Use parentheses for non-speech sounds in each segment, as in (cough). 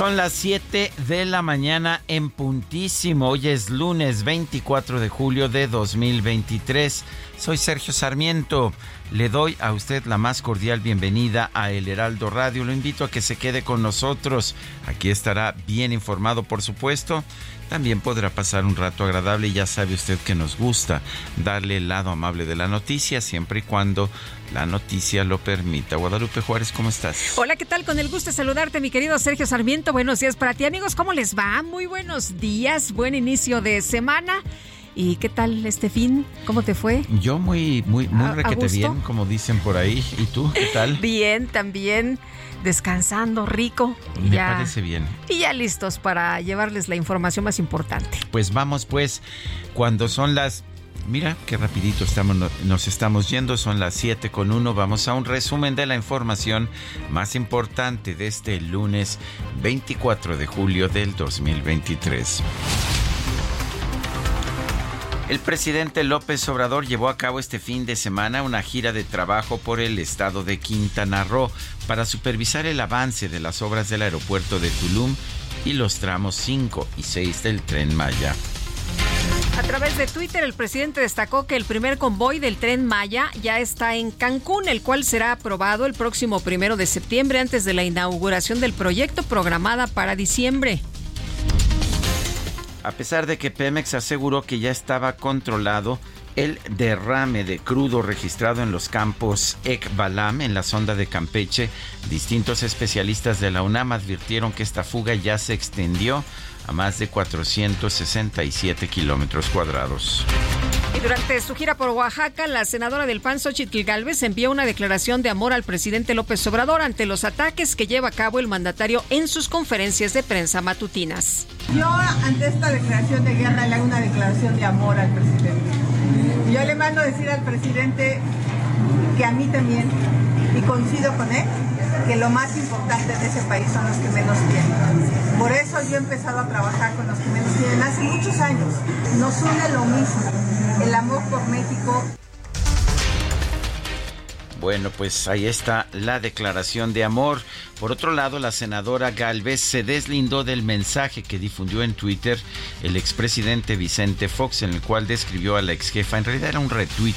Son las 7 de la mañana en puntísimo. Hoy es lunes 24 de julio de 2023. Soy Sergio Sarmiento. Le doy a usted la más cordial bienvenida a El Heraldo Radio. Lo invito a que se quede con nosotros. Aquí estará bien informado, por supuesto. También podrá pasar un rato agradable y ya sabe usted que nos gusta darle el lado amable de la noticia siempre y cuando la noticia lo permita. Guadalupe Juárez, ¿cómo estás? Hola, ¿qué tal? Con el gusto de saludarte, mi querido Sergio Sarmiento. Buenos días para ti, amigos. ¿Cómo les va? Muy buenos días, buen inicio de semana. ¿Y qué tal este fin? ¿Cómo te fue? Yo muy, muy, muy requete bien, como dicen por ahí. ¿Y tú qué tal? (laughs) Bien, también descansando rico. Me parece bien. Y ya listos para llevarles la información más importante. Pues vamos pues, cuando son las... Mira qué rapidito estamos, nos estamos yendo, son las 7 con 1. Vamos a un resumen de la información más importante de este lunes 24 de julio del 2023. El presidente López Obrador llevó a cabo este fin de semana una gira de trabajo por el estado de Quintana Roo para supervisar el avance de las obras del aeropuerto de Tulum y los tramos 5 y 6 del tren Maya. A través de Twitter, el presidente destacó que el primer convoy del tren Maya ya está en Cancún, el cual será aprobado el próximo primero de septiembre antes de la inauguración del proyecto programada para diciembre. A pesar de que Pemex aseguró que ya estaba controlado el derrame de crudo registrado en los campos Ekbalam en la sonda de Campeche, distintos especialistas de la UNAM advirtieron que esta fuga ya se extendió a más de 467 kilómetros cuadrados. Y durante su gira por Oaxaca, la senadora del PAN, Xochitl Galvez, envió una declaración de amor al presidente López Obrador ante los ataques que lleva a cabo el mandatario en sus conferencias de prensa matutinas. Yo, ante esta declaración de guerra, le hago una declaración de amor al presidente. Yo le mando decir al presidente que a mí también, y coincido con él, que lo más importante de ese país son los que menos tienen. Por eso yo he empezado a trabajar con los que menos tienen hace muchos años. Nos une lo mismo, el amor por México. Bueno, pues ahí está la declaración de amor. Por otro lado, la senadora Galvez se deslindó del mensaje que difundió en Twitter el expresidente Vicente Fox, en el cual describió a la exjefa, en realidad era un retweet,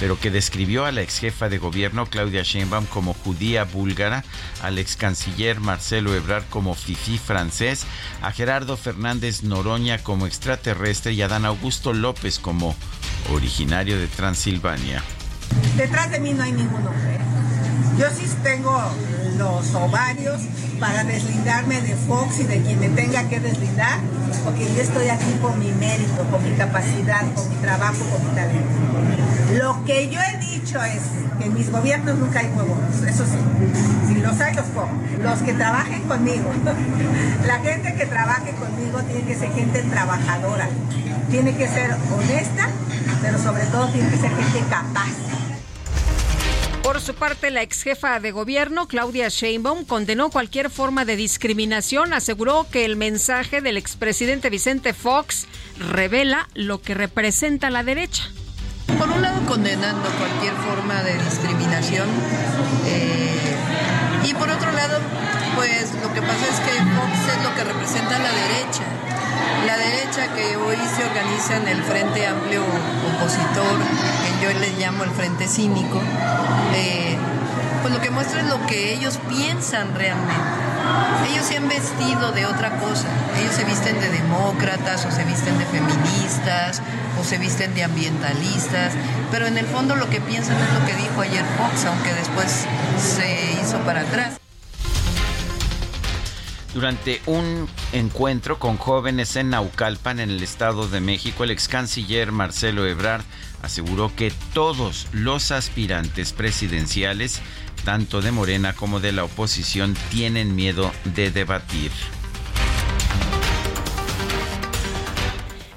pero que describió a la exjefa de gobierno Claudia Sheinbaum como judía búlgara, al ex canciller Marcelo Ebrard como fifí francés, a Gerardo Fernández Noroña como extraterrestre y a Dan Augusto López como originario de Transilvania. Detrás de mí no hay ningún hombre. Yo sí tengo los ovarios para deslindarme de Fox y de quien me tenga que deslindar, porque yo estoy aquí por mi mérito, por mi capacidad, por mi trabajo, por mi talento. Lo que yo he dicho es que en mis gobiernos nunca hay huevos, eso sí. Si los hay, los pongo. Los que trabajen conmigo, (laughs) la gente que trabaje conmigo tiene que ser gente trabajadora, tiene que ser honesta, pero sobre todo tiene que ser gente capaz. Por su parte, la ex jefa de gobierno, Claudia Sheinbaum, condenó cualquier forma de discriminación. Aseguró que el mensaje del expresidente Vicente Fox revela lo que representa la derecha. Por un lado, condenando cualquier forma de discriminación. eh, y por otro lado, pues lo que pasa es que Fox es lo que representa la derecha. Que hoy se organiza en el Frente Amplio Opositor, que yo les llamo el Frente Cínico, eh, pues lo que muestra es lo que ellos piensan realmente. Ellos se han vestido de otra cosa. Ellos se visten de demócratas o se visten de feministas o se visten de ambientalistas, pero en el fondo lo que piensan es lo que dijo ayer Fox, aunque después se hizo para atrás. Durante un encuentro con jóvenes en Naucalpan, en el Estado de México, el ex canciller Marcelo Ebrard aseguró que todos los aspirantes presidenciales tanto de Morena como de la oposición tienen miedo de debatir.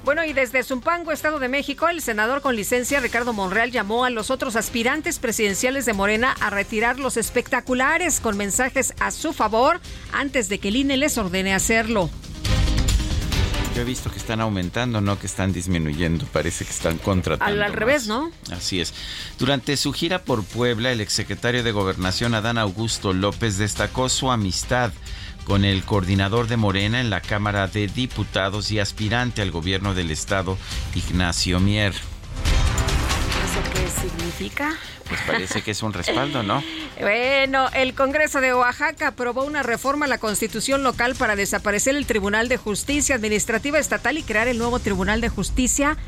Bueno, y desde Zumpango, Estado de México, el senador con licencia Ricardo Monreal llamó a los otros aspirantes presidenciales de Morena a retirar los espectaculares con mensajes a su favor antes de que el INE les ordene hacerlo. Yo he visto que están aumentando, no que están disminuyendo. Parece que están contratando. Al, revés, ¿no? Así es. Durante su gira por Puebla, el exsecretario de Gobernación, Adán Augusto López, destacó su amistad con el coordinador de Morena en la Cámara de Diputados y aspirante al gobierno del Estado, Ignacio Mier. ¿Eso qué significa? Pues parece que es un respaldo, ¿no? (laughs) Bueno, el Congreso de Oaxaca aprobó una reforma a la Constitución local para desaparecer el Tribunal de Justicia Administrativa Estatal y crear el nuevo Tribunal de Justicia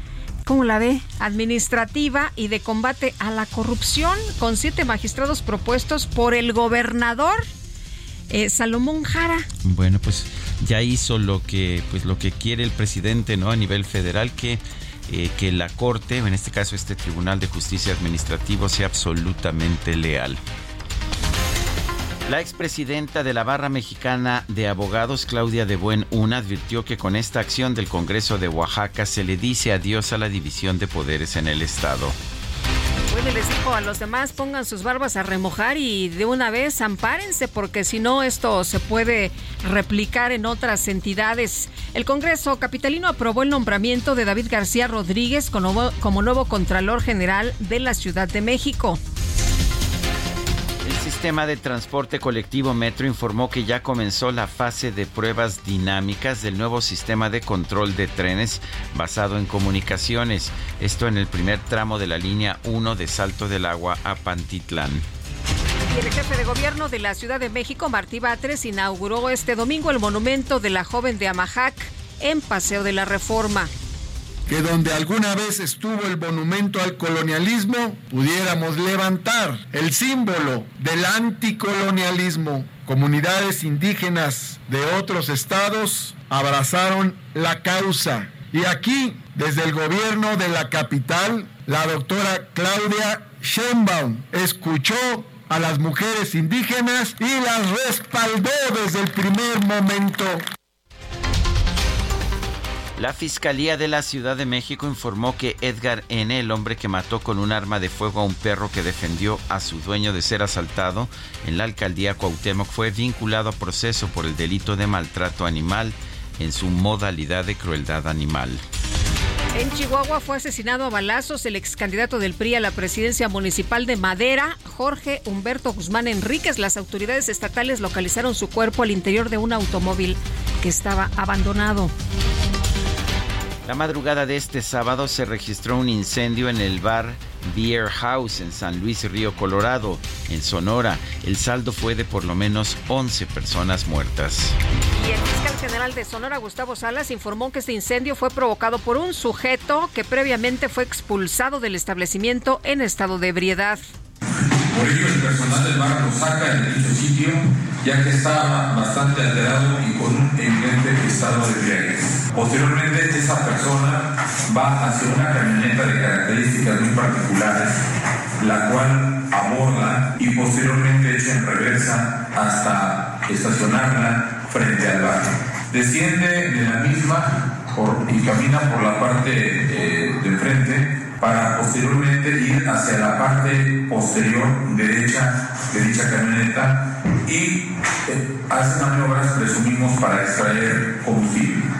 ¿cómo la ve? Administrativa y de combate a la corrupción, con siete magistrados propuestos por el gobernador eh, Salomón Jara. Bueno, pues ya hizo lo que, pues lo que quiere el presidente, ¿no? A nivel federal, que eh, que la Corte, en este caso este Tribunal de Justicia Administrativo, sea absolutamente leal. La expresidenta de la Barra Mexicana de Abogados, Claudia de Buen Una, advirtió que con esta acción del Congreso de Oaxaca se le dice adiós a la división de poderes en el Estado. Bueno, les dijo a los demás pongan sus barbas a remojar y de una vez ampárense porque si no esto se puede replicar en otras entidades. El Congreso Capitalino aprobó el nombramiento de David García Rodríguez como como nuevo Contralor General de la Ciudad de México. El sistema de transporte colectivo Metro informó que ya comenzó la fase de pruebas dinámicas del nuevo sistema de control de trenes basado en comunicaciones. Esto en el primer tramo de la línea 1 de Salto del Agua a Pantitlán. Y el jefe de gobierno de la Ciudad de México, Martí Batres, inauguró este domingo el monumento de la joven de Amajac en Paseo de la Reforma que donde alguna vez estuvo el monumento al colonialismo, pudiéramos levantar el símbolo del anticolonialismo. Comunidades indígenas de otros estados abrazaron la causa. Y aquí, desde el gobierno de la capital, la doctora Claudia Sheinbaum escuchó a las mujeres indígenas y las respaldó desde el primer momento. La Fiscalía de la Ciudad de México informó que Edgar N., el hombre que mató con un arma de fuego a un perro que defendió a su dueño de ser asaltado en la alcaldía Cuauhtémoc, fue vinculado a proceso por el delito de maltrato animal en su modalidad de crueldad animal. En Chihuahua fue asesinado a balazos el ex candidato del PRI a la presidencia municipal de Madera, Jorge Humberto Guzmán Enríquez. Las autoridades estatales localizaron su cuerpo al interior de un automóvil que estaba abandonado. La madrugada de este sábado se registró un incendio en el bar Beer House en San Luis Río Colorado, en Sonora. El saldo fue de por lo menos 11 personas muertas. Y el fiscal general de Sonora, Gustavo Salas, informó que este incendio fue provocado por un sujeto que previamente fue expulsado del establecimiento en estado de ebriedad. Por ello, el personal del bar lo saca de dicho sitio, ya que estaba bastante alterado y con un evidente estado de embriaguez. Posteriormente, esa persona va hacia una camioneta de características muy particulares, la cual aborda y posteriormente echa en reversa hasta estacionarla frente al bar. Desciende de la misma y camina por la parte eh, de frente para posteriormente ir hacia la parte posterior derecha de dicha camioneta y eh, hace maniobras, presumimos, para extraer combustible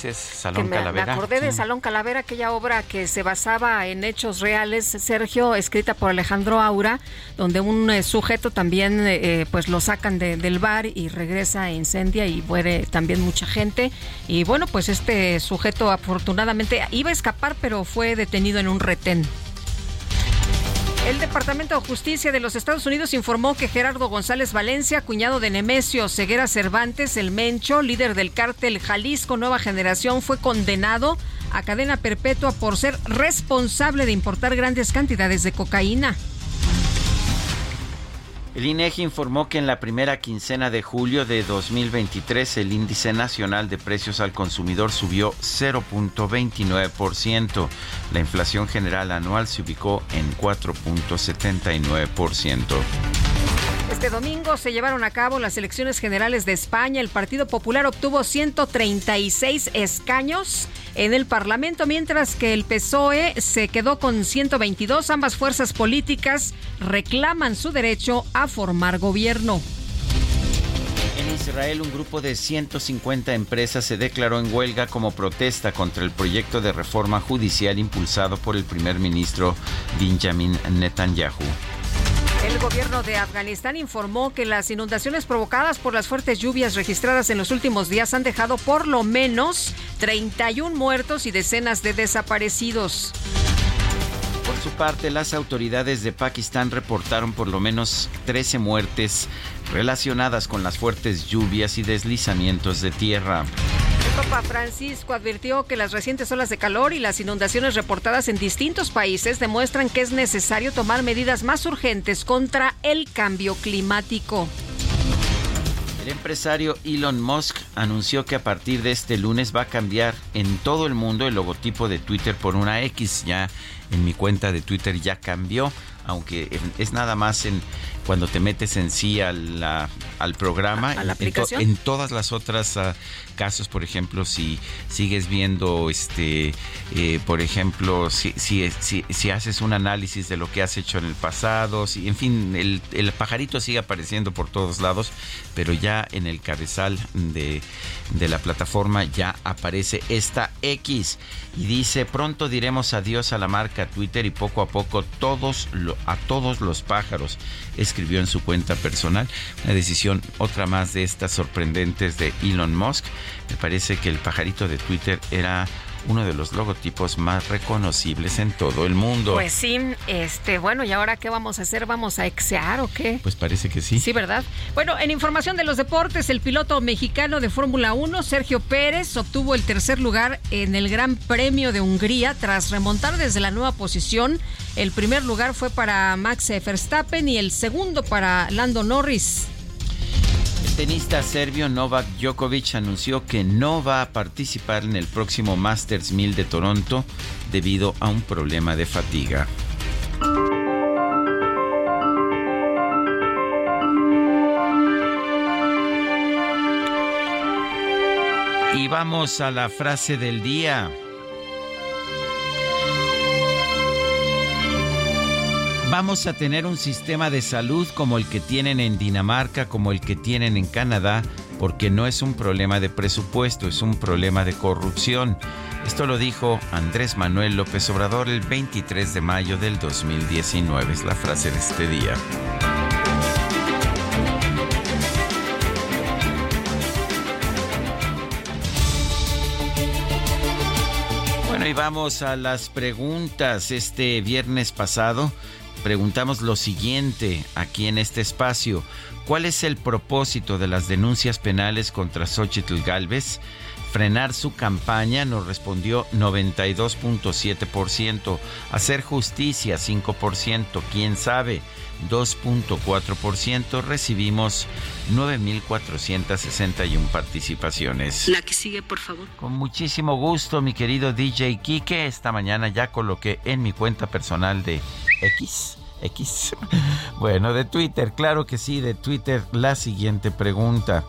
dices Salón me, Calavera. Me acordé de Salón Calavera, aquella obra que se basaba en hechos reales, Sergio, escrita por Alejandro Aura, donde un eh, sujeto también eh, pues lo sacan del bar y regresa, e incendia y muere también mucha gente. Y bueno, pues este sujeto afortunadamente iba a escapar, pero fue detenido en un retén. El Departamento de Justicia de los Estados Unidos informó que Gerardo González Valencia, cuñado de Nemesio Ceguera Cervantes, el Mencho, líder del cártel Jalisco Nueva Generación, fue condenado a cadena perpetua por ser responsable de importar grandes cantidades de cocaína. El INEGI informó que en la primera quincena de julio de 2023 el índice nacional de precios al consumidor subió 0.29%. La inflación general anual se ubicó en 4.79%. Este domingo se llevaron a cabo las elecciones generales de España. El Partido Popular obtuvo 136 escaños en el Parlamento, mientras que el PSOE se quedó con 122. Ambas fuerzas políticas reclaman su derecho a formar gobierno. En Israel, un grupo de 150 empresas se declaró en huelga como protesta contra el proyecto de reforma judicial impulsado por el primer ministro Benjamin Netanyahu. El gobierno de Afganistán informó que las inundaciones provocadas por las fuertes lluvias registradas en los últimos días han dejado por lo menos 31 muertos y decenas de desaparecidos. Por su parte, las autoridades de Pakistán reportaron por lo menos 13 muertes relacionadas con las fuertes lluvias y deslizamientos de tierra. Papa Francisco advirtió que las recientes olas de calor y las inundaciones reportadas en distintos países demuestran que es necesario tomar medidas más urgentes contra el cambio climático. El empresario Elon Musk anunció que a partir de este lunes va a cambiar en todo el mundo el logotipo de Twitter por una X. Ya en mi cuenta de Twitter ya cambió, aunque es nada más en cuando te metes en sí al, al programa. ¿A la aplicación? En, todas las otras uh, casos, por ejemplo, si sigues viendo, este, eh, por ejemplo, si, si, si, haces un análisis de lo que has hecho en el pasado, si, en fin, el, el pajarito sigue apareciendo por todos lados, pero ya en el cabezal de, de la plataforma ya aparece esta X y dice pronto diremos adiós a la marca Twitter y poco a poco todos lo, a todos los pájaros escribió en su cuenta personal una decisión otra más de estas sorprendentes de Elon Musk. Me parece que el pajarito de Twitter era uno de los logotipos más reconocibles en todo el mundo. Pues sí, este, bueno, ¿y ahora qué vamos a hacer? ¿Vamos a exear o qué? Pues parece que sí. Sí, ¿verdad? Bueno, en información de los deportes, el piloto mexicano de Fórmula 1, Sergio Pérez, obtuvo el tercer lugar en el Gran Premio de Hungría tras remontar desde la nueva posición. El primer lugar fue para Max Verstappen y el segundo para Lando Norris tenista serbio Novak Djokovic anunció que no va a participar en el próximo Masters 1000 de Toronto debido a un problema de fatiga. Y vamos a la frase del día. Vamos a tener un sistema de salud como el que tienen en Dinamarca, como el que tienen en Canadá, porque no es un problema de presupuesto, es un problema de corrupción. Esto lo dijo Andrés Manuel López Obrador el 23 de mayo del 2019. Es la frase de este día. Bueno, y vamos a las preguntas. Este viernes pasado preguntamos lo siguiente aquí en este espacio. ¿Cuál es el propósito de las denuncias penales contra Xochitl Galvez? Frenar su campaña nos respondió 92.7%, hacer justicia 5%, quién sabe 2.4%, recibimos 9.461 participaciones. La que sigue, por favor. Con muchísimo gusto, mi querido DJ Kike, esta mañana ya coloqué en mi cuenta personal de X. X. (laughs) Bueno, de Twitter, claro que sí, de Twitter, la siguiente pregunta.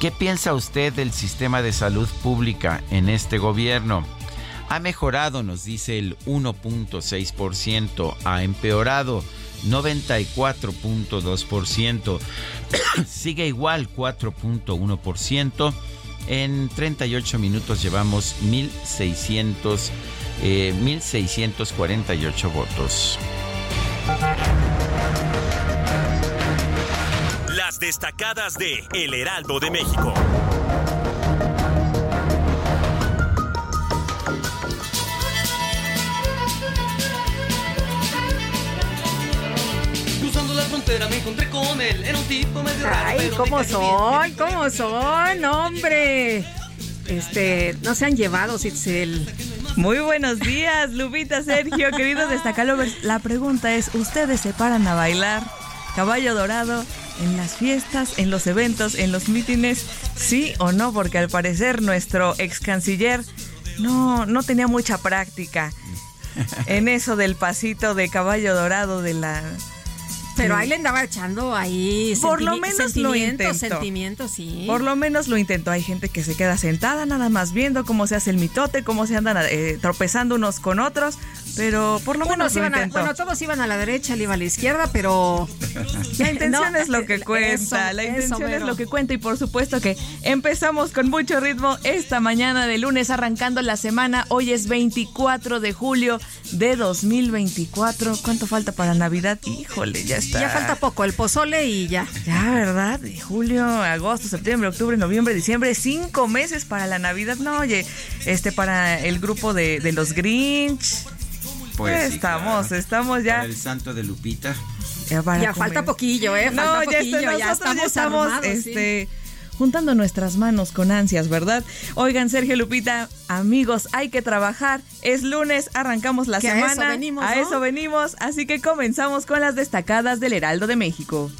¿Qué piensa usted del sistema de salud pública en este gobierno? Ha mejorado, nos dice el 1.6%, ha empeorado 94.2%, (coughs) sigue igual 4.1%, En 38 minutos llevamos 1600, 1648 eh, votos. Las destacadas de El Heraldo de México. Me encontré con él. Era un tipo medio raro. Ay, ¿cómo son? ¿Cómo son? Hombre. Este, no se han llevado, Sitzel. Muy buenos días, Lupita, Sergio, queridos (laughs) destacalovers. La pregunta es, ¿ustedes se paran a bailar caballo dorado en las fiestas, en los eventos, en los mítines? ¿Sí o no? Porque al parecer nuestro ex canciller no, no tenía mucha práctica en eso del pasito de caballo dorado de la pero ahí le andaba echando ahí Por lo menos lo intentó. Sentimientos, sí. Por lo menos lo intentó. Hay gente que se queda sentada nada más viendo cómo se hace el mitote, cómo se andan eh, tropezando unos con otros, pero por lo menos bueno, todos iban a la derecha, él iba a la izquierda, pero... La intención es lo que cuenta, la intención es lo que cuenta y por supuesto que empezamos con mucho ritmo esta mañana de lunes arrancando la semana. Hoy es 24 de julio de 2024. ¿Cuánto falta para Navidad? Híjole, ya ya falta poco, el pozole y ya. Ya, ¿verdad? julio, agosto, septiembre, octubre, noviembre, diciembre, cinco meses para la Navidad. No, oye, este para el grupo de, los Grinch. Pues estamos, estamos ya. el santo de Lupita. Ya, falta poquillo, ¿eh? Falta no, poquillo, ya, estamos, este juntando nuestras manos con ansias, ¿verdad? Oigan, Sergio Lupita, amigos, hay que trabajar. Es lunes, arrancamos la semana. A eso venimos. A eso venimos, así que comenzamos con las destacadas del Heraldo de México.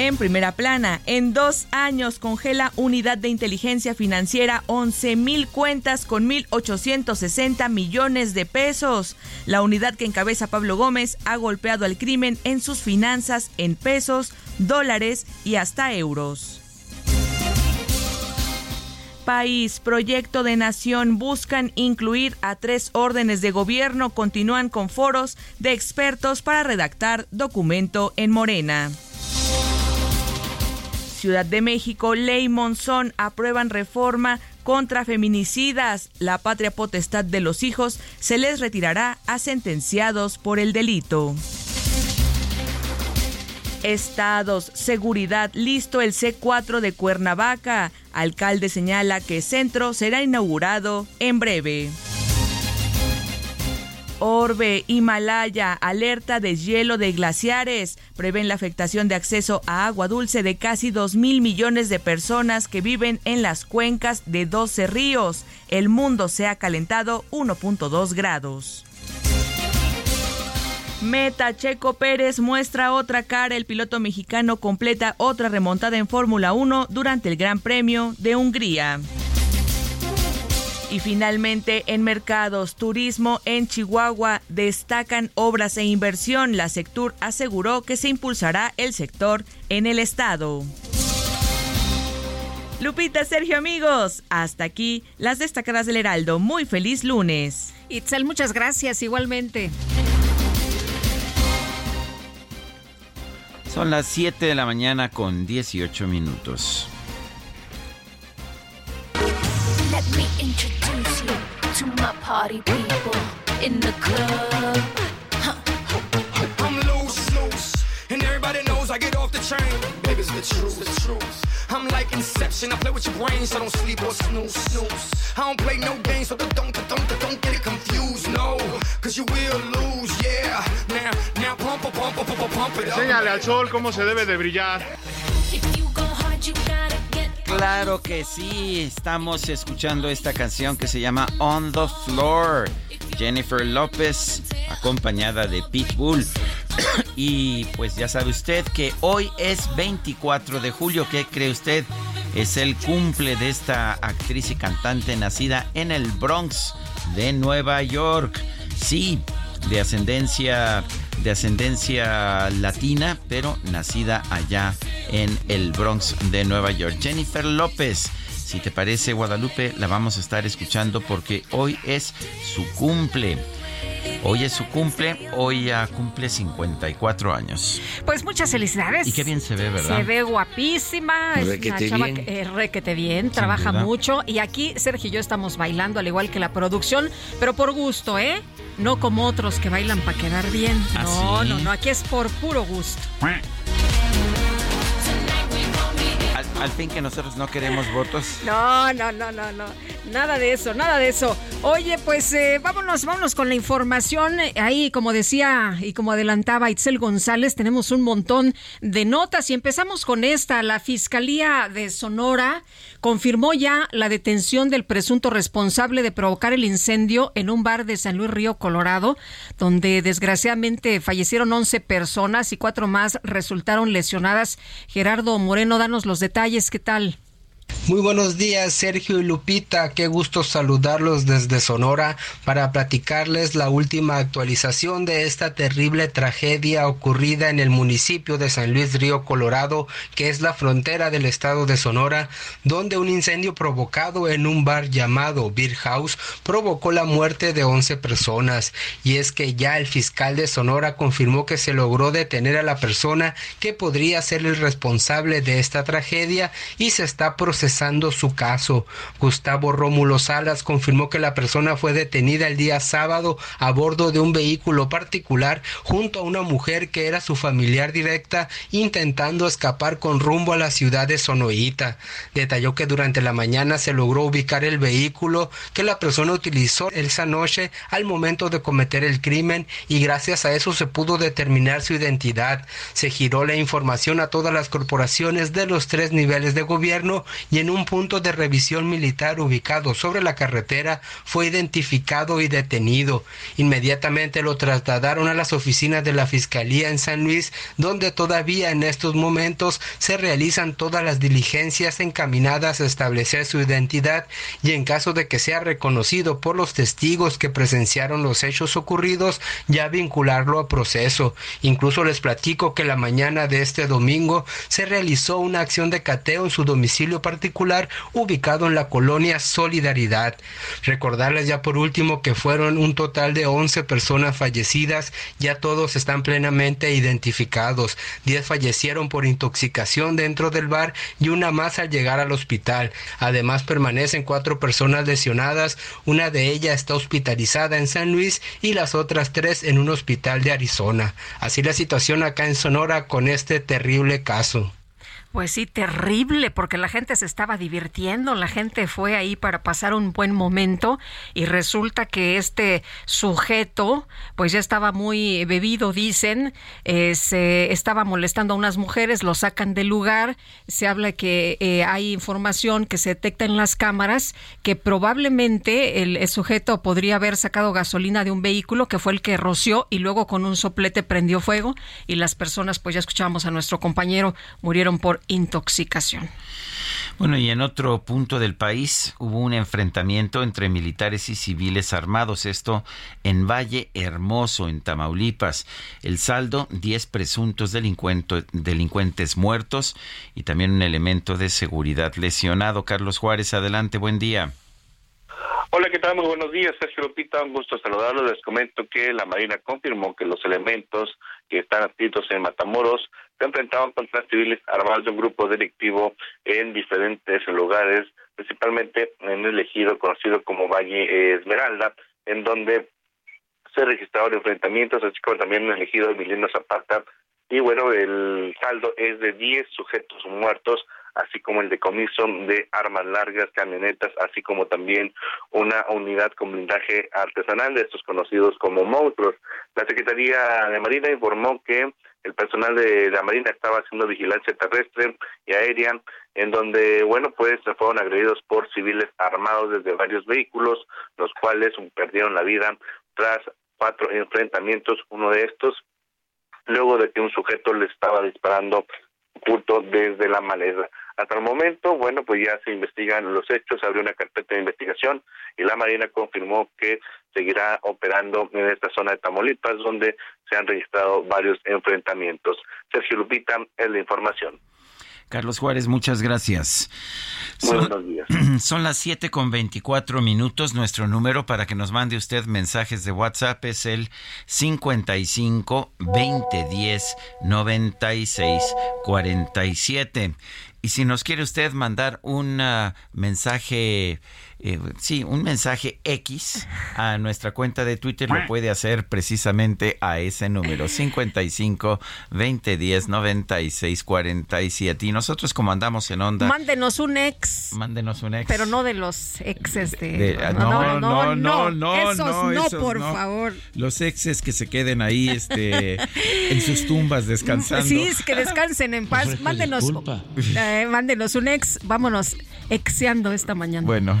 En primera plana, en dos años congela Unidad de Inteligencia Financiera 11 mil cuentas con 1.860 millones de pesos. La unidad que encabeza Pablo Gómez ha golpeado al crimen en sus finanzas en pesos, dólares y hasta euros. País, proyecto de nación buscan incluir a tres órdenes de gobierno, continúan con foros de expertos para redactar documento en Morena. Ciudad de México, Ley Monzón aprueban reforma contra feminicidas. La patria potestad de los hijos se les retirará a sentenciados por el delito. Estados, seguridad, listo el C4 de Cuernavaca. Alcalde señala que centro será inaugurado en breve. Orbe, Himalaya, alerta de hielo de glaciares. Prevén la afectación de acceso a agua dulce de casi 2 mil millones de personas que viven en las cuencas de 12 ríos. El mundo se ha calentado 1.2 grados. Meta Checo Pérez muestra otra cara. El piloto mexicano completa otra remontada en Fórmula 1 durante el Gran Premio de Hungría. Y finalmente, en mercados, turismo en Chihuahua destacan obras e inversión. La Sectur aseguró que se impulsará el sector en el estado. Lupita, Sergio, amigos, hasta aquí las destacadas del Heraldo. Muy feliz lunes. Itzel, muchas gracias, igualmente. Son las 7 de la mañana con 18 minutos. To my party people in the club. Huh. I'm loose, loose, and everybody knows I get off the train. Baby, it's the truth, the truth. I'm like Inception, I play with your brain, so don't sleep or snooze, snooze. I don't play no games, so don't, don't, don't, don't get it confused, no. Cause you will lose, yeah. Now, now pump, pump, pump, pump, pump it up. Enséñale al sol cómo se debe de brillar. If you go hard, you gotta Claro que sí, estamos escuchando esta canción que se llama On the Floor. Jennifer López, acompañada de Pitbull. (coughs) y pues ya sabe usted que hoy es 24 de julio. ¿Qué cree usted? Es el cumple de esta actriz y cantante nacida en el Bronx de Nueva York. Sí, de ascendencia de ascendencia latina, pero nacida allá en el Bronx de Nueva York. Jennifer López. Si te parece, Guadalupe, la vamos a estar escuchando porque hoy es su cumple. Hoy es su cumple, hoy ya cumple 54 años. Pues muchas felicidades. Y qué bien se ve, ¿verdad? Se ve guapísima, es una chava bien. que eh, requete bien, trabaja mucho. Y aquí Sergio y yo estamos bailando, al igual que la producción, pero por gusto, ¿eh? No como otros que bailan para quedar bien. ¿Ah, no, no, no, aquí es por puro gusto. Al, fin que nosotros no queremos votos. No, no, no, no, no. Nada de eso, nada de eso. Oye, pues eh, vámonos, vámonos con la información. Ahí, como decía y como adelantaba Itzel González, tenemos un montón de notas y empezamos con esta. La Fiscalía de Sonora confirmó ya la detención del presunto responsable de provocar el incendio en un bar de San Luis Río, Colorado, donde desgraciadamente fallecieron 11 personas y cuatro más resultaron lesionadas. Gerardo Moreno, danos los detalles. ¿Qué tal? Muy buenos días, Sergio y Lupita. Qué gusto saludarlos desde Sonora para platicarles la última actualización de esta terrible tragedia ocurrida en el municipio de San Luis Río Colorado, que es la frontera del estado de Sonora, donde un incendio provocado en un bar llamado Beer House provocó la muerte de 11 personas. Y es que ya el fiscal de Sonora confirmó que se logró detener a la persona que podría ser el responsable de esta tragedia y se está procesando su caso. Gustavo Rómulo Salas confirmó que la persona fue detenida el día sábado a bordo de un vehículo particular junto a una mujer que era su familiar directa intentando escapar con rumbo a la ciudad de Sonoita. Detalló que durante la mañana se logró ubicar el vehículo que la persona utilizó esa noche al momento de cometer el crimen y gracias a eso se pudo determinar su identidad. Se giró la información a todas las corporaciones de los tres niveles de gobierno y en un punto de revisión militar ubicado sobre la carretera fue identificado y detenido. Inmediatamente lo trasladaron a las oficinas de la Fiscalía en San Luis, donde todavía en estos momentos se realizan todas las diligencias encaminadas a establecer su identidad y en caso de que sea reconocido por los testigos que presenciaron los hechos ocurridos, ya vincularlo a proceso. Incluso les platico que la mañana de este domingo se realizó una acción de cateo en su domicilio particular ubicado en la colonia Solidaridad. Recordarles ya por último que fueron un total de 11 personas fallecidas, ya todos están plenamente identificados. 10 fallecieron por intoxicación dentro del bar y una más al llegar al hospital. Además permanecen cuatro personas lesionadas, una de ellas está hospitalizada en San Luis y las otras tres en un hospital de Arizona. Así la situación acá en Sonora con este terrible caso. Pues sí, terrible, porque la gente se estaba divirtiendo, la gente fue ahí para pasar un buen momento y resulta que este sujeto, pues ya estaba muy bebido, dicen, eh, se estaba molestando a unas mujeres, lo sacan del lugar, se habla que eh, hay información que se detecta en las cámaras que probablemente el, el sujeto podría haber sacado gasolina de un vehículo que fue el que roció y luego con un soplete prendió fuego y las personas, pues ya escuchábamos a nuestro compañero, murieron por intoxicación. Bueno, y en otro punto del país hubo un enfrentamiento entre militares y civiles armados, esto en Valle Hermoso, en Tamaulipas. El saldo, 10 presuntos delincuentes muertos y también un elemento de seguridad lesionado. Carlos Juárez, adelante, buen día. Hola, ¿qué tal? Muy buenos días, Sergio Lupita. Un gusto saludarlos. Les comento que la Marina confirmó que los elementos que están adscritos en Matamoros se enfrentaban contra civiles armados de un grupo delictivo en diferentes lugares, principalmente en el ejido conocido como Valle Esmeralda, en donde se registraron enfrentamientos, así como también en el ejido Emiliano Zapata. Y bueno, el saldo es de 10 sujetos muertos, así como el decomiso de armas largas, camionetas, así como también una unidad con blindaje artesanal de estos conocidos como monstruos. La Secretaría de Marina informó que el personal de la Marina estaba haciendo vigilancia terrestre y aérea, en donde, bueno, pues fueron agredidos por civiles armados desde varios vehículos, los cuales perdieron la vida tras cuatro enfrentamientos, uno de estos, luego de que un sujeto le estaba disparando oculto desde la maleza. Hasta el momento, bueno, pues ya se investigan los hechos, se abrió una carpeta de investigación y la Marina confirmó que seguirá operando en esta zona de Tamaulipas, donde se han registrado varios enfrentamientos. Sergio Lupita es la información. Carlos Juárez, muchas gracias. buenos días. (clears throat) Son las 7 con 24 minutos. Nuestro número para que nos mande usted mensajes de WhatsApp es el 55 2010 96 47. Y si nos quiere usted mandar un ah, mensaje eh, sí, un mensaje X a nuestra cuenta de Twitter. Lo puede hacer precisamente a ese número 55 2010 96 47 y nosotros como andamos en onda mándenos un ex. Mándenos un ex. Pero no de los exes de, no, no, no, no, esos no, por favor. Los exes que se queden ahí este (laughs) en sus tumbas descansando. Sí que descansen en paz. Mándenos eh, mándenos un ex. Vámonos exeando esta mañana. Bueno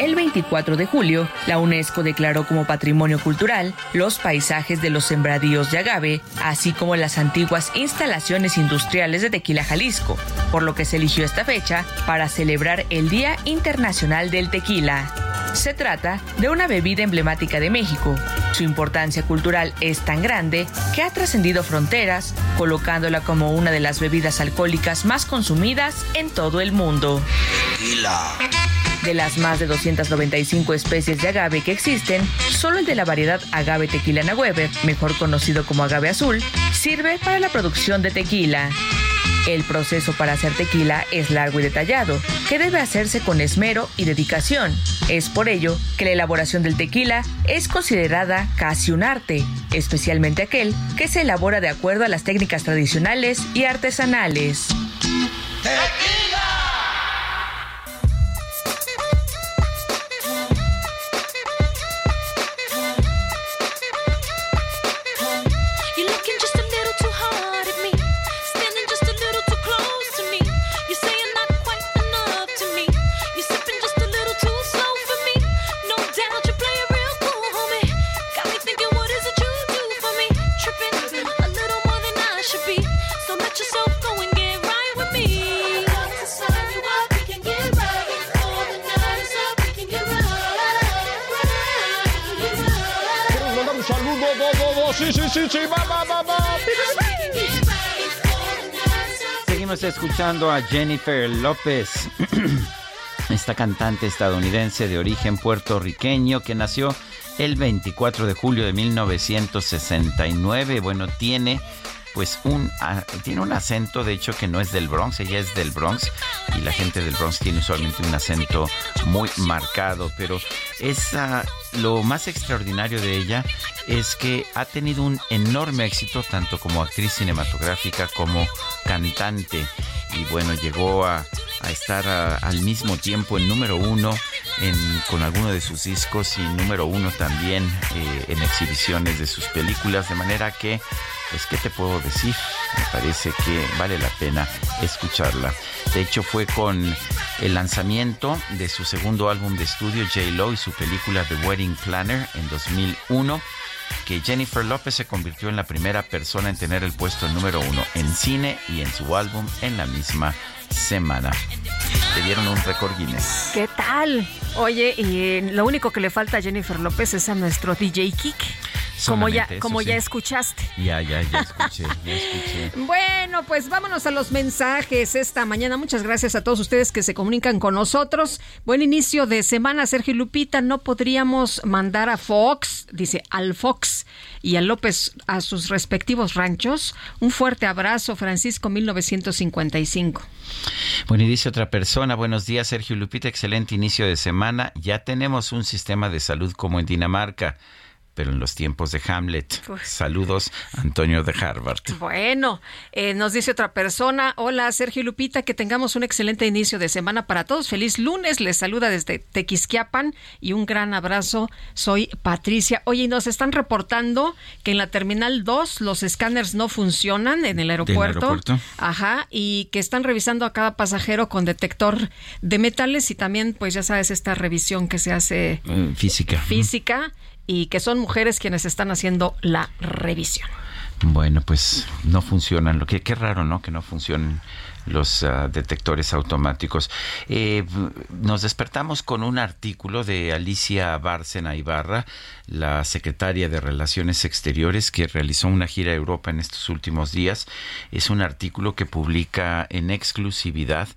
El 24 de julio, la UNESCO declaró como patrimonio cultural los paisajes de los sembradíos de agave, así como las antiguas instalaciones industriales de Tequila Jalisco, por lo que se eligió esta fecha para celebrar el Día Internacional del Tequila. Se trata de una bebida emblemática de México. Su importancia cultural es tan grande que ha trascendido fronteras, colocándola como una de las bebidas alcohólicas más consumidas en todo el mundo. Tequila. De las más de 295 especies de agave que existen, solo el de la variedad agave tequilana Weber, mejor conocido como agave azul, sirve para la producción de tequila. El proceso para hacer tequila es largo y detallado, que debe hacerse con esmero y dedicación. Es por ello que la elaboración del tequila es considerada casi un arte, especialmente aquel que se elabora de acuerdo a las técnicas tradicionales y artesanales. Seguimos escuchando a Jennifer López, (clears throat) esta cantante estadounidense de origen puertorriqueño que nació el 24 de julio de 1969. Bueno, tiene pues un ah, tiene un acento de hecho que no es del Bronx, ella es del Bronx y la gente del Bronx tiene usualmente un acento muy marcado, pero es lo más extraordinario de ella es que ha tenido un enorme éxito tanto como actriz cinematográfica como cantante. Y bueno, llegó a, estar al mismo tiempo en número uno con alguno de sus discos y número uno también eh, en exhibiciones de sus películas, de manera que pues qué te puedo decir, me parece que vale la pena escucharla. De hecho fue con el lanzamiento de su segundo álbum de estudio J. Lo y su película The Wedding Planner en 2001 que Jennifer López se convirtió en la primera persona en tener el puesto número uno en cine y en su álbum en la misma semana. Le dieron un récord Guinness. ¿Qué tal? Oye, y lo único que le falta a Jennifer López es a nuestro DJ Kick. Como ya, como ya escuchaste. Ya, ya, ya (laughs) escuché, ya escuché. Bueno, pues vámonos a los mensajes esta mañana. Muchas gracias a todos ustedes que se comunican con nosotros. Buen inicio de semana, Sergio Lupita. No podríamos mandar a Fox, dice al Fox y a López a sus respectivos ranchos. Un fuerte abrazo, Francisco 1955. Bueno, y dice otra persona, buenos días Sergio Lupita, excelente inicio de semana. Ya tenemos un sistema de salud como en Dinamarca pero en los tiempos de Hamlet. Saludos, Antonio de Harvard. Bueno, eh, nos dice otra persona, hola Sergio Lupita, que tengamos un excelente inicio de semana para todos. Feliz lunes, les saluda desde Tequisquiapan y un gran abrazo. Soy Patricia. Oye, nos están reportando que en la Terminal 2 los escáneres no funcionan en el aeropuerto. aeropuerto? Ajá, y que están revisando a cada pasajero con detector de metales y también, pues ya sabes, esta revisión que se hace... Eh, física. Física y que son mujeres quienes están haciendo la revisión. Bueno, pues no funcionan. Lo que qué raro, ¿no? Que no funcionen los ah, detectores automáticos. Eh, nos despertamos con un artículo de Alicia Bárcena Ibarra, la secretaria de Relaciones Exteriores, que realizó una gira a Europa en estos últimos días. Es un artículo que publica en exclusividad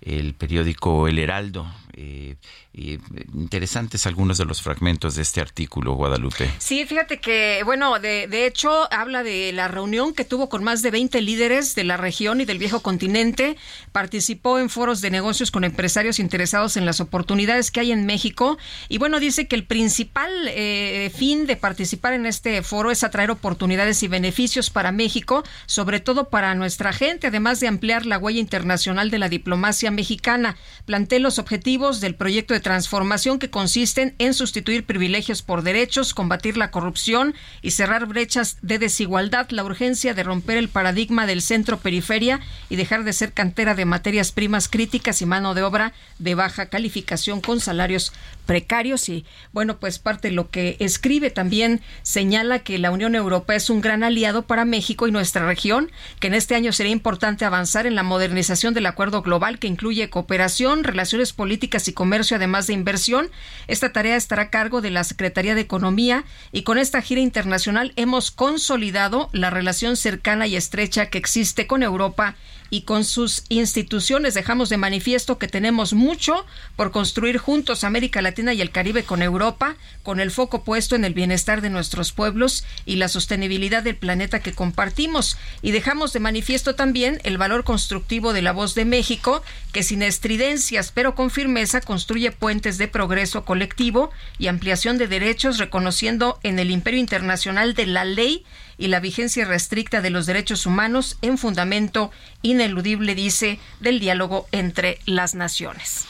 el periódico El Heraldo. Eh, interesantes algunos de los fragmentos de este artículo, Guadalupe. Sí, fíjate que, bueno, de, de, hecho, habla de la reunión que tuvo con más de 20 líderes de la región y del viejo continente. Participó en foros de negocios con empresarios interesados en las oportunidades que hay en México. Y bueno, dice que el principal eh, fin de participar en este foro es atraer oportunidades y beneficios para México, sobre todo para nuestra gente, además de ampliar la huella internacional de la diplomacia mexicana. Planté los objetivos del proyecto de transformación que consisten en sustituir privilegios por derechos, combatir la corrupción y cerrar brechas de desigualdad, la urgencia de romper el paradigma del centro-periferia y dejar de ser cantera de materias primas críticas y mano de obra de baja calificación con salarios precarios y bueno, pues parte de lo que escribe también señala que la Unión Europea es un gran aliado para México y nuestra región, que en este año sería importante avanzar en la modernización del acuerdo global que incluye cooperación, relaciones políticas y comercio, además de inversión. Esta tarea estará a cargo de la Secretaría de Economía y con esta gira internacional hemos consolidado la relación cercana y estrecha que existe con Europa y con sus instituciones. Dejamos de manifiesto que tenemos mucho por construir juntos América Latina y el Caribe con Europa, con el foco puesto en el bienestar de nuestros pueblos y la sostenibilidad del planeta que compartimos. Y dejamos de manifiesto también el valor constructivo de la voz de México, que sin estridencias pero con firmeza construye puentes de progreso colectivo y ampliación de derechos, reconociendo en el imperio internacional de la ley y la vigencia restricta de los derechos humanos en fundamento ineludible, dice, del diálogo entre las naciones.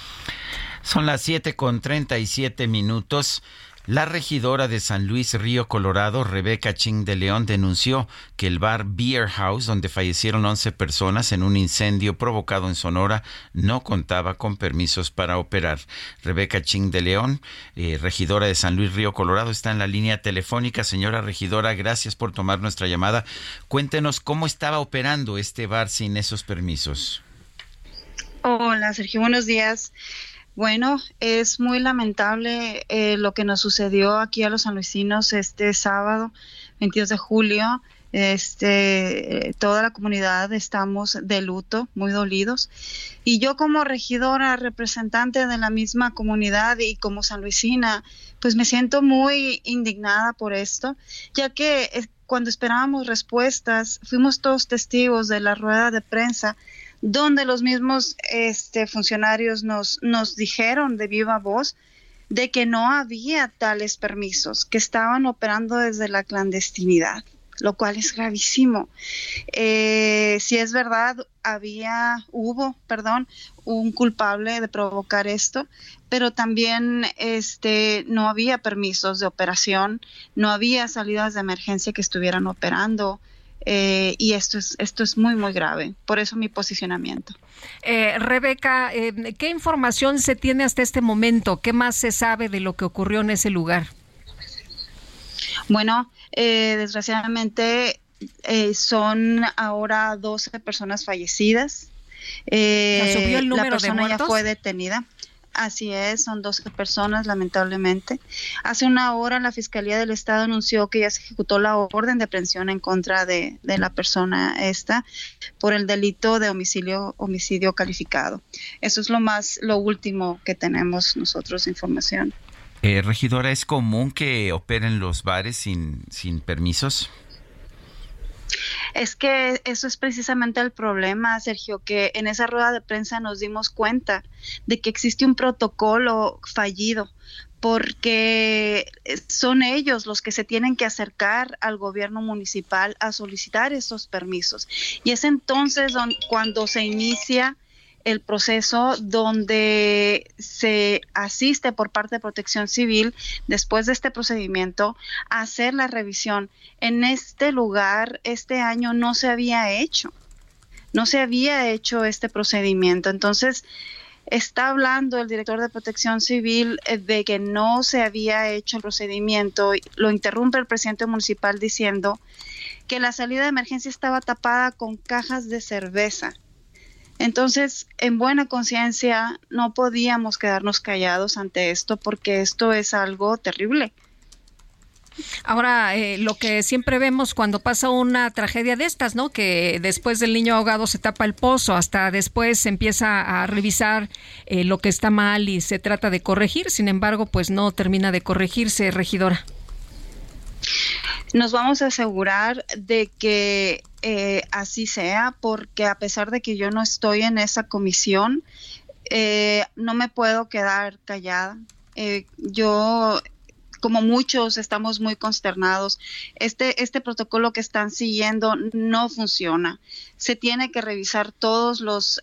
Son las siete con treinta y siete minutos. La regidora de San Luis Río Colorado, Rebeca Ching de León, denunció que el bar Beer House, donde fallecieron 11 personas en un incendio provocado en Sonora, no contaba con permisos para operar. Rebeca Ching de León, eh, regidora de San Luis Río Colorado, está en la línea telefónica. Señora regidora, gracias por tomar nuestra llamada. Cuéntenos cómo estaba operando este bar sin esos permisos. Hola, Sergio, buenos días. Bueno, es muy lamentable eh, lo que nos sucedió aquí a los sanluisinos este sábado, 22 de julio. Este, toda la comunidad estamos de luto, muy dolidos. Y yo como regidora, representante de la misma comunidad y como sanluisina, pues me siento muy indignada por esto, ya que eh, cuando esperábamos respuestas, fuimos todos testigos de la rueda de prensa donde los mismos este, funcionarios nos, nos dijeron de viva voz de que no había tales permisos, que estaban operando desde la clandestinidad, lo cual es gravísimo. Eh, si es verdad, había, hubo, perdón, un culpable de provocar esto, pero también este, no había permisos de operación, no había salidas de emergencia que estuvieran operando eh, y esto es, esto es muy, muy grave. Por eso mi posicionamiento. Eh, Rebeca, eh, ¿qué información se tiene hasta este momento? ¿Qué más se sabe de lo que ocurrió en ese lugar? Bueno, desgraciadamente son ahora 12 personas fallecidas. el número la persona de ya fue detenida. Así es, son 12 personas, lamentablemente. Hace una hora la Fiscalía del Estado anunció que ya se ejecutó la orden de aprehensión en contra de, la persona esta por el delito de homicidio, homicidio calificado. Eso es lo más, lo último que tenemos nosotros información. Eh, regidora, ¿es común que operen los bares sin, sin permisos? Es que eso es precisamente el problema, Sergio, que en esa rueda de prensa nos dimos cuenta de que existe un protocolo fallido porque son ellos los que se tienen que acercar al gobierno municipal a solicitar esos permisos. Y es entonces cuando se inicia el proceso donde se asiste por parte de Protección Civil después de este procedimiento a hacer la revisión. En este lugar este año no se había hecho, no se había hecho este procedimiento. Entonces, está hablando el director de Protección Civil eh, de que no se había hecho el procedimiento, lo interrumpe el presidente municipal diciendo que la salida de emergencia estaba tapada con cajas de cerveza entonces, en buena conciencia, no podíamos quedarnos callados ante esto porque esto es algo terrible. Ahora, eh, lo que siempre vemos cuando pasa una tragedia de estas, ¿no? Que después del niño ahogado se tapa el pozo, hasta después se empieza a revisar eh, lo que está mal y se trata de corregir, sin embargo, pues no termina de corregirse, regidora. Nos vamos a asegurar de que eh, así sea, porque a pesar de que yo no estoy en esa comisión, eh, no me puedo quedar callada. Eh, yo como muchos estamos muy consternados. Este, este protocolo que están siguiendo no funciona. Se tiene que revisar todos los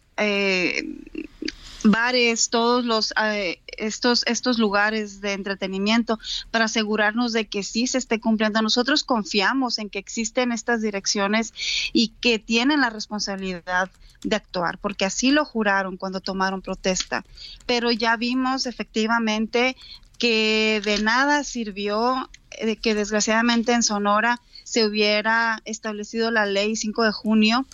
bares, todos los eh, estos estos lugares de entretenimiento para asegurarnos de que sí se esté cumpliendo. Nosotros confiamos en que existen estas direcciones y que tienen la responsabilidad de actuar, porque así lo juraron cuando tomaron protesta. Pero ya vimos efectivamente que de nada sirvió de que desgraciadamente en Sonora se hubiera establecido la ley 5 de junio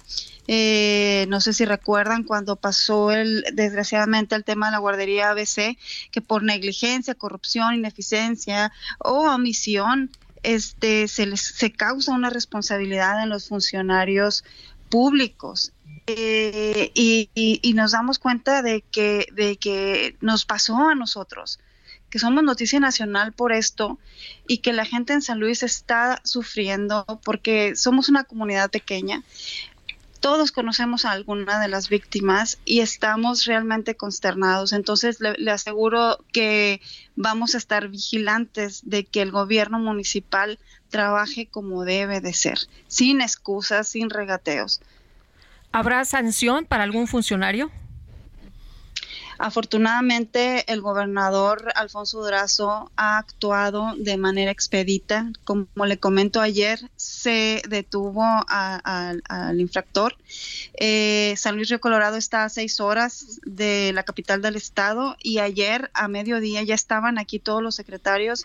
eh, no sé si recuerdan cuando pasó el, desgraciadamente el tema de la guardería ABC, que por negligencia, corrupción, ineficiencia o omisión, este, se les se causa una responsabilidad en los funcionarios públicos. Eh, y, y, nos damos cuenta de que, de que nos pasó a nosotros que somos noticia nacional por esto y que la gente en San Luis está sufriendo porque somos una comunidad pequeña todos conocemos a alguna de las víctimas y estamos realmente consternados. Entonces, le, aseguro que vamos a estar vigilantes de que el gobierno municipal trabaje como debe de ser, sin excusas, sin regateos. ¿Habrá sanción para algún funcionario? Afortunadamente, el gobernador Alfonso Durazo ha actuado de manera expedita. Como le comento ayer, se detuvo al infractor. Eh, San Luis Río Colorado está a seis horas de la capital del estado y ayer a mediodía ya estaban aquí todos los secretarios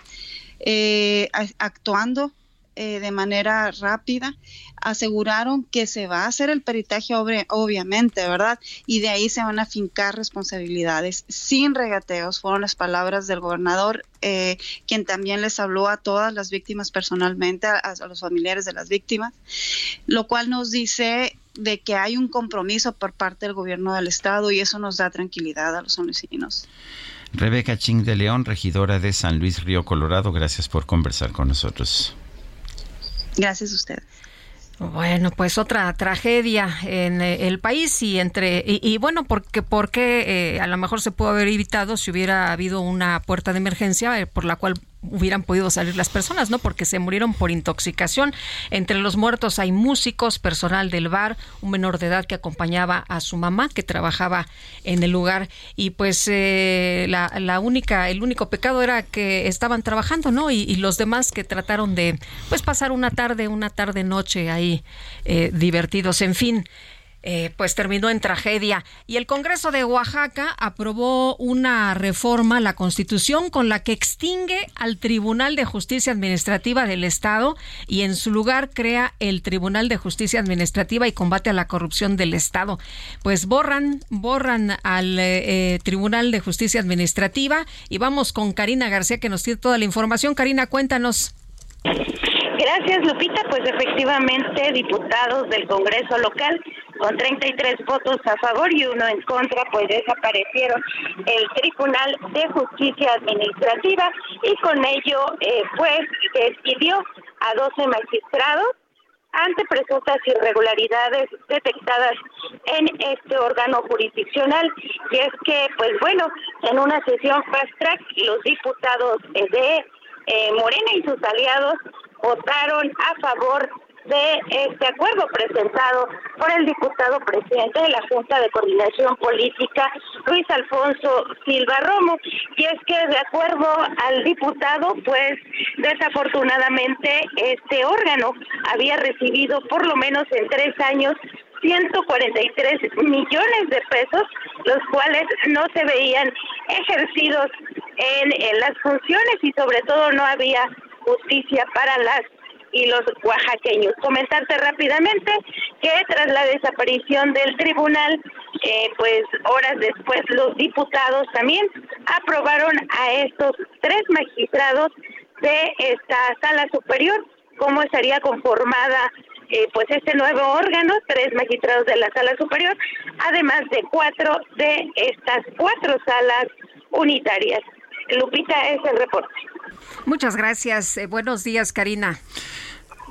eh, actuando eh, de manera rápida, aseguraron que se va a hacer el peritaje obviamente, ¿verdad? Y de ahí se van a fincar responsabilidades sin regateos, fueron las palabras del gobernador, eh, quien también les habló a todas las víctimas personalmente, a, los familiares de las víctimas, lo cual nos dice de que hay un compromiso por parte del gobierno del estado y eso nos da tranquilidad a los vecinos. Rebeca Ching de León, regidora de San Luis Río Colorado, gracias por conversar con nosotros. Gracias a ustedes. Bueno, pues otra tragedia en eh, el país y entre y, bueno, porque porque eh, a lo mejor se pudo haber evitado si hubiera habido una puerta de emergencia eh, por la cual hubieran podido salir las personas, ¿no? Porque se murieron por intoxicación. Entre los muertos hay músicos, personal del bar, un menor de edad que acompañaba a su mamá que trabajaba en el lugar y pues eh, la, única, el único pecado era que estaban trabajando, ¿no? Y, los demás que trataron de pues pasar una tarde, una tarde noche ahí eh, divertidos. En fin, eh, pues terminó en tragedia. Y el Congreso de Oaxaca aprobó una reforma a la Constitución con la que extingue al Tribunal de Justicia Administrativa del Estado y en su lugar crea el Tribunal de Justicia Administrativa y combate a la corrupción del Estado. Pues borran, borran al eh, eh, Tribunal de Justicia Administrativa y vamos con Karina García que nos tiene toda la información. Karina, cuéntanos. Gracias, Lupita. Pues efectivamente, diputados del Congreso local con 33 votos a favor y uno en contra, pues desaparecieron el Tribunal de Justicia Administrativa y con ello, eh, pues, despidió a 12 magistrados ante presuntas irregularidades detectadas en este órgano jurisdiccional. Y es que, pues bueno, en una sesión fast track, los diputados de eh, Morena y sus aliados votaron a favor de este acuerdo presentado por el diputado presidente de la Junta de Coordinación Política, Luis Alfonso Silva Romo. Y es que de acuerdo al diputado, pues desafortunadamente este órgano había recibido por lo menos en tres años 143 millones de pesos, los cuales no se veían ejercidos en, las funciones y sobre todo no había justicia para las y los oaxaqueños. Comentarte rápidamente que tras la desaparición del tribunal, eh, pues horas después los diputados también aprobaron a estos tres magistrados de esta sala superior, cómo estaría conformada eh, pues este nuevo órgano, tres magistrados de la sala superior, además de cuatro de estas cuatro salas unitarias. Lupita es el reporte. Muchas gracias. Eh, buenos días, Karina.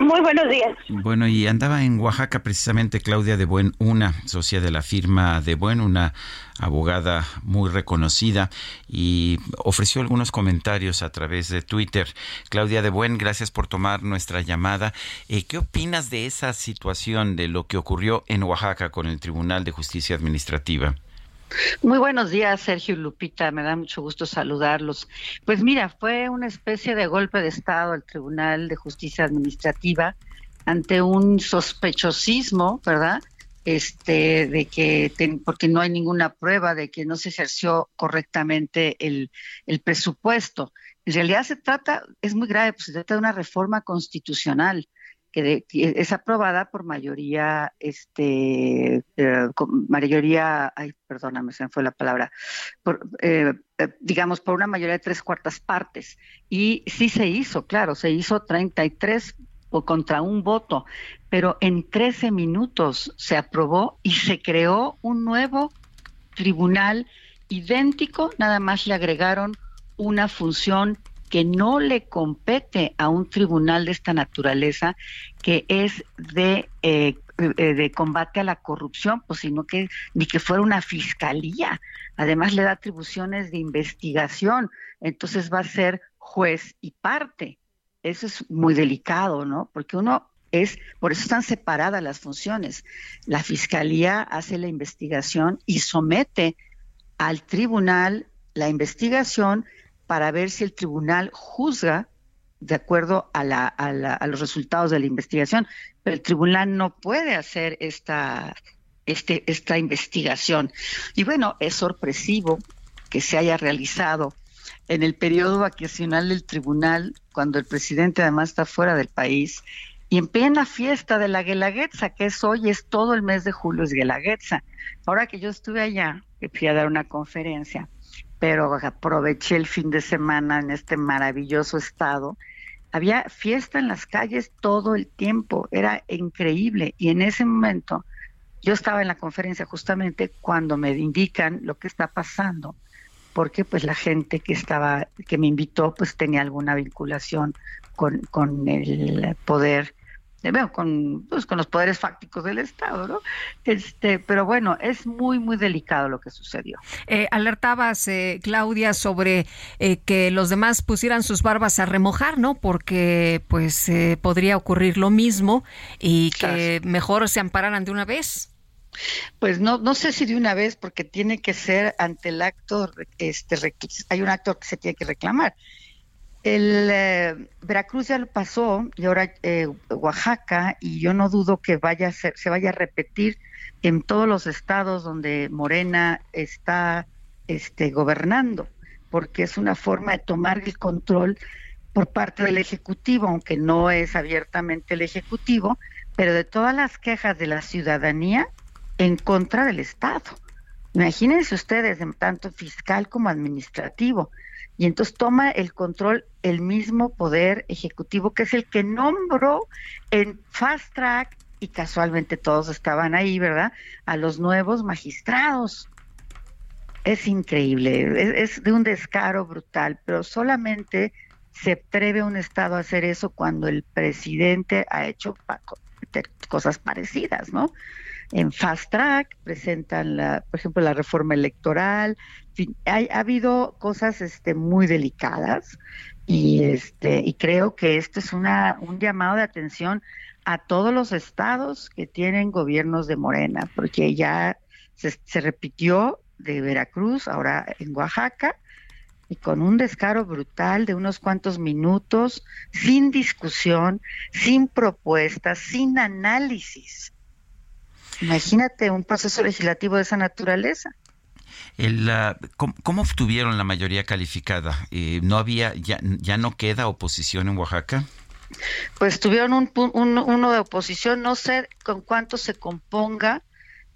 Muy buenos días. Bueno, y andaba en Oaxaca precisamente Claudia de Buen, una socia de la firma de Buen, una abogada muy reconocida, y ofreció algunos comentarios a través de Twitter. Claudia de Buen, gracias por tomar nuestra llamada. Eh, ¿Qué opinas de esa situación, de lo que ocurrió en Oaxaca con el Tribunal de Justicia Administrativa? Muy buenos días, Sergio y Lupita. Me da mucho gusto saludarlos. Pues mira, fue una especie de golpe de Estado al Tribunal de Justicia Administrativa ante un sospechosismo, ¿verdad? Este, de que, porque no hay ninguna prueba de que no se ejerció correctamente el, el presupuesto. En realidad se trata, es muy grave, pues se trata de una reforma constitucional que, es aprobada por mayoría, este, eh, mayoría, ay, perdóname, se me fue la palabra, por, eh, eh, digamos, por una mayoría de tres cuartas partes. Y sí se hizo, claro, se hizo 33 o contra un voto, pero en 13 minutos se aprobó y se creó un nuevo tribunal idéntico, nada más le agregaron una función que no le compete a un tribunal de esta naturaleza, que es de, eh, eh, de combate a la corrupción, pues sino que ni que fuera una fiscalía. Además le da atribuciones de investigación, entonces va a ser juez y parte. Eso es muy delicado, ¿no? Porque uno es, por eso están separadas las funciones. La fiscalía hace la investigación y somete al tribunal la investigación para ver si el tribunal juzga de acuerdo a, los resultados de la investigación, pero el tribunal no puede hacer esta, este, esta investigación. Y bueno, es sorpresivo que se haya realizado en el periodo vacacional del tribunal, cuando el presidente además está fuera del país, y en plena fiesta de la Guelaguetza, que es hoy, es todo el mes de julio, es Guelaguetza. Ahora que yo estuve allá, que fui a dar una conferencia, pero aproveché el fin de semana en este maravilloso estado. Había fiesta en las calles todo el tiempo, era increíble. Y en ese momento yo estaba en la conferencia justamente cuando me indican lo que está pasando, porque pues la gente que estaba, que me invitó, pues tenía alguna vinculación con, con el poder con, pues, con los poderes fácticos del Estado, ¿no? Este, pero bueno, es muy, muy delicado lo que sucedió. Eh, alertabas, eh, Claudia, sobre eh, que los demás pusieran sus barbas a remojar, ¿no? Porque pues podría ocurrir lo mismo y que mejor se ampararan de una vez. Pues no, no sé si de una vez, porque tiene que ser ante el acto, este, hay un acto que se tiene que reclamar. El eh, Veracruz ya lo pasó y ahora eh, Oaxaca y yo no dudo que vaya a ser, se vaya a repetir en todos los estados donde Morena está este, gobernando, porque es una forma de tomar el control por parte del ejecutivo, aunque no es abiertamente el ejecutivo, pero de todas las quejas de la ciudadanía en contra del Estado. Imagínense ustedes, tanto fiscal como administrativo y entonces toma el control el mismo poder ejecutivo que es el que nombró en fast track y casualmente todos estaban ahí, ¿verdad? A los nuevos magistrados. Es increíble, es, de un descaro brutal, pero solamente se atreve un Estado a hacer eso cuando el presidente ha hecho cosas parecidas, ¿no? En fast track presentan, la, por ejemplo, la reforma electoral, ha habido cosas este, muy delicadas y, este, y creo que esto es una, un llamado de atención a todos los estados que tienen gobiernos de Morena, porque ya se, se repitió de Veracruz, ahora en Oaxaca, y con un descaro brutal de unos cuantos minutos, sin discusión, sin propuestas, sin análisis. Imagínate un proceso legislativo de esa naturaleza. El, ¿cómo, obtuvieron la mayoría calificada? Eh, ¿No había, ya, ya no queda oposición en Oaxaca? Pues tuvieron un, uno de oposición, no sé con cuánto se componga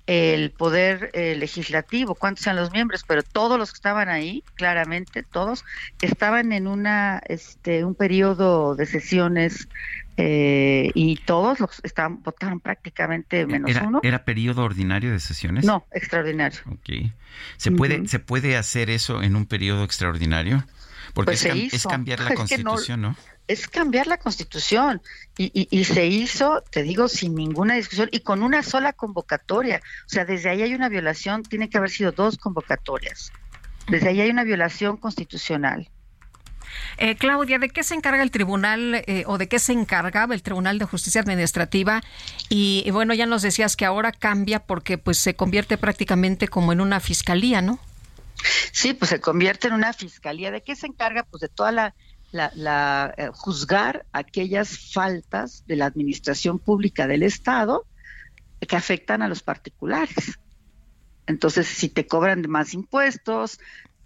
el poder eh, legislativo, cuántos sean los miembros, pero todos los que estaban ahí, claramente todos, estaban en una este un periodo de sesiones eh, y todos los estaban votaron prácticamente menos uno. ¿Era periodo ordinario de sesiones? No, extraordinario. Okay. ¿Se puede se puede hacer eso en un periodo extraordinario? Porque pues es, cambiar la (laughs) constitución, ¿no? Es cambiar la constitución y, y, se hizo, te digo, sin ninguna discusión y con una sola convocatoria. O sea, desde ahí hay una violación, tiene que haber sido dos convocatorias. Desde ahí hay una violación constitucional. Eh, Claudia, ¿de qué se encarga el tribunal eh, o de qué se encargaba el Tribunal de Justicia Administrativa? Y, bueno, ya nos decías que ahora cambia porque pues se convierte prácticamente como en una fiscalía, ¿no? Sí, pues se convierte en una fiscalía. ¿De qué se encarga? Pues de toda la, la, eh, juzgar aquellas faltas de la administración pública del Estado que afectan a los particulares. Entonces, si te cobran más impuestos,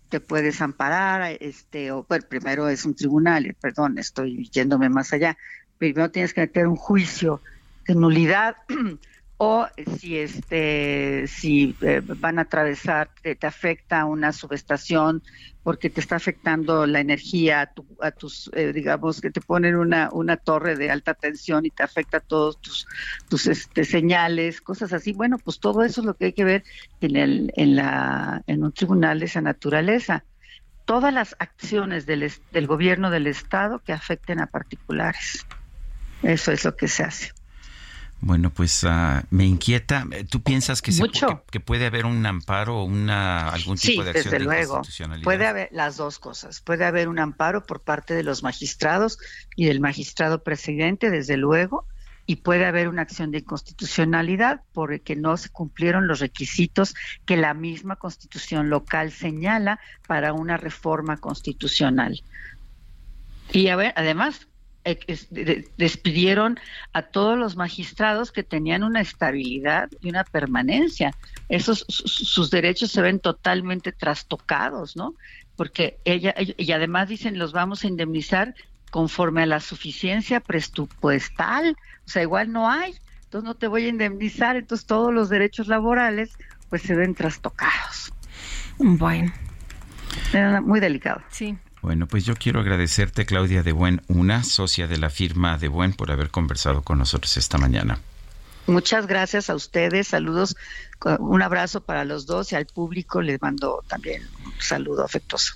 te puedes amparar, este, o bueno, primero es un tribunal, perdón, estoy yéndome más allá. Primero tienes que meter un juicio de nulidad (clears throat) o si este si eh, van a atravesar te, afecta una subestación porque te está afectando la energía a, tus eh, digamos que te ponen una una torre de alta tensión y te afecta todos tus tus este, señales cosas así. Bueno pues todo eso es lo que hay que ver en el en la en un tribunal de esa naturaleza. Todas las acciones del, del gobierno del estado que afecten a particulares. Eso es lo que se hace bueno, pues uh, me inquieta. ¿Tú piensas que, que, puede haber un amparo o una, algún tipo de acción desde luego. Puede haber las dos cosas. Puede haber un amparo por parte de los magistrados y del magistrado presidente, desde luego, y puede haber una acción de inconstitucionalidad porque no se cumplieron los requisitos que la misma constitución local señala para una reforma constitucional. Y a ver, además, despidieron a todos los magistrados que tenían una estabilidad y una permanencia. Esos sus derechos se ven totalmente trastocados, ¿no? Porque ella y además dicen los vamos a indemnizar conforme a la suficiencia presupuestal, o sea, igual no hay, entonces no te voy a indemnizar, entonces todos los derechos laborales pues se ven trastocados. Bueno. Era muy delicado. Sí. Bueno, pues yo quiero agradecerte, Claudia de Buen, una socia de la firma de Buen, por haber conversado con nosotros esta mañana. Muchas gracias a ustedes, saludos, un abrazo para los dos y al público les mando también un saludo afectuoso.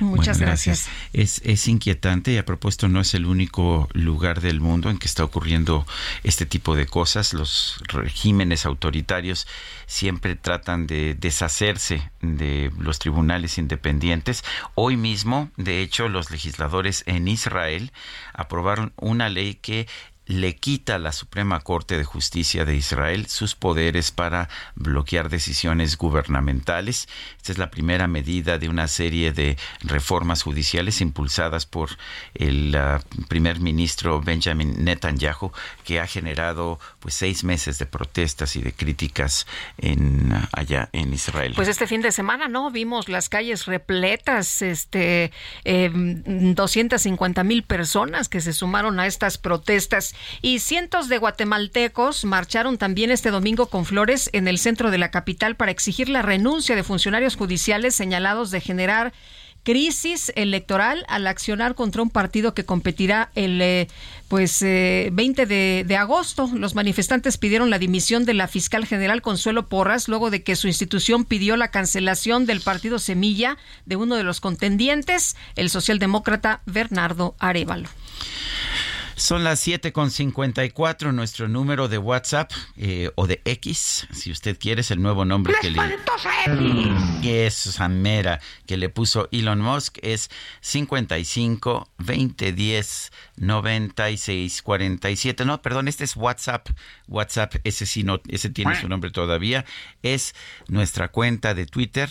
Muchas gracias. Es, es inquietante y a propósito no es el único lugar del mundo en que está ocurriendo este tipo de cosas. Los regímenes autoritarios siempre tratan de deshacerse de los tribunales independientes. Hoy mismo, de hecho, los legisladores en Israel aprobaron una ley que le quita a la Suprema Corte de Justicia de Israel sus poderes para bloquear decisiones gubernamentales. Esta es la primera medida de una serie de reformas judiciales impulsadas por el ah, primer ministro Benjamin Netanyahu, que ha generado pues seis meses de protestas y de críticas en allá en Israel. Pues este fin de semana, ¿no? Vimos las calles repletas, este, eh, 250 mil personas que se sumaron a estas protestas y cientos de guatemaltecos marcharon también este domingo con flores en el centro de la capital para exigir la renuncia de funcionarios judiciales señalados de generar crisis electoral al accionar contra un partido que competirá el eh, pues 20 eh, de, agosto. Los manifestantes pidieron la dimisión de la fiscal general Consuelo Porras luego de que su institución pidió la cancelación del partido Semilla de uno de los contendientes, el socialdemócrata Bernardo Arevalo. Son las 7.54, nuestro número de WhatsApp eh, o de X, si usted quiere, es el nuevo nombre que le... Es Samera, que le puso Elon Musk, es 55 20 10 96 47. No, perdón, este es WhatsApp. WhatsApp, ese sí no, ese tiene su nombre todavía. Es nuestra cuenta de Twitter,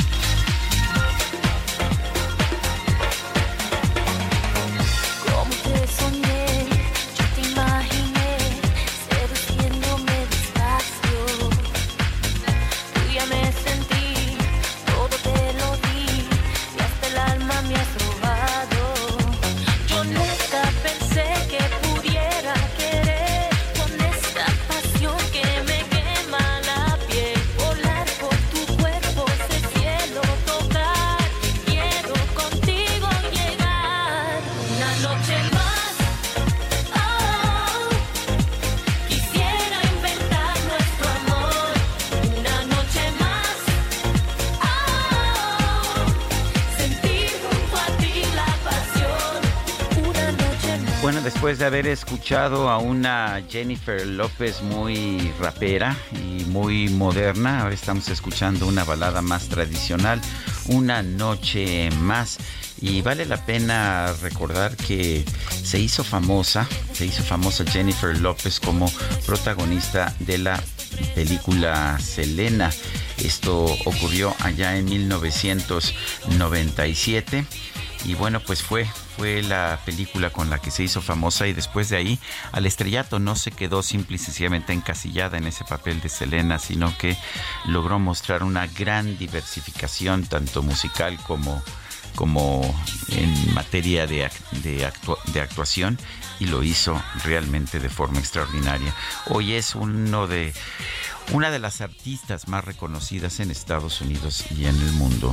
de haber escuchado a una Jennifer López muy rapera y muy moderna, ahora estamos escuchando una balada más tradicional, Una noche más. Y vale la pena recordar que se hizo famosa, se hizo famosa Jennifer López como protagonista de la película Selena. Esto ocurrió allá en 1997 y bueno, pues fue fue la película con la que se hizo famosa y después de ahí al estrellato no se quedó simple y sencillamente encasillada en ese papel de Selena, sino que logró mostrar una gran diversificación tanto musical como como en materia de, de, actuación y lo hizo realmente de forma extraordinaria. Hoy es uno de una de las artistas más reconocidas en Estados Unidos y en el mundo.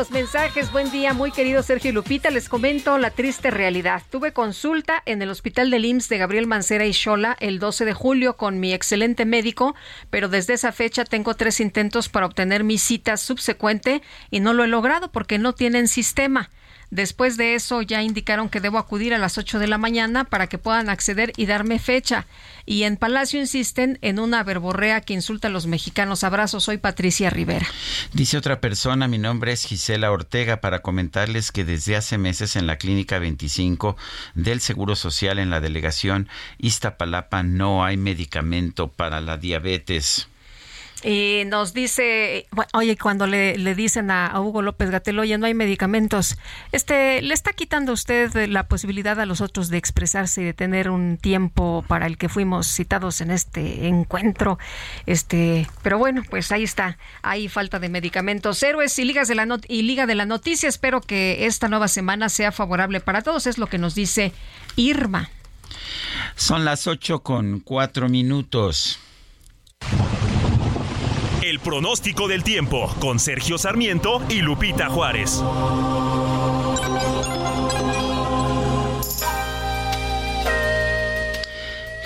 Los mensajes. Buen día, muy querido Sergio Lupita. Les comento la triste realidad. Tuve consulta en el hospital del IMSS de Gabriel Mancera y Xola el 12 de julio con mi excelente médico, pero desde esa fecha tengo tres intentos para obtener mi cita subsecuente y no lo he logrado porque no tienen sistema. Después de eso ya indicaron que debo acudir a las 8 de la mañana para que puedan acceder y darme fecha. Y en Palacio insisten en una verborrea que insulta a los mexicanos. Abrazos, soy Patricia Rivera. Dice otra persona, mi nombre es Gisela Ortega, para comentarles que desde hace meses en la Clínica 25 del Seguro Social en la delegación Iztapalapa no hay medicamento para la diabetes. Y nos dice, oye, cuando le, le dicen a, Hugo López Gatel, oye, no hay medicamentos, este, le está quitando usted la posibilidad a los otros de expresarse y de tener un tiempo para el que fuimos citados en este encuentro. Este, pero bueno, pues ahí está, hay falta de medicamentos. Héroes y ligas de la y Liga de la Noticia, espero que esta nueva semana sea favorable para todos, es lo que nos dice Irma. Son las ocho con cuatro minutos. El pronóstico del tiempo con Sergio Sarmiento y Lupita Juárez.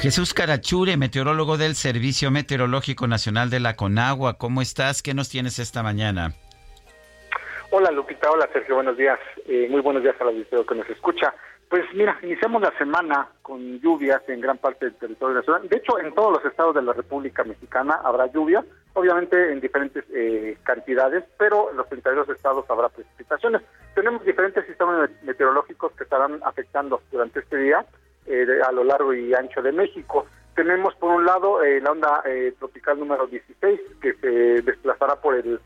Jesús Carachure, meteorólogo del Servicio Meteorológico Nacional de la Conagua. ¿Cómo estás? ¿Qué nos tienes esta mañana? Hola Lupita, hola Sergio, buenos días. Eh, muy buenos días a la auditorio que nos escucha. Pues mira, iniciamos la semana con lluvias en gran parte del territorio nacional. De hecho, en todos los estados de la República Mexicana habrá lluvia, obviamente en diferentes eh, cantidades, pero en los 32 estados habrá precipitaciones. Tenemos diferentes sistemas meteorológicos que estarán afectando durante este día eh, a lo largo y ancho de México. Tenemos por un lado eh, la onda tropical número 16 que se desplazará por el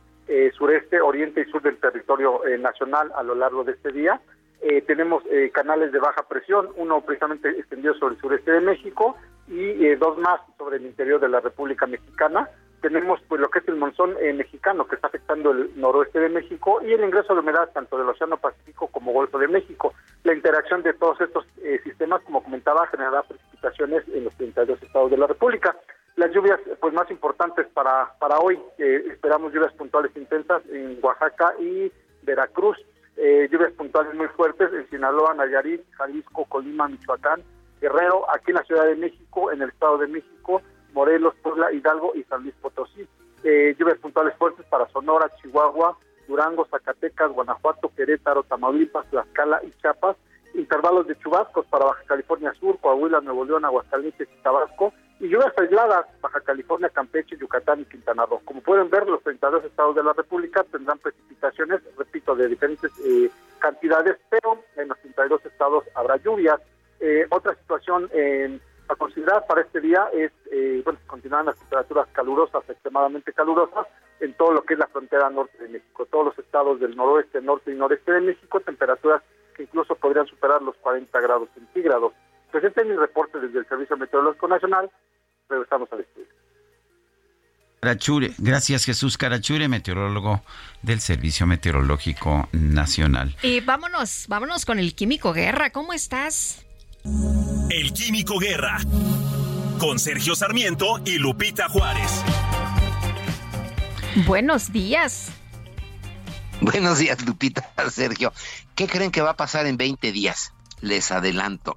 sureste, oriente y sur del territorio nacional a lo largo de este día. Eh, tenemos eh, canales de baja presión, uno precisamente extendido sobre el sureste de México y eh, dos más sobre el interior de la República Mexicana. Tenemos pues lo que es el monzón mexicano que está afectando el noroeste de México y el ingreso de humedad tanto del Océano Pacífico como Golfo de México. La interacción de todos estos sistemas, como comentaba, generará precipitaciones en los 32 estados de la República. Las lluvias pues más importantes para, para hoy, esperamos lluvias puntuales intensas en Oaxaca y Veracruz eh, lluvias puntuales muy fuertes en Sinaloa, Nayarit, Jalisco, Colima, Michoacán, Guerrero, aquí en la Ciudad de México, en el Estado de México, Morelos, Puebla, Hidalgo y San Luis Potosí. Eh, lluvias puntuales fuertes para Sonora, Chihuahua, Durango, Zacatecas, Guanajuato, Querétaro, Tamaulipas, Tlaxcala y Chiapas. Intervalos de chubascos para Baja California Sur, Coahuila, Nuevo León, Aguascalientes y Tabasco y lluvias aisladas, Baja California, Campeche, Yucatán y Quintana Roo. Como pueden ver, los 32 estados de la República tendrán precipitaciones, repito, de diferentes eh, cantidades, pero en los 32 estados habrá lluvias. Eh, otra situación a considerar para este día es, eh, bueno, continuarán las temperaturas calurosas, extremadamente calurosas, en todo lo que es la frontera norte de México. Todos los estados del noroeste, norte y noreste de México, temperaturas que incluso podrían superar los 40 grados centígrados. Pues este es mi reporte desde el Servicio Meteorológico Nacional. Regresamos al estudio. Carachure, gracias Jesús Carachure, meteorólogo del Servicio Meteorológico Nacional. Y vámonos, vámonos con el Químico Guerra, ¿cómo estás? El Químico Guerra, con Sergio Sarmiento y Lupita Juárez. Buenos días. Buenos días, Lupita, (laughs) Sergio. ¿Qué creen que va a pasar en 20 días? Les adelanto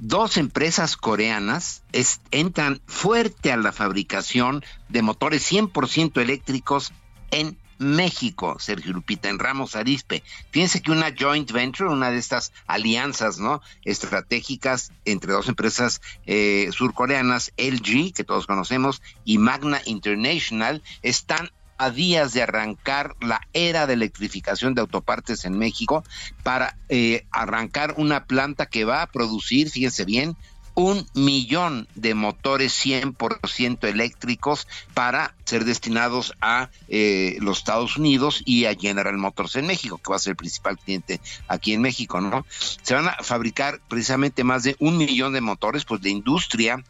dos empresas coreanas entran fuerte a la fabricación de motores 100% eléctricos en México, Sergio Lupita, en Ramos Arispe. Fíjense que una joint venture, una de estas alianzas no estratégicas entre dos empresas eh, surcoreanas, LG, que todos conocemos, y Magna International, están a días de arrancar la era de electrificación de autopartes en México para eh, arrancar una planta que va a producir, fíjense bien, un millón de motores 100% eléctricos para ser destinados a eh, los Estados Unidos y a General Motors en México, que va a ser el principal cliente aquí en México, ¿no? Se van a fabricar precisamente más de un millón de motores, pues de industria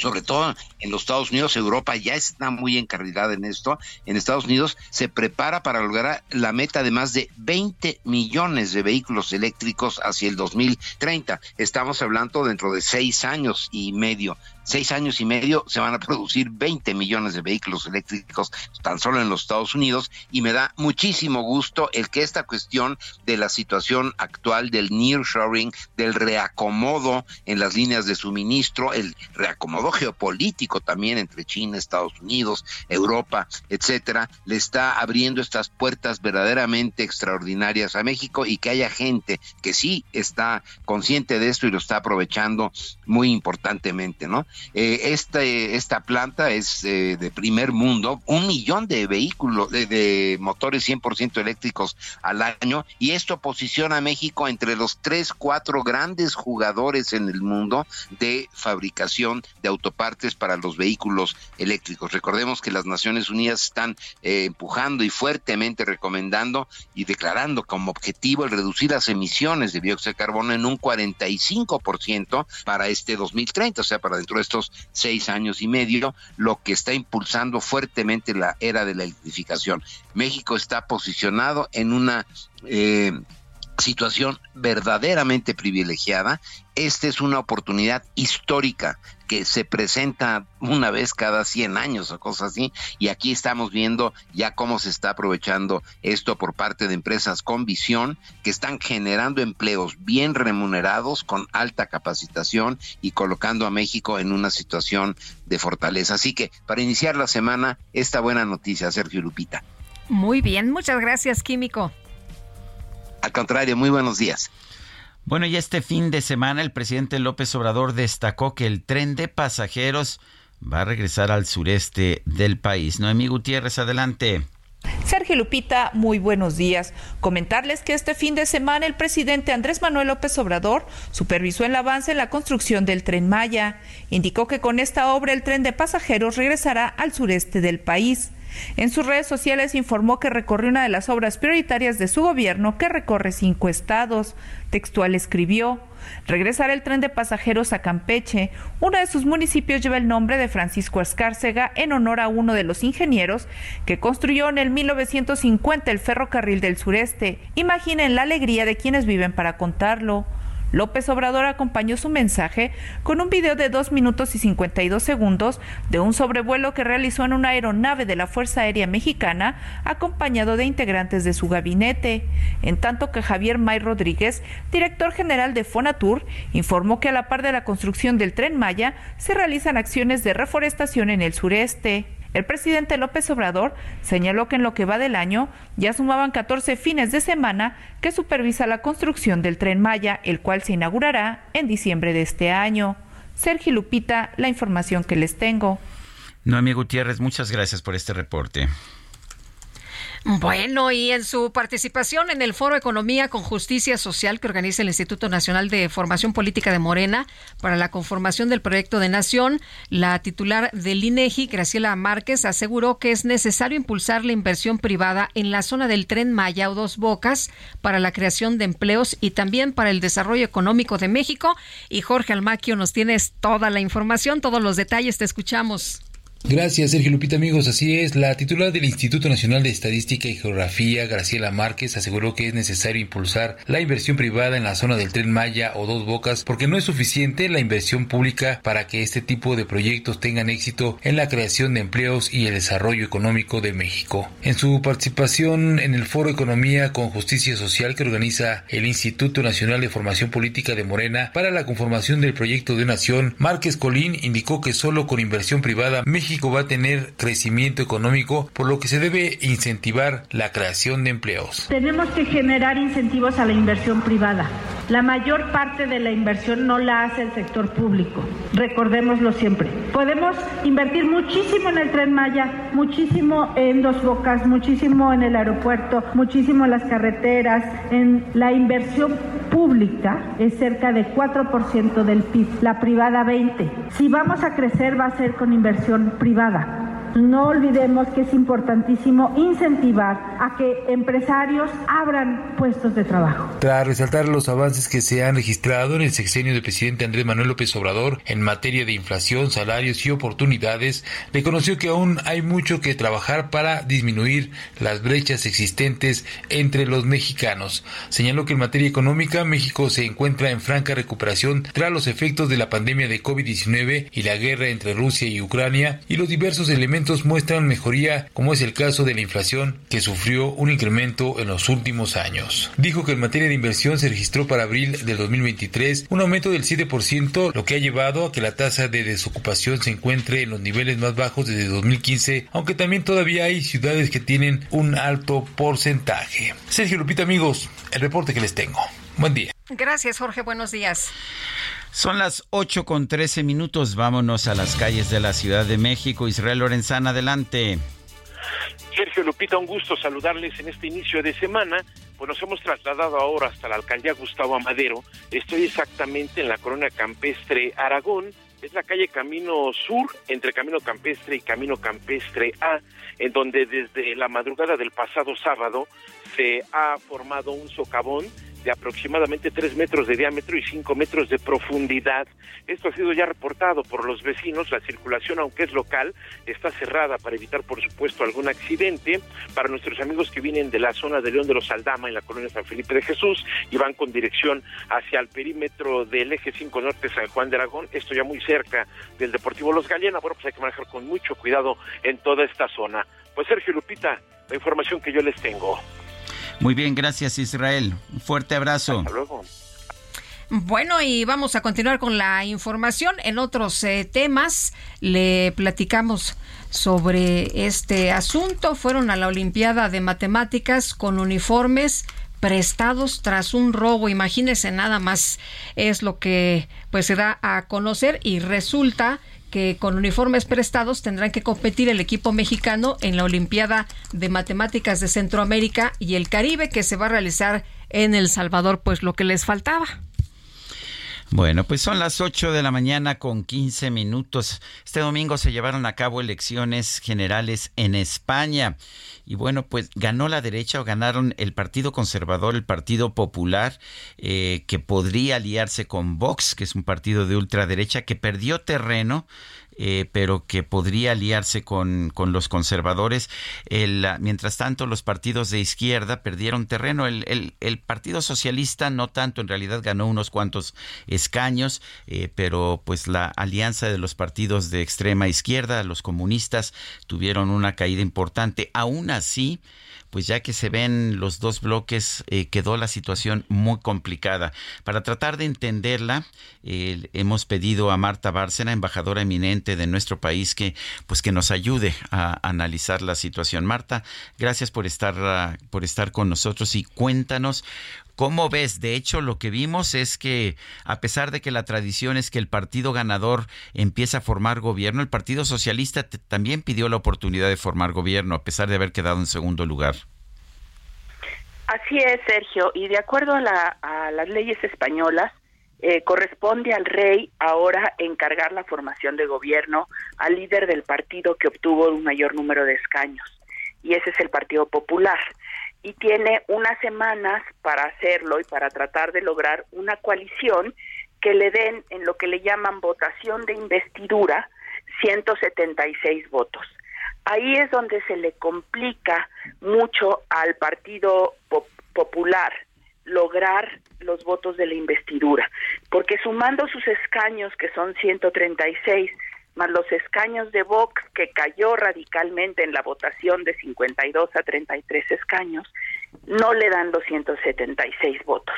sobre todo en los Estados Unidos, Europa ya está muy encarrilada en esto. En Estados Unidos se prepara para lograr la meta de más de 20 millones de vehículos eléctricos hacia el 2030. Estamos hablando dentro de seis años y medio seis años y medio se van a producir 20 millones de vehículos eléctricos tan solo en los Estados Unidos y me da muchísimo gusto el que esta cuestión de la situación actual del nearshoring, del reacomodo en las líneas de suministro, el reacomodo geopolítico también entre China, Estados Unidos, Europa, etcétera, le está abriendo estas puertas verdaderamente extraordinarias a México y que haya gente que sí está consciente de esto y lo está aprovechando muy importantemente, ¿no? Eh, este, esta planta es eh, de primer mundo, un millón de vehículos, de, de motores 100% eléctricos al año, y esto posiciona a México entre los tres, cuatro grandes jugadores en el mundo de fabricación de autopartes para los vehículos eléctricos. Recordemos que las Naciones Unidas están eh, empujando y fuertemente recomendando y declarando como objetivo el reducir las emisiones de dióxido de carbono en un 45% para este 2030, o sea, para dentro de estos seis años y medio, lo que está impulsando fuertemente la era de la electrificación. México está posicionado en una eh, situación verdaderamente privilegiada. Esta es una oportunidad histórica que se presenta una vez cada 100 años o cosas así, y aquí estamos viendo ya cómo se está aprovechando esto por parte de empresas con visión que están generando empleos bien remunerados, con alta capacitación y colocando a México en una situación de fortaleza. Así que para iniciar la semana, esta buena noticia, Sergio Lupita. Muy bien, muchas gracias, Químico. Al contrario, muy buenos días. Bueno, y este fin de semana el presidente López Obrador destacó que el tren de pasajeros va a regresar al sureste del país. Noemí Gutiérrez, adelante. Sergio Lupita, muy buenos días. Comentarles que este fin de semana el presidente Andrés Manuel López Obrador supervisó el avance en la construcción del tren Maya. Indicó que con esta obra el tren de pasajeros regresará al sureste del país. En sus redes sociales informó que recorrió una de las obras prioritarias de su gobierno que recorre cinco estados. Textual escribió, regresar el tren de pasajeros a Campeche. Uno de sus municipios lleva el nombre de Francisco Escárcega en honor a uno de los ingenieros que construyó en el 1950 el ferrocarril del sureste. Imaginen la alegría de quienes viven para contarlo. López Obrador acompañó su mensaje con un video de 2 minutos y 52 segundos de un sobrevuelo que realizó en una aeronave de la Fuerza Aérea Mexicana, acompañado de integrantes de su gabinete. En tanto que Javier May Rodríguez, director general de Fonatur, informó que a la par de la construcción del tren Maya se realizan acciones de reforestación en el sureste. El presidente López Obrador señaló que en lo que va del año ya sumaban 14 fines de semana que supervisa la construcción del tren Maya, el cual se inaugurará en diciembre de este año. Sergio Lupita, la información que les tengo. Noemí Gutiérrez, muchas gracias por este reporte. Bueno, y en su participación en el Foro Economía con Justicia Social que organiza el Instituto Nacional de Formación Política de Morena para la conformación del proyecto de nación, la titular del INEGI, Graciela Márquez, aseguró que es necesario impulsar la inversión privada en la zona del tren Maya o Dos Bocas para la creación de empleos y también para el desarrollo económico de México. Y Jorge Almaquio nos tienes toda la información, todos los detalles, te escuchamos. Gracias, Sergio Lupita, amigos. Así es, la titular del Instituto Nacional de Estadística y Geografía, Graciela Márquez, aseguró que es necesario impulsar la inversión privada en la zona del tren Maya o Dos Bocas, porque no es suficiente la inversión pública para que este tipo de proyectos tengan éxito en la creación de empleos y el desarrollo económico de México. En su participación en el Foro Economía con Justicia Social que organiza el Instituto Nacional de Formación Política de Morena para la conformación del proyecto de nación, Márquez Colín indicó que solo con inversión privada México México va a tener crecimiento económico, por lo que se debe incentivar la creación de empleos. Tenemos que generar incentivos a la inversión privada. La mayor parte de la inversión no la hace el sector público, recordémoslo siempre. Podemos invertir muchísimo en el tren Maya, muchísimo en Dos Bocas, muchísimo en el aeropuerto, muchísimo en las carreteras, en la inversión pública es cerca de 4% del PIB, la privada 20. Si vamos a crecer va a ser con inversión privada. No olvidemos que es importantísimo incentivar a que empresarios abran puestos de trabajo. Tras resaltar los avances que se han registrado en el sexenio del presidente Andrés Manuel López Obrador en materia de inflación, salarios y oportunidades, reconoció que aún hay mucho que trabajar para disminuir las brechas existentes entre los mexicanos. Señaló que en materia económica México se encuentra en franca recuperación tras los efectos de la pandemia de COVID-19 y la guerra entre Rusia y Ucrania y los diversos elementos muestran mejoría como es el caso de la inflación que sufrió un incremento en los últimos años. Dijo que en materia de inversión se registró para abril del 2023 un aumento del 7%, lo que ha llevado a que la tasa de desocupación se encuentre en los niveles más bajos desde 2015, aunque también todavía hay ciudades que tienen un alto porcentaje. Sergio Lupita, amigos, el reporte que les tengo. Buen día. Gracias, Jorge. Buenos días. Son las 8 con 13 minutos. Vámonos a las calles de la Ciudad de México. Israel Lorenzana, adelante. Sergio Lupita, un gusto saludarles en este inicio de semana. Pues nos hemos trasladado ahora hasta la alcaldía Gustavo Amadero. Estoy exactamente en la colonia campestre Aragón. Es la calle Camino Sur, entre Camino Campestre y Camino Campestre A, en donde desde la madrugada del pasado sábado se ha formado un socavón de aproximadamente 3 metros de diámetro y 5 metros de profundidad. Esto ha sido ya reportado por los vecinos. La circulación, aunque es local, está cerrada para evitar, por supuesto, algún accidente. Para nuestros amigos que vienen de la zona de León de los Aldama, en la colonia San Felipe de Jesús, y van con dirección hacia el perímetro del eje 5 norte San Juan de Aragón, esto ya muy cerca del Deportivo Los Gallena. Bueno, pues hay que manejar con mucho cuidado en toda esta zona. Pues Sergio Lupita, la información que yo les tengo. Muy bien, gracias Israel. Un fuerte abrazo. Hasta luego. Bueno, y vamos a continuar con la información. En otros eh, temas le platicamos sobre este asunto. Fueron a la Olimpiada de Matemáticas con uniformes prestados tras un robo. Imagínense nada más es lo que pues se da a conocer y resulta que con uniformes prestados tendrán que competir el equipo mexicano en la Olimpiada de Matemáticas de Centroamérica y el Caribe que se va a realizar en El Salvador, pues lo que les faltaba. Bueno, pues son las 8 de la mañana con 15 minutos. Este domingo se llevaron a cabo elecciones generales en España. Y bueno, pues ganó la derecha o ganaron el Partido Conservador, el Partido Popular, eh, que podría aliarse con Vox, que es un partido de ultraderecha, que perdió terreno eh, pero que podría aliarse con, con los conservadores. El, mientras tanto, los partidos de izquierda perdieron terreno. El, el, el, Partido Socialista no tanto, en realidad ganó unos cuantos escaños, eh, pero pues la alianza de los partidos de extrema izquierda, los comunistas, tuvieron una caída importante. Aún así, pues ya que se ven los dos bloques, eh, quedó la situación muy complicada. Para tratar de entenderla, hemos pedido a Marta Bárcena, embajadora eminente de nuestro país, que pues que nos ayude a analizar la situación. Marta, gracias por estar, uh, por estar con nosotros y cuéntanos ¿Cómo ves? De hecho, lo que vimos es que, a pesar de que la tradición es que el partido ganador empieza a formar gobierno, el Partido Socialista también pidió la oportunidad de formar gobierno, a pesar de haber quedado en segundo lugar. Así es, Sergio, y de acuerdo a, la, las leyes españolas, eh, corresponde al rey ahora encargar la formación de gobierno al líder del partido que obtuvo un mayor número de escaños, y ese es el Partido Popular y tiene unas semanas para hacerlo y para tratar de lograr una coalición que le den en lo que le llaman votación de investidura 176 votos. Ahí es donde se le complica mucho al Partido Popular lograr los votos de la investidura, porque sumando sus escaños, que son 136, más los escaños de Vox, que cayó radicalmente en la votación de 52 a 33 escaños, no le dan los 176 votos.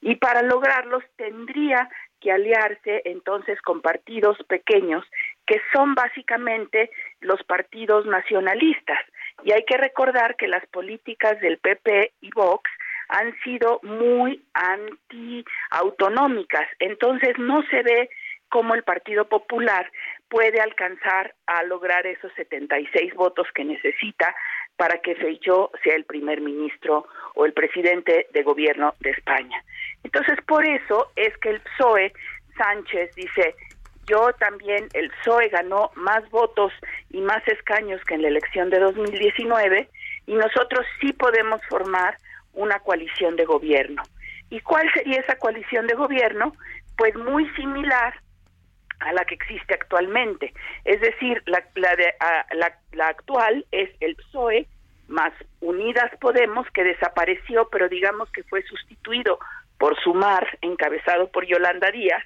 Y para lograrlos tendría que aliarse entonces con partidos pequeños que son básicamente los partidos nacionalistas. Y hay que recordar que las políticas del PP y Vox han sido muy anti-autonómicas, entonces no se ve cómo el Partido Popular puede alcanzar a lograr esos 76 votos que necesita para que Feijóo sea el primer ministro o el presidente de gobierno de España. Entonces, por eso es que el PSOE Sánchez dice, yo también, el PSOE ganó más votos y más escaños que en la elección de 2019 y nosotros sí podemos formar una coalición de gobierno. ¿Y cuál sería esa coalición de gobierno? Pues muy similar a la que existe actualmente. Es decir, la, actual es el PSOE más Unidas Podemos, que desapareció, pero digamos que fue sustituido por Sumar, encabezado por Yolanda Díaz,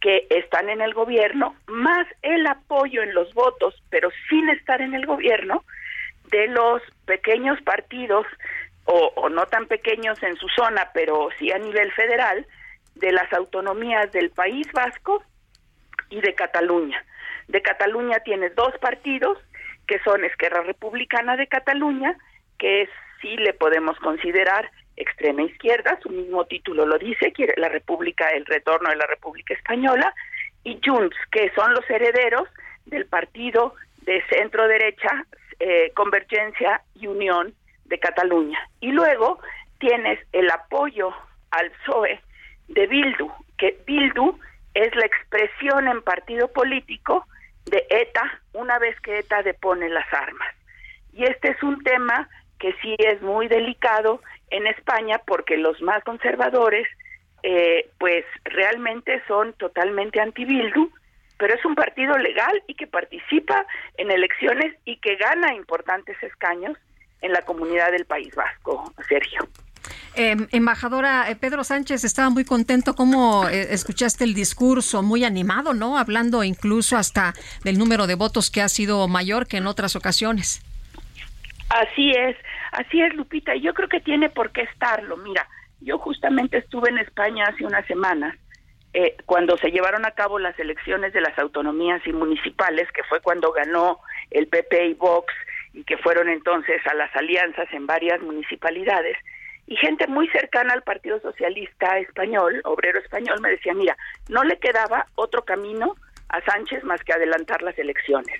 que están en el gobierno, más el apoyo en los votos, pero sin estar en el gobierno, de los pequeños partidos, o, no tan pequeños en su zona, pero sí a nivel federal, de las autonomías del País Vasco y de Cataluña. De Cataluña tiene dos partidos, que son Esquerra Republicana de Cataluña, que sí le podemos considerar extrema izquierda, su mismo título lo dice, quiere la República, el retorno de la República Española, y Junts, que son los herederos del partido de centro derecha, eh, Convergencia y Unión de Cataluña. Y luego tienes el apoyo al PSOE de Bildu, que Bildu es la expresión en partido político de ETA una vez que ETA depone las armas. Y este es un tema que sí es muy delicado en España porque los más conservadores eh, pues realmente son totalmente anti-Bildu, pero es un partido legal y que participa en elecciones y que gana importantes escaños en la comunidad del País Vasco, Sergio. Em, embajadora eh, Pedro Sánchez estaba muy contento como eh, escuchaste el discurso, muy animado, ¿no? Hablando incluso hasta del número de votos que ha sido mayor que en otras ocasiones. Así es, así es, Lupita, yo creo que tiene por qué estarlo. Mira, yo justamente estuve en España hace unas semanas eh, cuando se llevaron a cabo las elecciones de las autonomías y municipales, que fue cuando ganó el PP y Vox y que fueron entonces a las alianzas en varias municipalidades y gente muy cercana al Partido Socialista Español, obrero español, me decía, mira, no le quedaba otro camino a Sánchez más que adelantar las elecciones,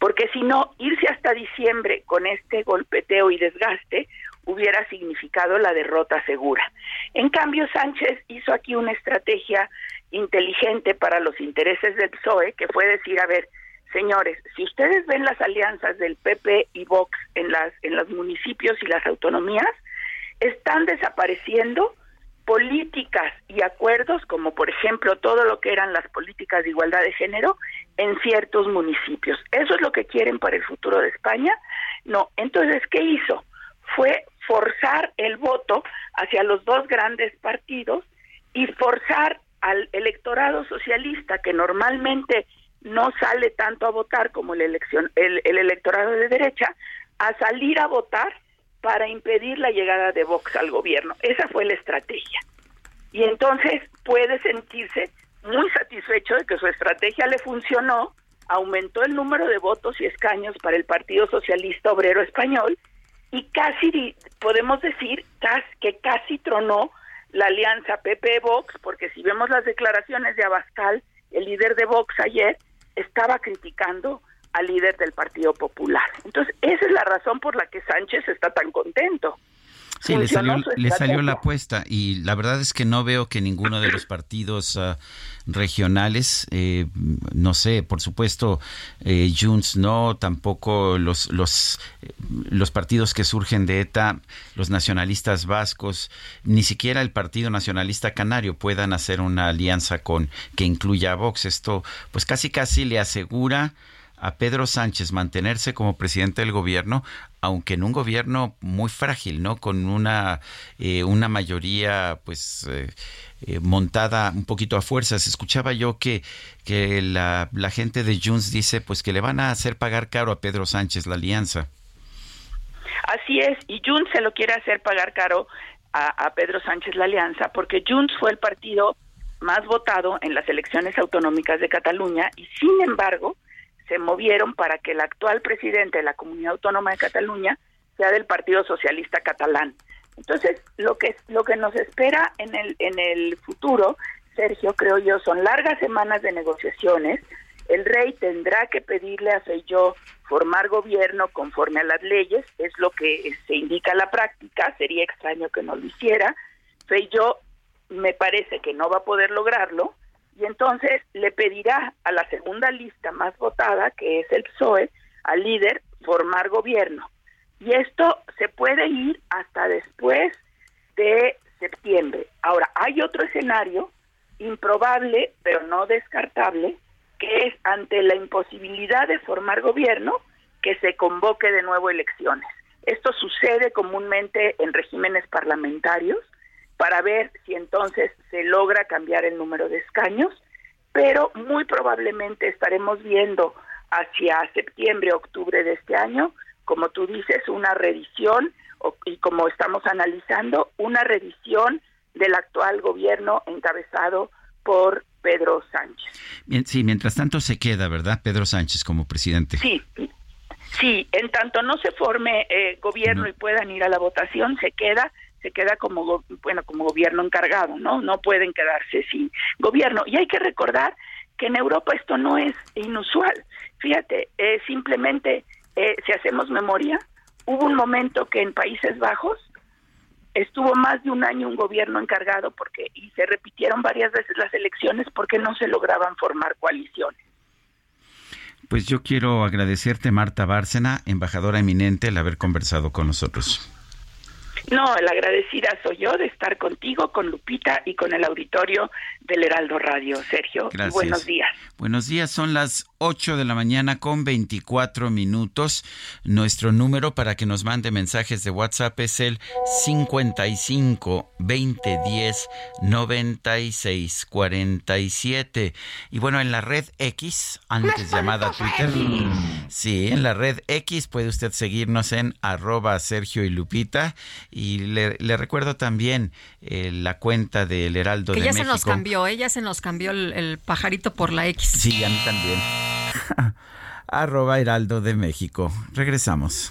porque si no, irse hasta diciembre con este golpeteo y desgaste hubiera significado la derrota segura. En cambio, Sánchez hizo aquí una estrategia inteligente para los intereses del PSOE, que fue decir, a ver, señores, si ustedes ven las alianzas del PP y Vox en las en los municipios y las autonomías, están desapareciendo políticas y acuerdos, como por ejemplo todo lo que eran las políticas de igualdad de género en ciertos municipios. ¿Eso es lo que quieren para el futuro de España? No. Entonces, ¿qué hizo? Fue forzar el voto hacia los dos grandes partidos y forzar al electorado socialista, que normalmente no sale tanto a votar como el, elección, el electorado de derecha, a salir a votar para impedir la llegada de Vox al gobierno. Esa fue la estrategia. Y entonces puede sentirse muy satisfecho de que su estrategia le funcionó, aumentó el número de votos y escaños para el Partido Socialista Obrero Español y casi podemos decir que casi tronó la alianza PP-Vox, porque si vemos las declaraciones de Abascal, el líder de Vox ayer, estaba criticando al líder del Partido Popular. Entonces, esa es la razón por la que Sánchez está tan contento. Sí, le salió, le salió, la apuesta y la verdad es que no veo que ninguno de los partidos ah, regionales, eh, no sé, por supuesto, eh, Junts no, tampoco los, los, los partidos que surgen de ETA, los nacionalistas vascos, ni siquiera el Partido Nacionalista Canario puedan hacer una alianza con que incluya a Vox. Esto, pues casi casi le asegura a Pedro Sánchez mantenerse como presidente del gobierno, aunque en un gobierno muy frágil, ¿no? Con una, eh, una mayoría, pues, eh, eh, montada un poquito a fuerzas. Escuchaba yo que, que la, gente de Junts dice, pues, que le van a hacer pagar caro a Pedro Sánchez la alianza. Así es, y Junts se lo quiere hacer pagar caro a, a Pedro Sánchez la alianza, porque Junts fue el partido más votado en las elecciones autonómicas de Cataluña y sin embargo se movieron para que el actual presidente de la Comunidad Autónoma de Cataluña sea del Partido Socialista Catalán. Entonces, lo que lo que nos espera en el en el futuro, Sergio, creo yo, son largas semanas de negociaciones. El rey tendrá que pedirle a Feijóo formar gobierno conforme a las leyes, es lo que se indica en la práctica, sería extraño que no lo hiciera. Feijóo me parece que no va a poder lograrlo, y entonces le pedirá a la segunda lista más votada, que es el PSOE, al líder, formar gobierno. Y esto se puede ir hasta después de septiembre. Ahora, hay otro escenario improbable, pero no descartable, que es ante la imposibilidad de formar gobierno, que se convoque de nuevo elecciones. Esto sucede comúnmente en regímenes parlamentarios para ver si entonces se logra cambiar el número de escaños, pero muy probablemente estaremos viendo hacia septiembre, octubre de este año, como tú dices, una revisión y como estamos analizando, una revisión del actual gobierno encabezado por Pedro Sánchez. sí, mientras tanto se queda, ¿verdad? Pedro Sánchez como presidente. Sí, sí, en tanto no se forme eh, gobierno y puedan ir a la votación, se queda se queda como bueno como gobierno encargado, ¿no? No pueden quedarse sin gobierno. Y hay que recordar que en Europa esto no es inusual. Fíjate, eh, simplemente eh, si hacemos memoria, hubo un momento que en Países Bajos estuvo más de un año un gobierno encargado porque y se repitieron varias veces las elecciones porque no se lograban formar coaliciones. Pues yo quiero agradecerte, Marta Bárcena, embajadora eminente, el haber conversado con nosotros. No, la agradecida soy yo de estar contigo, con Lupita y con el auditorio del Heraldo Radio, Sergio. buenos días. Buenos días, son las 8 de la mañana con 24 minutos. Nuestro número para que nos mande mensajes de WhatsApp es el 55 20 10 96 47. Y bueno, en la red X, antes llamada Twitter, sí, en la red X puede usted seguirnos en arroba Sergio y Lupita. Y le, recuerdo también eh, la cuenta del Heraldo de México. Que ya se nos cambió, ella ¿eh? se nos cambió el, el pajarito por la X. Sí, a mí también. (laughs) arroba Heraldo de México. Regresamos.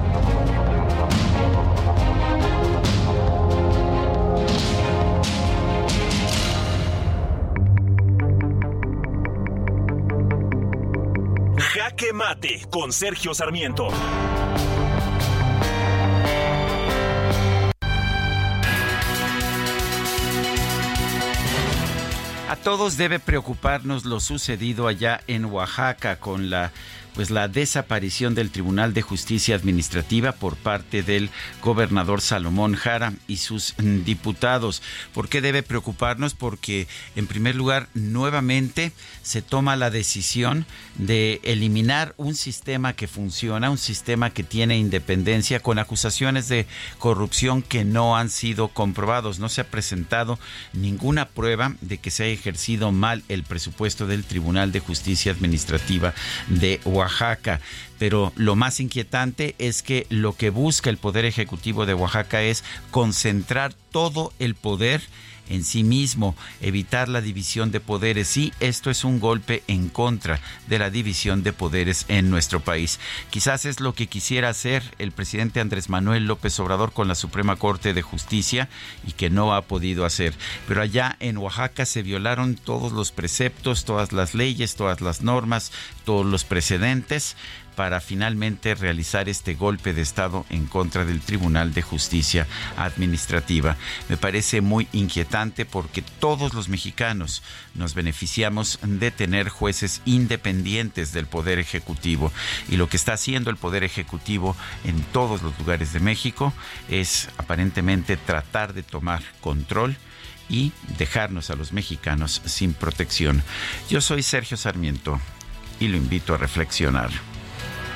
Jaque Mate con Sergio Sarmiento. A todos debe preocuparnos lo sucedido allá en Oaxaca con la pues la desaparición del Tribunal de Justicia Administrativa por parte del gobernador Salomón Jara y sus diputados. ¿Por qué debe preocuparnos? Porque en primer lugar nuevamente se toma la decisión de eliminar un sistema que funciona, un sistema que tiene independencia con acusaciones de corrupción que no han sido comprobados. No se ha presentado ninguna prueba de que se haya ejercido mal el presupuesto del Tribunal de Justicia Administrativa de Oaxaca. Oaxaca. Pero lo más inquietante es que lo que busca el Poder Ejecutivo de Oaxaca es concentrar todo el poder en sí mismo, evitar la división de poderes. Sí, esto es un golpe en contra de la división de poderes en nuestro país. Quizás es lo que quisiera hacer el presidente Andrés Manuel López Obrador con la Suprema Corte de Justicia y que no ha podido hacer. Pero allá en Oaxaca se violaron todos los preceptos, todas las leyes, todas las normas, todos los precedentes para finalmente realizar este golpe de Estado en contra del Tribunal de Justicia Administrativa. Me parece muy inquietante porque todos los mexicanos nos beneficiamos de tener jueces independientes del Poder Ejecutivo y lo que está haciendo el Poder Ejecutivo en todos los lugares de México es aparentemente tratar de tomar control y dejarnos a los mexicanos sin protección. Yo soy Sergio Sarmiento y lo invito a reflexionar.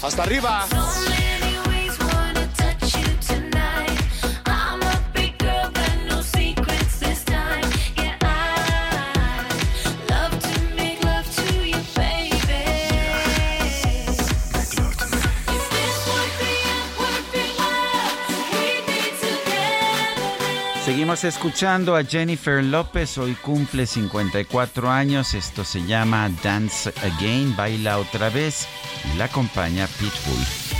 Hasta arriba. Seguimos escuchando a Jennifer López, hoy cumple 54 años, esto se llama Dance Again, baila otra vez y la acompaña Pitbull.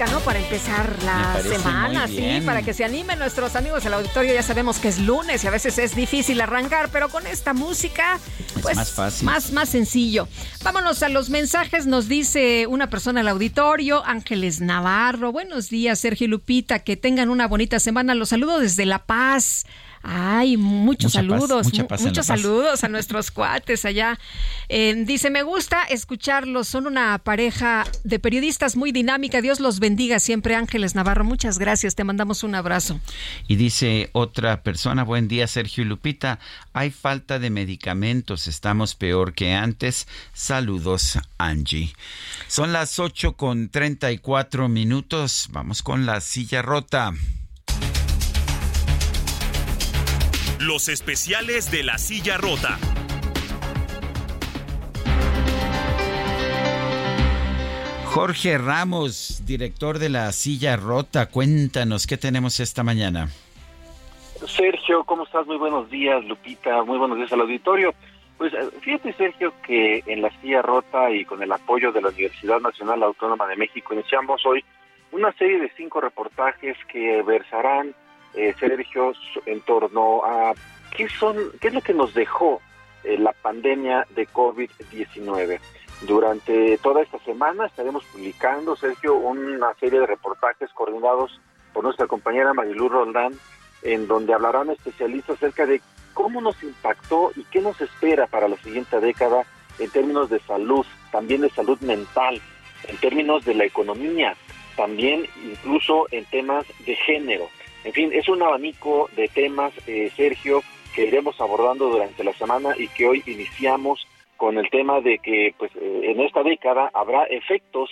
Música, ¿no? Para empezar la semana, sí, para que se animen nuestros amigos del auditorio. Ya sabemos que es lunes y a veces es difícil arrancar, pero con esta música pues, más fácil. Más, más sencillo. Vámonos a los mensajes. Nos dice una persona al auditorio, Ángeles Navarro. Buenos días, Sergio y Lupita. Que tengan una bonita semana. Los saludo desde La Paz. Ay, muchos saludos, muchos saludos a nuestros cuates allá. Eh, dice, me gusta escucharlos, son una pareja de periodistas muy dinámica. Dios los bendiga siempre, Ángeles Navarro. Muchas gracias, te mandamos un abrazo. Y dice otra persona, buen día Sergio y Lupita, hay falta de medicamentos, estamos peor que antes. Saludos, Angie. Son las 8 con 34 minutos, vamos con la silla rota. Los especiales de la silla rota. Jorge Ramos, director de la silla rota, cuéntanos qué tenemos esta mañana. Sergio, ¿cómo estás? Muy buenos días, Lupita, muy buenos días al auditorio. Pues eh, fíjate, Sergio, que en la silla rota y con el apoyo de la Universidad Nacional Autónoma de México iniciamos hoy una serie de cinco reportajes que versarán eh, Sergio, en torno a qué son, qué es lo que nos dejó eh, la pandemia de COVID-19. Durante toda esta semana estaremos publicando, Sergio, una serie de reportajes coordinados por nuestra compañera Marilu Roldán, en donde hablarán especialistas acerca de cómo nos impactó y qué nos espera para la siguiente década en términos de salud, también de salud mental, en términos de la economía, también incluso en temas de género. En fin, es un abanico de temas, eh, Sergio, que iremos abordando durante la semana y que hoy iniciamos con el tema de que pues eh, en esta década habrá efectos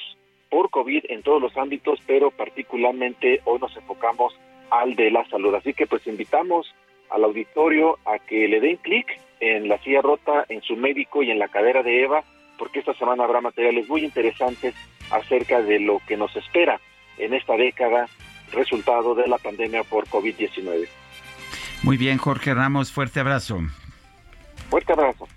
por COVID en todos los ámbitos, pero particularmente hoy nos enfocamos al de la salud. Así que pues invitamos al auditorio a que le den clic en la silla rota, en su médico y en la cadera de Eva, porque esta semana habrá materiales muy interesantes acerca de lo que nos espera en esta década resultado de la pandemia por COVID-19. Muy bien, Jorge Ramos, fuerte abrazo. Fuerte abrazo.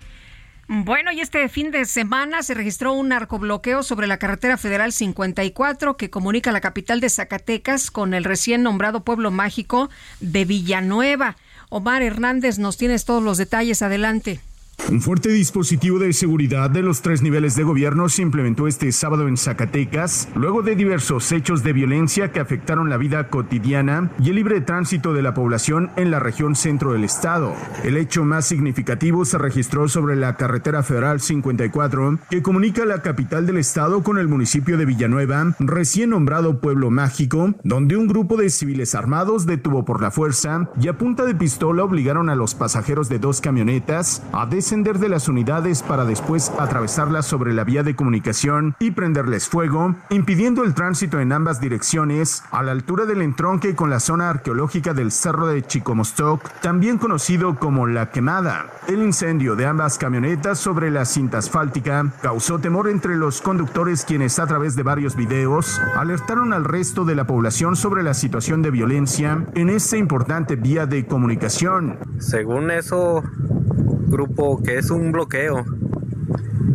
Bueno, y este fin de semana se registró un narcobloqueo sobre la carretera federal 54 que comunica la capital de Zacatecas con el recién nombrado pueblo mágico de Villanueva. Omar Hernández, nos tienes todos los detalles. Adelante. Un fuerte dispositivo de seguridad de los tres niveles de gobierno se implementó este sábado en Zacatecas, luego de diversos hechos de violencia que afectaron la vida cotidiana y el libre tránsito de la población en la región centro del estado. El hecho más significativo se registró sobre la carretera federal 54, que comunica la capital del estado con el municipio de Villanueva, recién nombrado pueblo mágico, donde un grupo de civiles armados detuvo por la fuerza y a punta de pistola obligaron a los pasajeros de dos camionetas a des descender de las unidades para después atravesarlas sobre la vía de comunicación y prenderles fuego, impidiendo el tránsito en ambas direcciones a la altura del entronque con la zona arqueológica del Cerro de Chicomostoc, también conocido como La Quemada. El incendio de ambas camionetas sobre la cinta asfáltica causó temor entre los conductores quienes a través de varios videos alertaron al resto de la población sobre la situación de violencia en esta importante vía de comunicación. Según eso, grupo que es un bloqueo.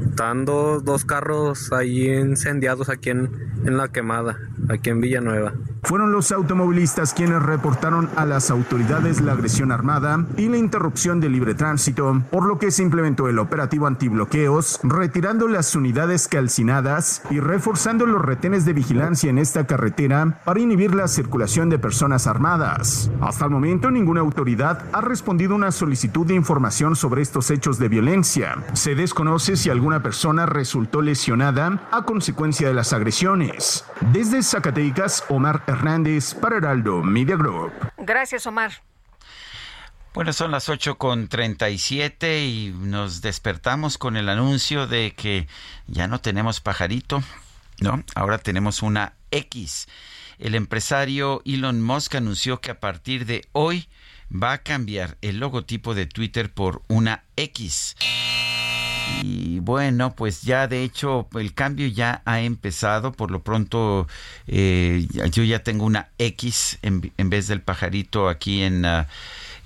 Están dos, dos carros ahí incendiados aquí en, en la quemada, aquí en Villanueva. Fueron los automovilistas quienes reportaron a las autoridades la agresión armada y la interrupción del libre tránsito, por lo que se implementó el operativo antibloqueos, retirando las unidades calcinadas y reforzando los retenes de vigilancia en esta carretera para inhibir la circulación de personas armadas. Hasta el momento ninguna autoridad ha respondido una solicitud de información sobre estos hechos de violencia. Se desconoce si alguna persona resultó lesionada a consecuencia de las agresiones. Desde Zacatecas, Omar Hernández para Heraldo Media Group. Gracias, Omar. Bueno, son las 8 con 37 y nos despertamos con el anuncio de que ya no tenemos pajarito, ¿no? Ahora tenemos una X. El empresario Elon Musk anunció que a partir de hoy va a cambiar el logotipo de Twitter por una X. Y bueno, pues ya de hecho el cambio ya ha empezado. Por lo pronto eh, yo ya tengo una X en, en vez del pajarito aquí en... Uh,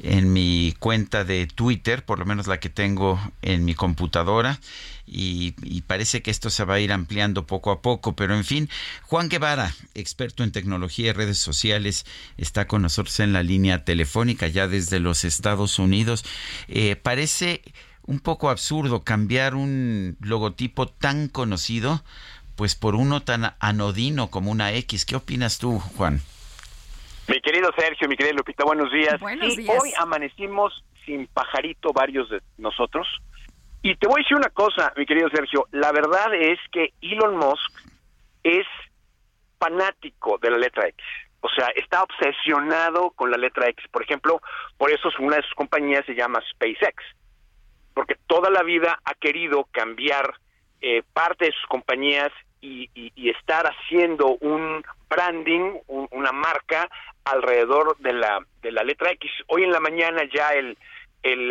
en mi cuenta de Twitter, por lo menos la que tengo en mi computadora. Y, y, parece que esto se va a ir ampliando poco a poco, pero en fin, Juan Guevara, experto en tecnología y redes sociales, está con nosotros en la línea telefónica ya desde los Estados Unidos. Eh, parece un poco absurdo cambiar un logotipo tan conocido, pues por uno tan anodino como una X. ¿Qué opinas tú, Juan? Mi querido Sergio, mi querida Lupita, buenos días. Buenos Sí, días. Hoy amanecimos sin pajarito varios de nosotros. Y te voy a decir una cosa, mi querido Sergio. La verdad es que Elon Musk es fanático de la letra X. O sea, está obsesionado con la letra X. Por ejemplo, por eso una de sus compañías se llama SpaceX. Porque toda la vida ha querido cambiar eh, parte de sus compañías y, y- estar haciendo un branding, un- una marca alrededor de la de la letra X. Hoy en la mañana ya el,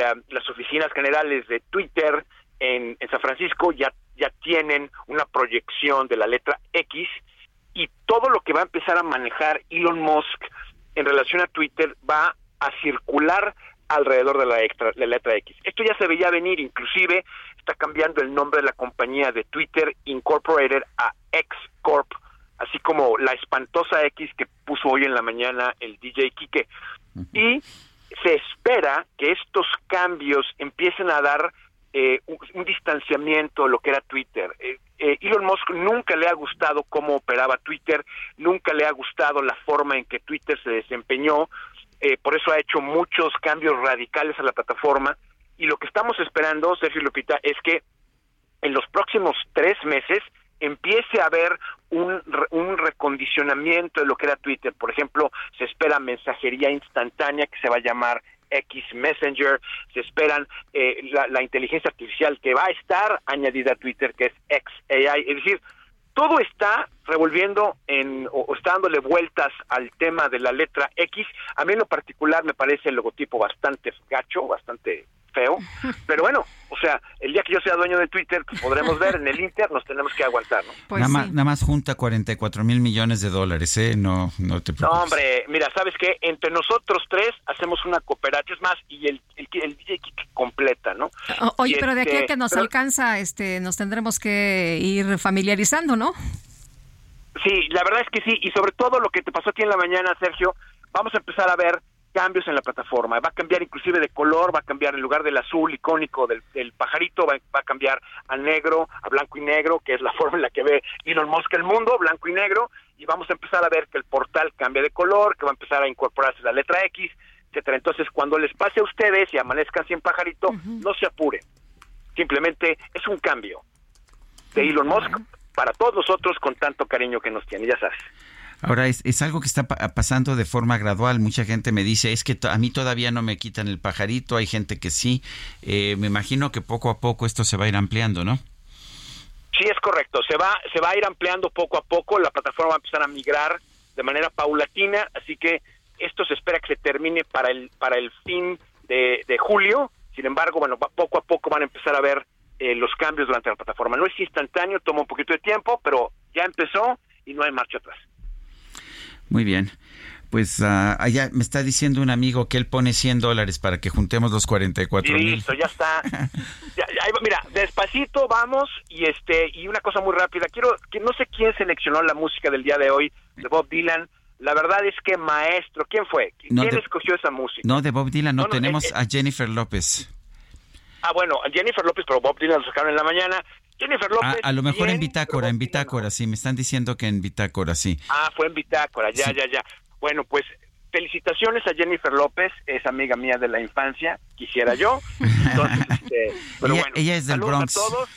ah, las oficinas generales de Twitter en, San Francisco ya tienen una proyección de la letra X y todo lo que va a empezar a manejar Elon Musk en relación a Twitter va a circular alrededor de la, extra- la letra X. Esto ya se veía venir, inclusive está cambiando el nombre de la compañía de Twitter Incorporated a X Corp, así como la espantosa X que puso hoy en la mañana el DJ Kike. Y se espera que estos cambios empiecen a dar eh, un, un distanciamiento lo que era Twitter. Eh, eh, Elon Musk nunca le ha gustado cómo operaba Twitter, nunca le ha gustado la forma en que Twitter se desempeñó, eh, por eso ha hecho muchos cambios radicales a la plataforma y lo que estamos esperando, Sergio Lupita, es que en los próximos tres meses empiece a haber un, un recondicionamiento de lo que era Twitter. Por ejemplo, se espera mensajería instantánea que se va a llamar X Messenger, se esperan eh, la, la inteligencia artificial que va a estar añadida a Twitter, que es XAI. Es decir, todo está revolviendo en, o, o está dándole vueltas al tema de la letra X. A mí en lo particular me parece el logotipo bastante gacho, bastante feo, pero bueno, o sea, el día que yo sea dueño de Twitter, pues podremos ver en el Inter, nos tenemos que aguantar, ¿no? Pues nada, más, nada más junta 44 mil millones de dólares, ¿eh? No, no te No, preocupes. hombre, mira, ¿sabes qué? Entre nosotros tres hacemos una cooperativa, es más, y el, el, el DJ Kike completa, ¿no? O- Oye, Y pero de aquí a este, que nos pero- alcanza, este, nos tendremos que ir familiarizando, ¿no? Sí, la verdad es que sí, y sobre todo lo que te pasó aquí en la mañana, Sergio, vamos a empezar a ver cambios en la plataforma. Va a cambiar inclusive de color, va a cambiar en lugar del azul icónico del, del pajarito, va, va a cambiar a negro, a blanco y negro, que es la (laughs) forma en la que ve Elon Musk el mundo, blanco y negro, y vamos a empezar a ver que el portal cambia de color, que va a empezar a incorporarse la letra X, etcétera. Entonces, cuando les pase a ustedes y amanezcan sin pajarito, no se apuren. Simplemente es un cambio de Elon Musk para todos nosotros con tanto cariño que nos tiene, ya sabes. Ahora, es, es algo que está pasando de forma gradual. Mucha gente me dice, es que a mí todavía no me quitan el pajarito, hay gente que sí. Eh, me imagino que poco a poco esto se va a ir ampliando, ¿no? Sí, es correcto. Se va, se va a ir ampliando poco a poco. La plataforma va a empezar a migrar de manera paulatina, así que esto se espera que se termine para el para el fin de, julio. Sin embargo, bueno, poco a poco van a empezar a ver eh, los cambios durante la plataforma. No es instantáneo, toma un poquito de tiempo, pero ya empezó y no hay marcha atrás. Muy bien. Pues uh, allá me está diciendo un amigo que él pone 100 dólares para que juntemos los 44 mil. Listo, ya está. (laughs) mira, despacito vamos y este y una cosa muy rápida. Quiero que no sé quién seleccionó la música del día de hoy de Bob Dylan. La verdad es que maestro, ¿quién fue? ¿Quién escogió esa música? No, de Bob Dylan no, tenemos eh, a Jennifer López. Ah, bueno, Jennifer López, pero Bob Dylan lo sacaron en la mañana. Jennifer ah, López. a lo mejor en Bitácora, en Bitácora, sí, me están diciendo que en Bitácora, sí. Ah, fue en Bitácora, ya, ya, ya. Bueno, pues felicitaciones a Jennifer López, es amiga mía de la infancia, quisiera yo. Entonces, (laughs) este, pero ella, bueno, ella es del Bronx. A todos.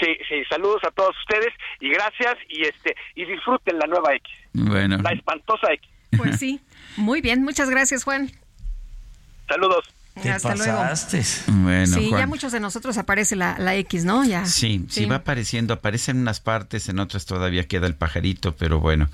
Sí, sí, saludos a todos ustedes y gracias y este y disfruten la nueva X. Bueno. La espantosa X. Pues sí. Muy bien, muchas gracias, Juan. Saludos. Hasta luego. Bueno, sí, ya muchos de nosotros aparece la, la X, ¿no? Ya. Sí, sí, va apareciendo, aparece en unas partes, en otras todavía queda el pajarito, pero bueno.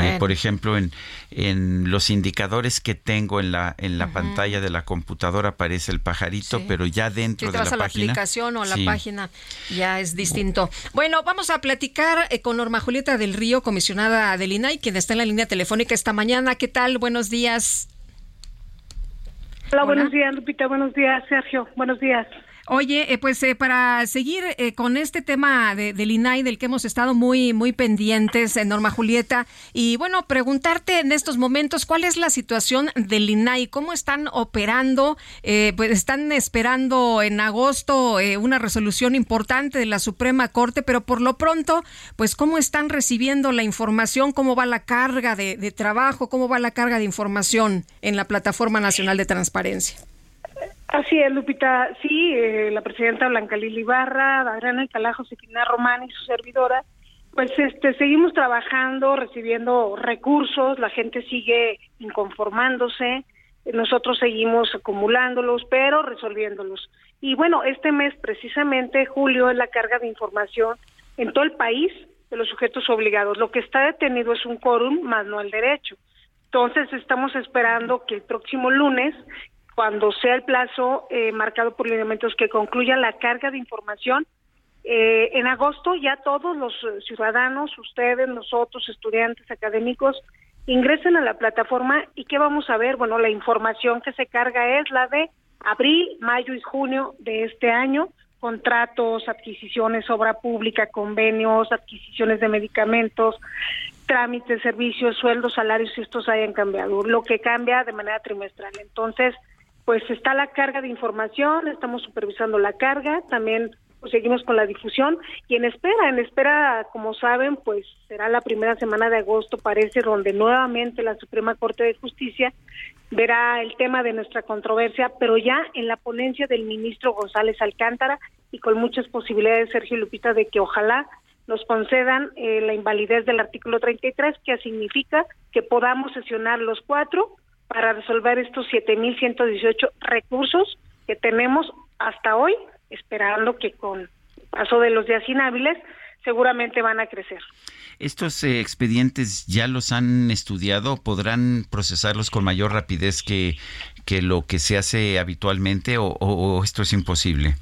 Eh, por ejemplo, en, en los indicadores que tengo en la en la pantalla de la computadora aparece el pajarito, pero ya dentro de la, a la aplicación o a la página ya es distinto. Bueno, vamos a platicar eh, con Norma Julieta del Río, comisionada del INAI, quien está en la línea telefónica esta mañana. ¿Qué tal? Buenos días. Hola, buenos días, Lupita. Buenos días, Sergio. Buenos días. Oye, eh, pues eh, para seguir eh, con este tema de, del INAI del que hemos estado muy muy pendientes, Norma Julieta, y bueno, preguntarte en estos momentos cuál es la situación del INAI, cómo están operando, pues están esperando en agosto una resolución importante de la Suprema Corte, pero por lo pronto, pues cómo están recibiendo la información, cómo va la carga de trabajo, cómo va la carga de información en la Plataforma Nacional de Transparencia. Así es, Lupita. Sí, eh, la presidenta Blanca Lili Barra, Adriana Calajo, Josefina Román y su servidora, pues este, seguimos trabajando, recibiendo recursos, la gente sigue inconformándose, nosotros seguimos acumulándolos, pero resolviéndolos. Y bueno, este mes precisamente, julio, es la carga de información en todo el país de los sujetos obligados. Lo que está detenido es un quórum, más no el derecho. Entonces estamos esperando que el próximo lunes cuando sea el plazo eh, marcado por lineamientos que concluya la carga de información. Eh, en agosto ya todos los ciudadanos, ustedes, nosotros, estudiantes, académicos, ingresen a la plataforma y ¿qué vamos a ver? Bueno, la información que se carga es la de abril, mayo y junio de este año, contratos, adquisiciones, obra pública, convenios, adquisiciones de medicamentos, trámites, servicios, sueldos, salarios, si estos hayan cambiado, lo que cambia de manera trimestral. Entonces, pues está la carga de información, estamos supervisando la carga, también pues, seguimos con la difusión y en espera, en espera, como saben, pues será la primera semana de agosto, parece, donde nuevamente la Suprema Corte de Justicia verá el tema de nuestra controversia, pero ya en la ponencia del ministro González Alcántara y con muchas posibilidades, Sergio Lupita, de que ojalá nos concedan eh, la invalidez del artículo 33, que significa que podamos sesionar los cuatro para resolver estos 7.118 recursos que tenemos hasta hoy, esperando que con paso de los días inhábiles seguramente van a crecer. ¿Estos eh, expedientes ya los han estudiado? ¿Podrán procesarlos con mayor rapidez que, que lo que se hace habitualmente o, esto es imposible?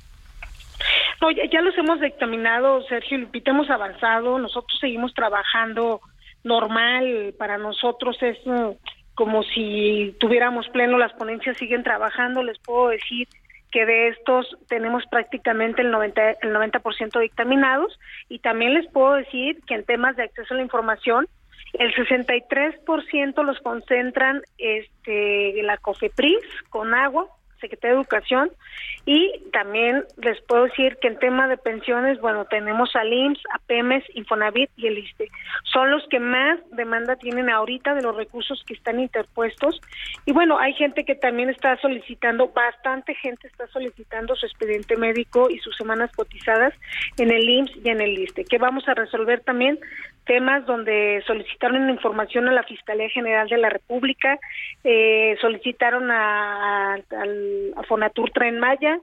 No, ya, los hemos dictaminado, Sergio Lupita, hemos avanzado, nosotros seguimos trabajando normal, para nosotros es como si tuviéramos pleno, las ponencias siguen trabajando, les puedo decir que de estos tenemos prácticamente el 90, el 90% dictaminados y también les puedo decir que en temas de acceso a la información el 63% los concentran este la COFEPRIS con agua, Secretaría de Educación y también les puedo decir que en tema de pensiones, bueno, tenemos al IMSS, a PEMES, Infonavit y el ISTE. Son los que más demanda tienen ahorita de los recursos que están interpuestos. Y bueno, hay gente que también está solicitando, bastante gente está solicitando su expediente médico y sus semanas cotizadas en el IMSS y en el ISTE, que vamos a resolver también temas donde solicitaron información a la Fiscalía General de la República, eh, solicitaron a, a Fonatur Tren Maya,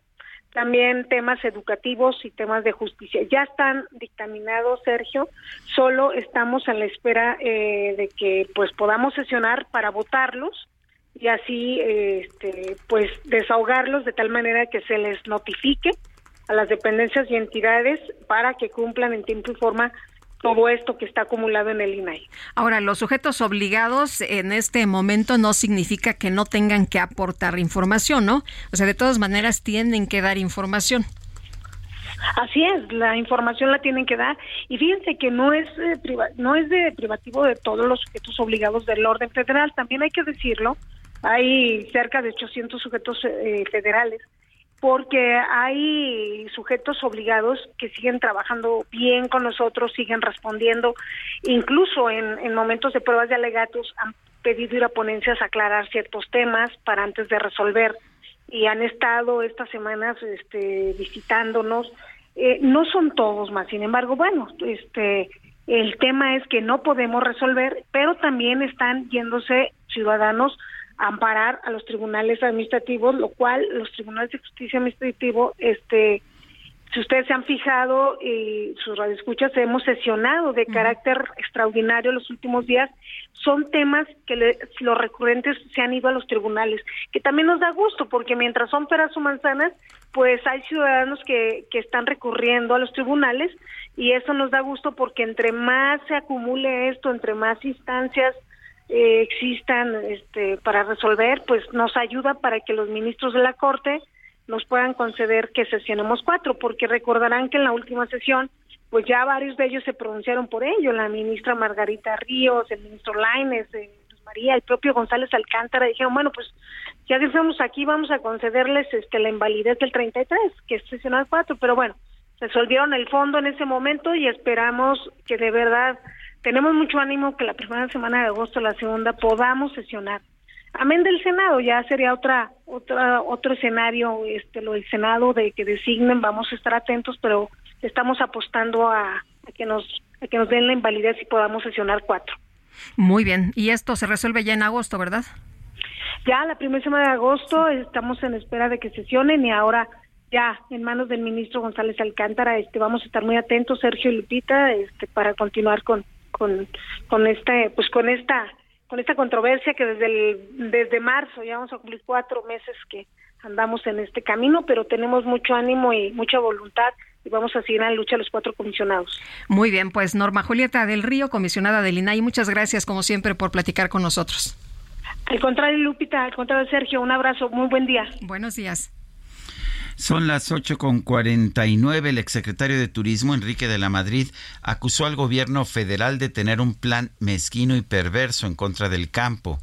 también temas educativos y temas de justicia. Ya están dictaminados, Sergio, solo estamos en la espera eh, de que pues podamos sesionar para votarlos y así este, pues desahogarlos de tal manera que se les notifique a las dependencias y entidades para que cumplan en tiempo y forma todo esto que está acumulado en el INAI. Ahora, los sujetos obligados en este momento no significa que no tengan que aportar información, ¿no? O sea, de todas maneras tienen que dar información. Así es, la información la tienen que dar y fíjense que no es no es de privativo de todos los sujetos obligados del orden federal, también hay que decirlo, hay cerca de 800 sujetos eh, federales porque hay sujetos obligados que siguen trabajando bien con nosotros, siguen respondiendo, incluso en, momentos de pruebas de alegatos han pedido ir a ponencias a aclarar ciertos temas para antes de resolver y han estado estas semanas este, visitándonos. Eh, no son todos más, sin embargo, bueno, este, el tema es que no podemos resolver, pero también están yéndose ciudadanos amparar a los tribunales administrativos, lo cual los tribunales de justicia administrativo, este, si ustedes se han fijado y sus radioescuchas hemos sesionado de carácter extraordinario los últimos días, son temas que los recurrentes se han ido a los tribunales, que también nos da gusto porque mientras son peras o manzanas, pues hay ciudadanos que, que están recurriendo a los tribunales y eso nos da gusto porque entre más se acumule esto, entre más instancias eh, existan este, para resolver, pues nos ayuda para que los ministros de la Corte nos puedan conceder que sesionemos cuatro, porque recordarán que en la última sesión, pues ya varios de ellos se pronunciaron por ello, la ministra Margarita Ríos, el ministro Laines, eh, María, el propio González Alcántara, dijeron, bueno, pues ya que estamos aquí, vamos a concederles este, la invalidez del 33, que es sesionar cuatro, pero bueno, resolvieron el fondo en ese momento y esperamos que de verdad tenemos mucho ánimo que la primera semana de agosto, la segunda, podamos sesionar. Amén del Senado, ya sería otra, otra, otro escenario, este, lo del Senado de que designen, vamos a estar atentos, pero estamos apostando a, a que nos, a que nos den la invalidez y podamos sesionar cuatro. Muy bien, y esto se resuelve ya en agosto, ¿verdad? Ya la primera semana de agosto estamos en espera de que sesionen y ahora ya en manos del ministro González Alcántara, este, vamos a estar muy atentos, Sergio y Lupita, este, para continuar con, con, con este, pues con esta, con esta controversia que desde el, desde marzo ya vamos a cumplir cuatro meses que andamos en este camino, pero tenemos mucho ánimo y mucha voluntad y vamos a seguir en la lucha los cuatro comisionados. Muy bien, pues Norma Julieta del Río, comisionada del INAI, muchas gracias como siempre por platicar con nosotros. Al contrario, Lupita, al contrario, Sergio, un abrazo, muy buen día. Buenos días. Son las 8.49. El exsecretario de Turismo, Enrique de la Madrid, acusó al gobierno federal de tener un plan mezquino y perverso en contra del campo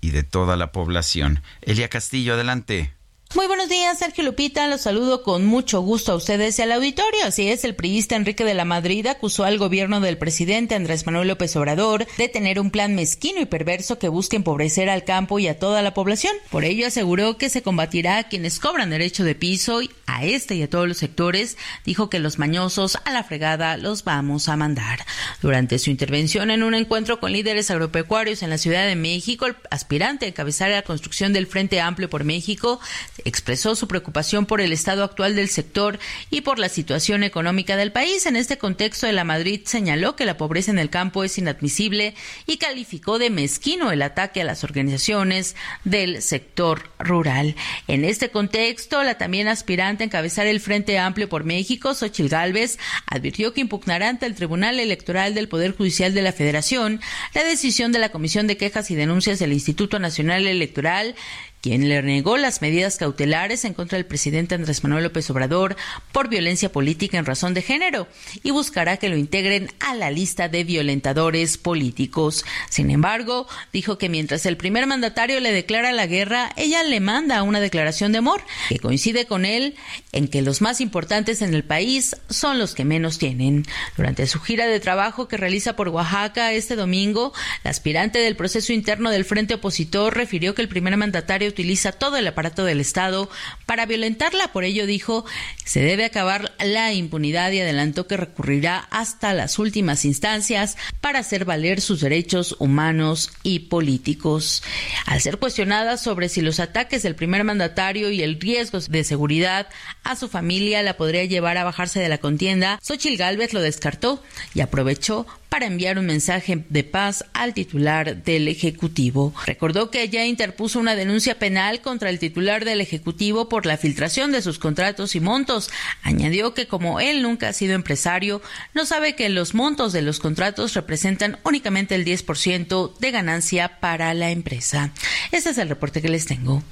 y de toda la población. Elia Castillo, adelante. Muy buenos días, Sergio Lupita. Los saludo con mucho gusto a ustedes y al auditorio. Así es, el priista Enrique de la Madrid acusó al gobierno del presidente Andrés Manuel López Obrador de tener un plan mezquino y perverso que busque empobrecer al campo y a toda la población. Por ello aseguró que se combatirá a quienes cobran derecho de piso y a este y a todos los sectores. Dijo que los mañosos a la fregada los vamos a mandar. Durante su intervención en un encuentro con líderes agropecuarios en la Ciudad de México, el aspirante a encabezar la construcción del Frente Amplio por México expresó su preocupación por el estado actual del sector y por la situación económica del país. En este contexto, de la Madrid señaló que la pobreza en el campo es inadmisible y calificó de mezquino el ataque a las organizaciones del sector rural. En este contexto, la también aspirante a encabezar el Frente Amplio por México, Xochil Gálvez, advirtió que impugnará ante el Tribunal Electoral del Poder Judicial de la Federación la decisión de la Comisión de Quejas y Denuncias del Instituto Nacional Electoral quien le negó las medidas cautelares en contra del presidente Andrés Manuel López Obrador por violencia política en razón de género y buscará que lo integren a la lista de violentadores políticos. Sin embargo, dijo que mientras el primer mandatario le declara la guerra, ella le manda una declaración de amor que coincide con él en que los más importantes en el país son los que menos tienen. Durante su gira de trabajo que realiza por Oaxaca este domingo, la aspirante del proceso interno del Frente Opositor refirió que el primer mandatario utiliza todo el aparato del Estado para violentarla. Por ello dijo, se debe acabar la impunidad y adelantó que recurrirá hasta las últimas instancias para hacer valer sus derechos humanos y políticos. Al ser cuestionada sobre si los ataques del primer mandatario y el riesgo de seguridad a su familia la podría llevar a bajarse de la contienda, Xochil Gálvez lo descartó y aprovechó para enviar un mensaje de paz al titular del Ejecutivo. Recordó que ella interpuso una denuncia penal contra el titular del Ejecutivo por la filtración de sus contratos y montos. Añadió que como él nunca ha sido empresario, no sabe que los montos de los contratos representan únicamente el 10% de ganancia para la empresa. Ese es el reporte que les tengo.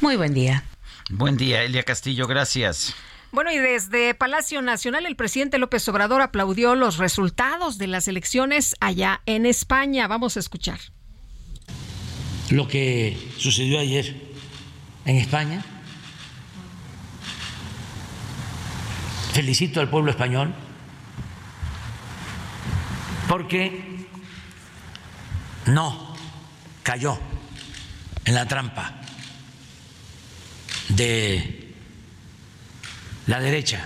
Muy buen día. Buen día, Elia Castillo, gracias. Bueno, y desde Palacio Nacional el presidente López Obrador aplaudió los resultados de las elecciones allá en España. Vamos a escuchar. Lo que sucedió ayer en España. Felicito al pueblo español porque no cayó en la trampa de la derecha,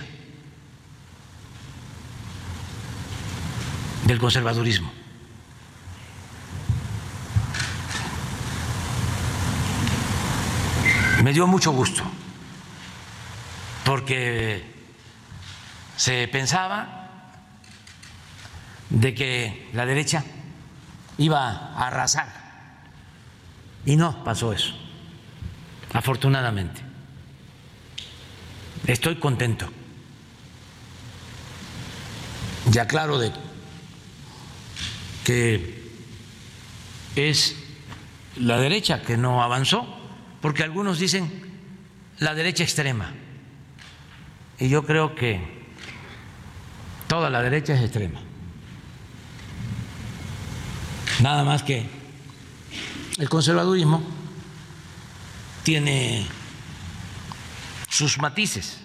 del conservadurismo. Me dio mucho gusto, porque se pensaba de que la derecha iba a arrasar. Y no pasó eso, afortunadamente. Estoy contento. Ya claro de que es la derecha que no avanzó, porque algunos dicen la derecha extrema. Y yo creo que toda la derecha es extrema. Nada más que el conservadurismo tiene sus matices.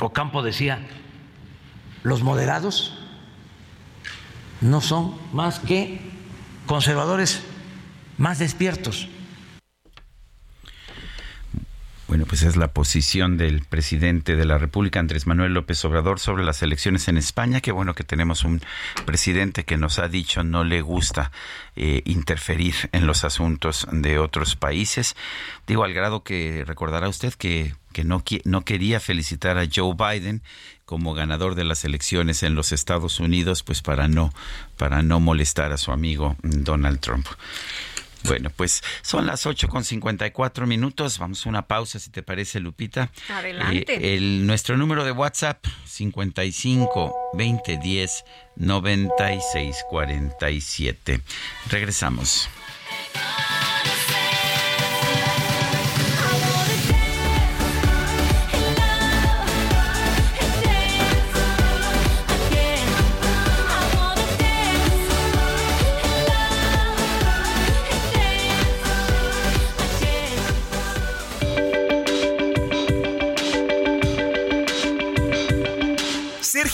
Ocampo decía, los moderados no son más que conservadores más despiertos. Bueno, pues es la posición del presidente de la República, Andrés Manuel López Obrador, sobre las elecciones en España. Qué bueno que tenemos un presidente que nos ha dicho no le gusta eh, interferir en los asuntos de otros países. Digo, al grado que recordará usted que, que no, no quería felicitar a Joe Biden como ganador de las elecciones en los Estados Unidos, pues para no, para no molestar a su amigo Donald Trump. Bueno, pues son las ocho con cuatro minutos. Vamos a una pausa, si te parece, Lupita. Adelante. Eh, el, nuestro número de WhatsApp, 55 20 10 96 47. Regresamos.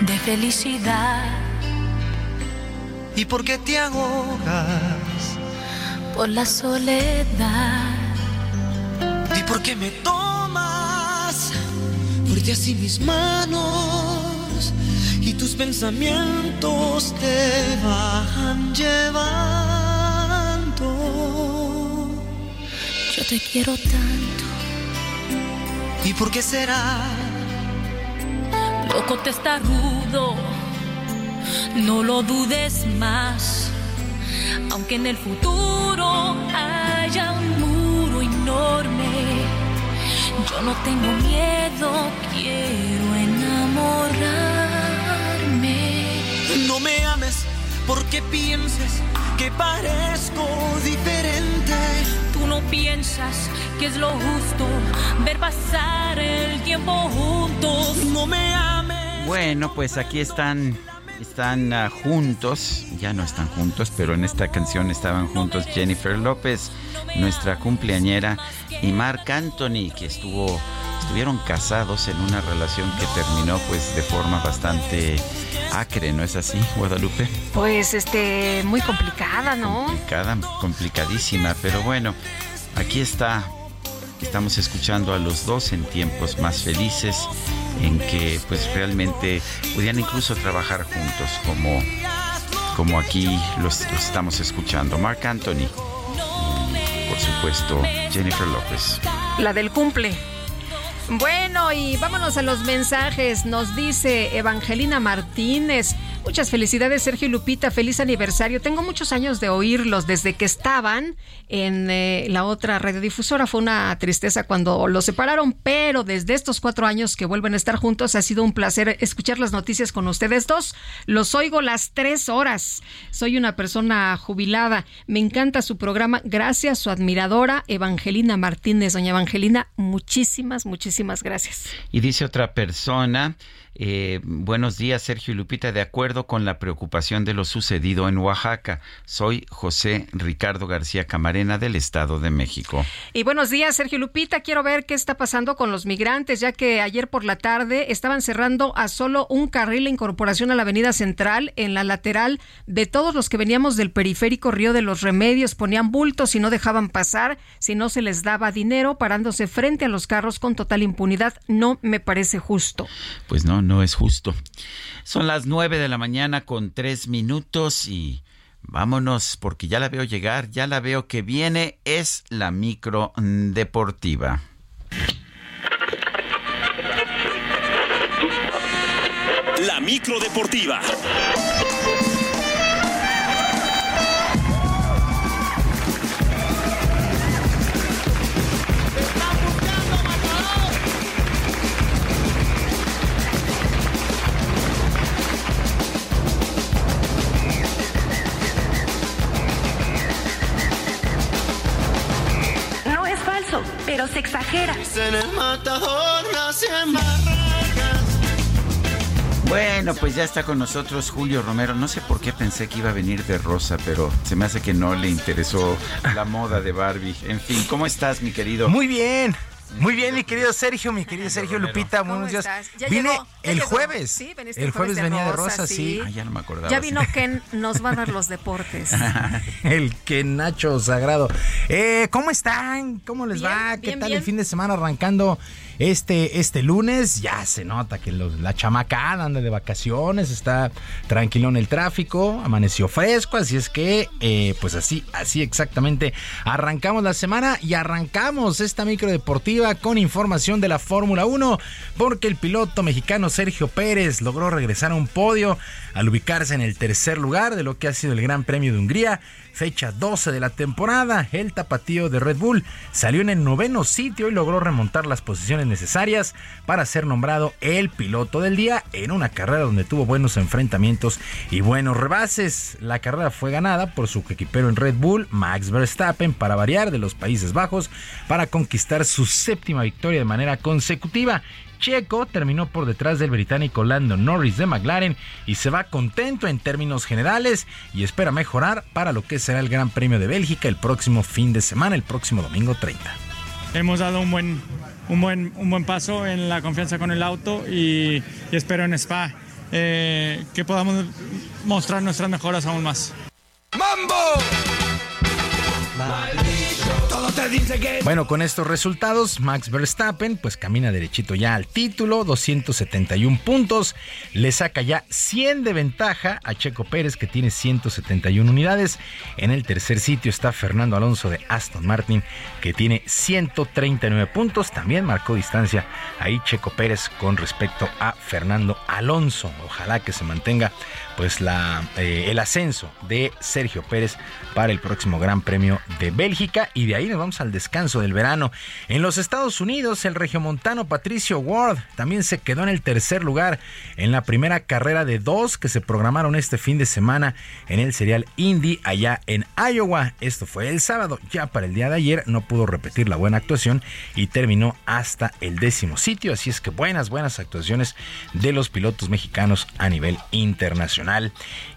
de felicidad. ¿Y por qué te ahogas por la soledad. ¿Y por qué me tomas fuerte así mis manos y tus pensamientos te van llevando? Yo te quiero tanto. ¿Y por qué será? Loco te está rudo, no lo dudes más. Aunque en el futuro haya un muro enorme, yo no tengo miedo, quiero enamorarme. No me ames porque pienses que parezco diferente. Tú no piensas que es lo justo ver pasar el tiempo juntos. No me ames. Bueno, pues aquí están están uh, juntos, ya no están juntos, pero en esta canción estaban juntos Jennifer López, nuestra cumpleañera, y Marc Anthony, que estuvo, estuvieron casados en una relación que terminó pues de forma bastante acre, ¿no es así, Guadalupe? Pues este, muy complicada, ¿no? Complicada, complicadísima, pero bueno, aquí está. Estamos escuchando a los dos en tiempos más felices en que pues realmente podían incluso trabajar juntos como, como aquí los, los estamos escuchando. Mark Anthony y por supuesto Jennifer López. La del cumple. Bueno, y vámonos a los mensajes. Nos dice Evangelina Martínez. Muchas felicidades, Sergio y Lupita. Feliz aniversario. Tengo muchos años de oírlos desde que estaban en eh, la otra radiodifusora. Fue una tristeza cuando los separaron, pero desde estos cuatro años que vuelven a estar juntos ha sido un placer escuchar las noticias con ustedes dos. Los oigo las tres horas. Soy una persona jubilada. Me encanta su programa. Gracias, su admiradora Evangelina Martínez. Doña Evangelina, muchísimas, muchísimas Y dice otra persona. Eh, buenos días, Sergio y Lupita. De acuerdo con la preocupación de lo sucedido en Oaxaca, soy José Ricardo García Camarena del Estado de México. Y buenos días, Sergio Lupita. Quiero ver qué está pasando con los migrantes, ya que ayer por la tarde estaban cerrando a solo un carril la incorporación a la Avenida Central en la lateral de todos los que veníamos del periférico Río de los Remedios. Ponían bultos y no dejaban pasar si no se les daba dinero, parándose frente a los carros con total impunidad. No me parece justo. Pues no, no es justo. Son las nueve de la mañana con tres minutos y vámonos porque ya la veo llegar, ya la veo que viene, es la micro deportiva. La micro deportiva. Pero se exagera. En el matador nacen Bueno, pues ya está con nosotros Julio Romero. No sé por qué pensé que iba a venir de rosa, pero se me hace que no le interesó la moda de Barbie. En fin, ¿cómo estás, mi querido? Muy bien. Muy bien, mi querido Sergio, mi querido Sergio Lupita, buenos días. Ya Vine llegó, el jueves. Sí, veniste el jueves venía de rosa, sí. Ah, ya no me acordaba. Ya vino Ken, nos va a dar los deportes. (laughs) el que Nacho Sagrado. Eh, ¿Cómo están? ¿Cómo les va? ¿Qué bien, tal bien. el fin de semana arrancando este, este lunes? Ya se nota que los- la chamacada anda de vacaciones, está tranquilo en el tráfico, amaneció fresco, así es que, eh, pues así, así exactamente, arrancamos la semana y arrancamos esta micro deportiva con información de la Fórmula 1, porque el piloto mexicano Sergio Pérez logró regresar a un podio al ubicarse en el tercer lugar de lo que ha sido el Gran Premio de Hungría, fecha 12 de la temporada. El tapatío de Red Bull salió en el noveno sitio y logró remontar las posiciones necesarias para ser nombrado el piloto del día en una carrera donde tuvo buenos enfrentamientos y buenos rebases. La carrera fue ganada por su equipero en Red Bull, Max Verstappen, para variar de los Países Bajos, para conquistar su séptima victoria de manera consecutiva. Checo terminó por detrás del británico Lando Norris de McLaren y se va contento en términos generales y espera mejorar para lo que será el Gran Premio de Bélgica el próximo fin de semana, el próximo domingo 30. hemos dado un buen, un buen, un buen paso en la confianza con el auto y, y espero en Spa eh, que podamos mostrar nuestras mejoras aún más. ¡Mambo! Bueno, con estos resultados, Max Verstappen pues camina derechito ya al título, 271 puntos, le saca ya 100 de ventaja a Checo Pérez que tiene 171 unidades. En el tercer sitio está Fernando Alonso de Aston Martin que tiene 139 puntos, también marcó distancia ahí Checo Pérez con respecto a Fernando Alonso. Ojalá que se mantenga pues la, eh, el ascenso de Sergio Pérez para el próximo Gran Premio de Bélgica y de ahí nos vamos al descanso del verano. En los Estados Unidos, el regiomontano Patricio Ward también se quedó en el tercer lugar en la primera carrera de dos que se programaron este fin de semana en el serial Indy allá en Iowa. Esto fue el sábado, ya para el día de ayer no pudo repetir la buena actuación y terminó hasta el décimo sitio, así es que buenas, buenas actuaciones de los pilotos mexicanos a nivel internacional. Nacional.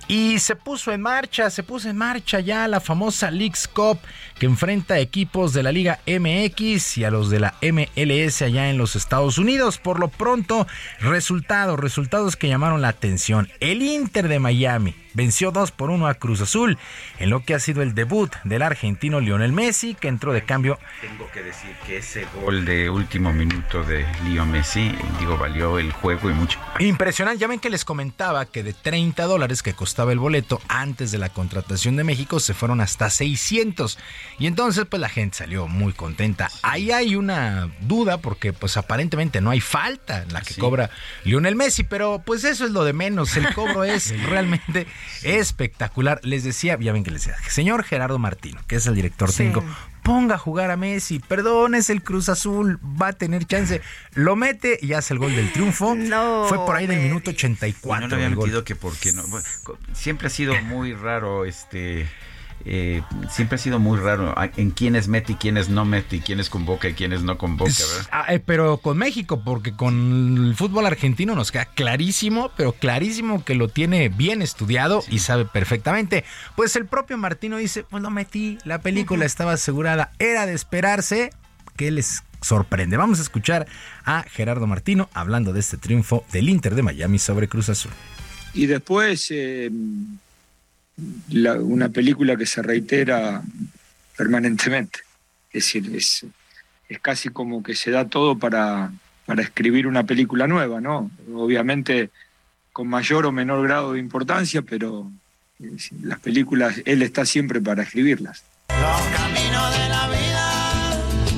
Y se puso en marcha, se puso en marcha ya la famosa Leagues Cup que enfrenta a equipos de la Liga MX y a los de la MLS allá en los Estados Unidos. Por lo pronto, resultados, resultados que llamaron la atención. El Inter de Miami venció 2 por 1 a Cruz Azul en lo que ha sido el debut del argentino Lionel Messi que entró de cambio. Tengo que decir que ese gol de último minuto de Lionel Messi, digo, valió el juego y mucho. Impresionante, ya ven que les comentaba que de 30 dólares que costaba el boleto antes de la contratación de México se fueron hasta 600 y entonces pues la gente salió muy contenta. Ahí hay una duda porque pues aparentemente no hay falta en la que cobra Lionel Messi, pero pues eso es lo de menos, el cobro (laughs) es realmente espectacular. Les decía, ya ven que les decía, señor Gerardo Martino, que es el director técnico, ponga a jugar a Messi, perdón, es el Cruz Azul, va a tener chance, lo mete y hace el gol del triunfo. Fue por ahí del minuto 84. No lo había metido que porque no. siempre ha sido muy raro este. Eh, siempre ha sido muy raro en quiénes mete y quiénes no mete y quiénes convoca y quiénes no convoca, ¿verdad? Ah, eh, pero con México, porque con el fútbol argentino nos queda clarísimo, pero clarísimo que lo tiene bien estudiado y sabe perfectamente. Pues el propio Martino dice, pues lo metí, la película estaba asegurada, era de esperarse que les sorprende. Vamos a escuchar a Gerardo Martino hablando de este triunfo del Inter de Miami sobre Cruz Azul. Y después eh, la- una película que se reitera permanentemente. Es decir, es, es casi como que se da todo para, para escribir una película nueva, ¿no? Obviamente con mayor o menor grado de importancia, pero eh, las películas, él está siempre para escribirlas.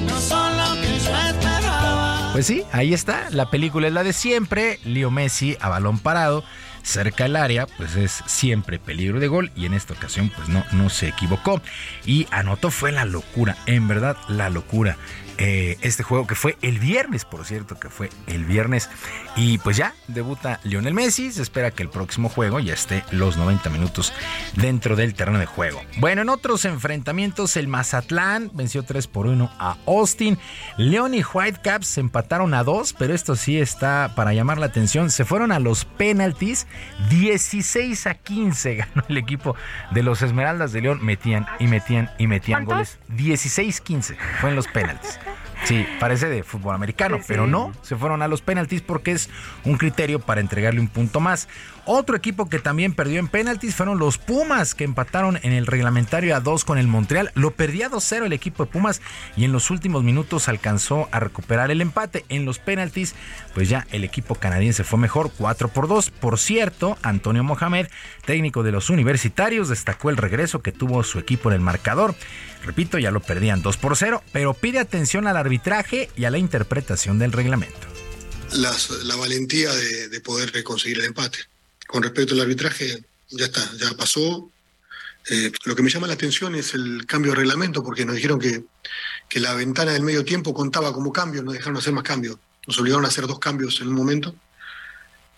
No son lo que yo esperaba. Pues sí, ahí está. La película es la de siempre. Leo Messi a balón parado. Cerca del área, pues es siempre peligro de gol. Y en esta ocasión, pues no, no se equivocó. Y anotó fue la locura. En verdad, la locura. Eh, este juego que fue el viernes, por cierto, que fue el viernes. Y pues ya debuta Lionel Messi. Se espera que el próximo juego ya esté los 90 minutos dentro del terreno de juego. Bueno, en otros enfrentamientos, el Mazatlán venció 3 por 1 a Austin. León y Whitecaps se empataron a 2, pero esto sí está para llamar la atención. Se fueron a los penaltis. 16 a 15 (laughs) ganó el equipo de los Esmeraldas de León. Metían y metían y metían goles. 16-15 fue en los penaltis. Sí, parece de fútbol americano, pero no, se fueron a los penaltis porque es un criterio para entregarle un punto más. Otro equipo que también perdió en penaltis fueron los Pumas, que empataron en el reglamentario a 2 con el Montreal. Lo perdía 2-0 el equipo de Pumas y en los últimos minutos alcanzó a recuperar el empate. En los penaltis, pues ya el equipo canadiense fue mejor, 4 por 2. Por cierto, Antonio Mohamed, técnico de los universitarios, destacó el regreso que tuvo su equipo en el marcador. Repito, ya lo perdían 2 por 0, pero pide atención al arbitraje y a la interpretación del reglamento. la valentía de, de poder conseguir el empate. Con respecto al arbitraje, ya está, ya pasó. Eh, lo que me llama la atención es el cambio de reglamento, porque nos dijeron que, que la ventana del medio tiempo contaba como cambio, nos dejaron hacer más cambios. Nos obligaron a hacer dos cambios en un momento.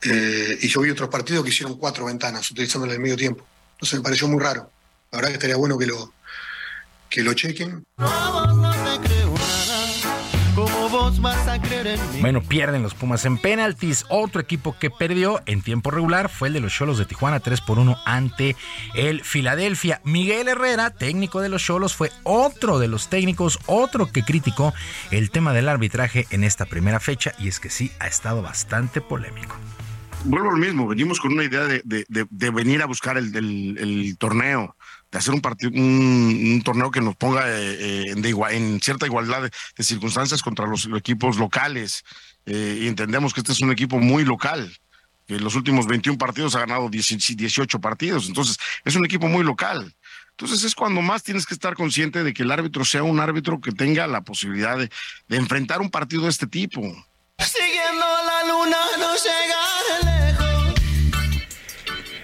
Eh, y yo vi otros partidos que hicieron cuatro ventanas utilizando el medio tiempo. Entonces me pareció muy raro. La verdad que estaría bueno que lo, que lo chequen. Bueno, pierden los Pumas en penaltis. Otro equipo que perdió en tiempo regular fue el de los Cholos de Tijuana, 3 por 1 ante el Filadelfia. Miguel Herrera, técnico de los Cholos, fue otro de los técnicos, otro que criticó el tema del arbitraje en esta primera fecha y es que sí, ha estado bastante polémico. vuelvo a lo mismo, venimos con una idea de, de- de- de venir a buscar el, el- el torneo, hacer un, torneo que nos ponga eh, en cierta igualdad de, circunstancias contra los equipos locales. y entendemos que este es un equipo muy local que en los últimos 21 partidos ha ganado 18 partidos, entonces es un equipo muy local. Entonces es cuando más tienes que estar consciente de que el árbitro sea un árbitro que tenga la posibilidad de, de enfrentar un partido de este tipo. Siguiendo la luna no llega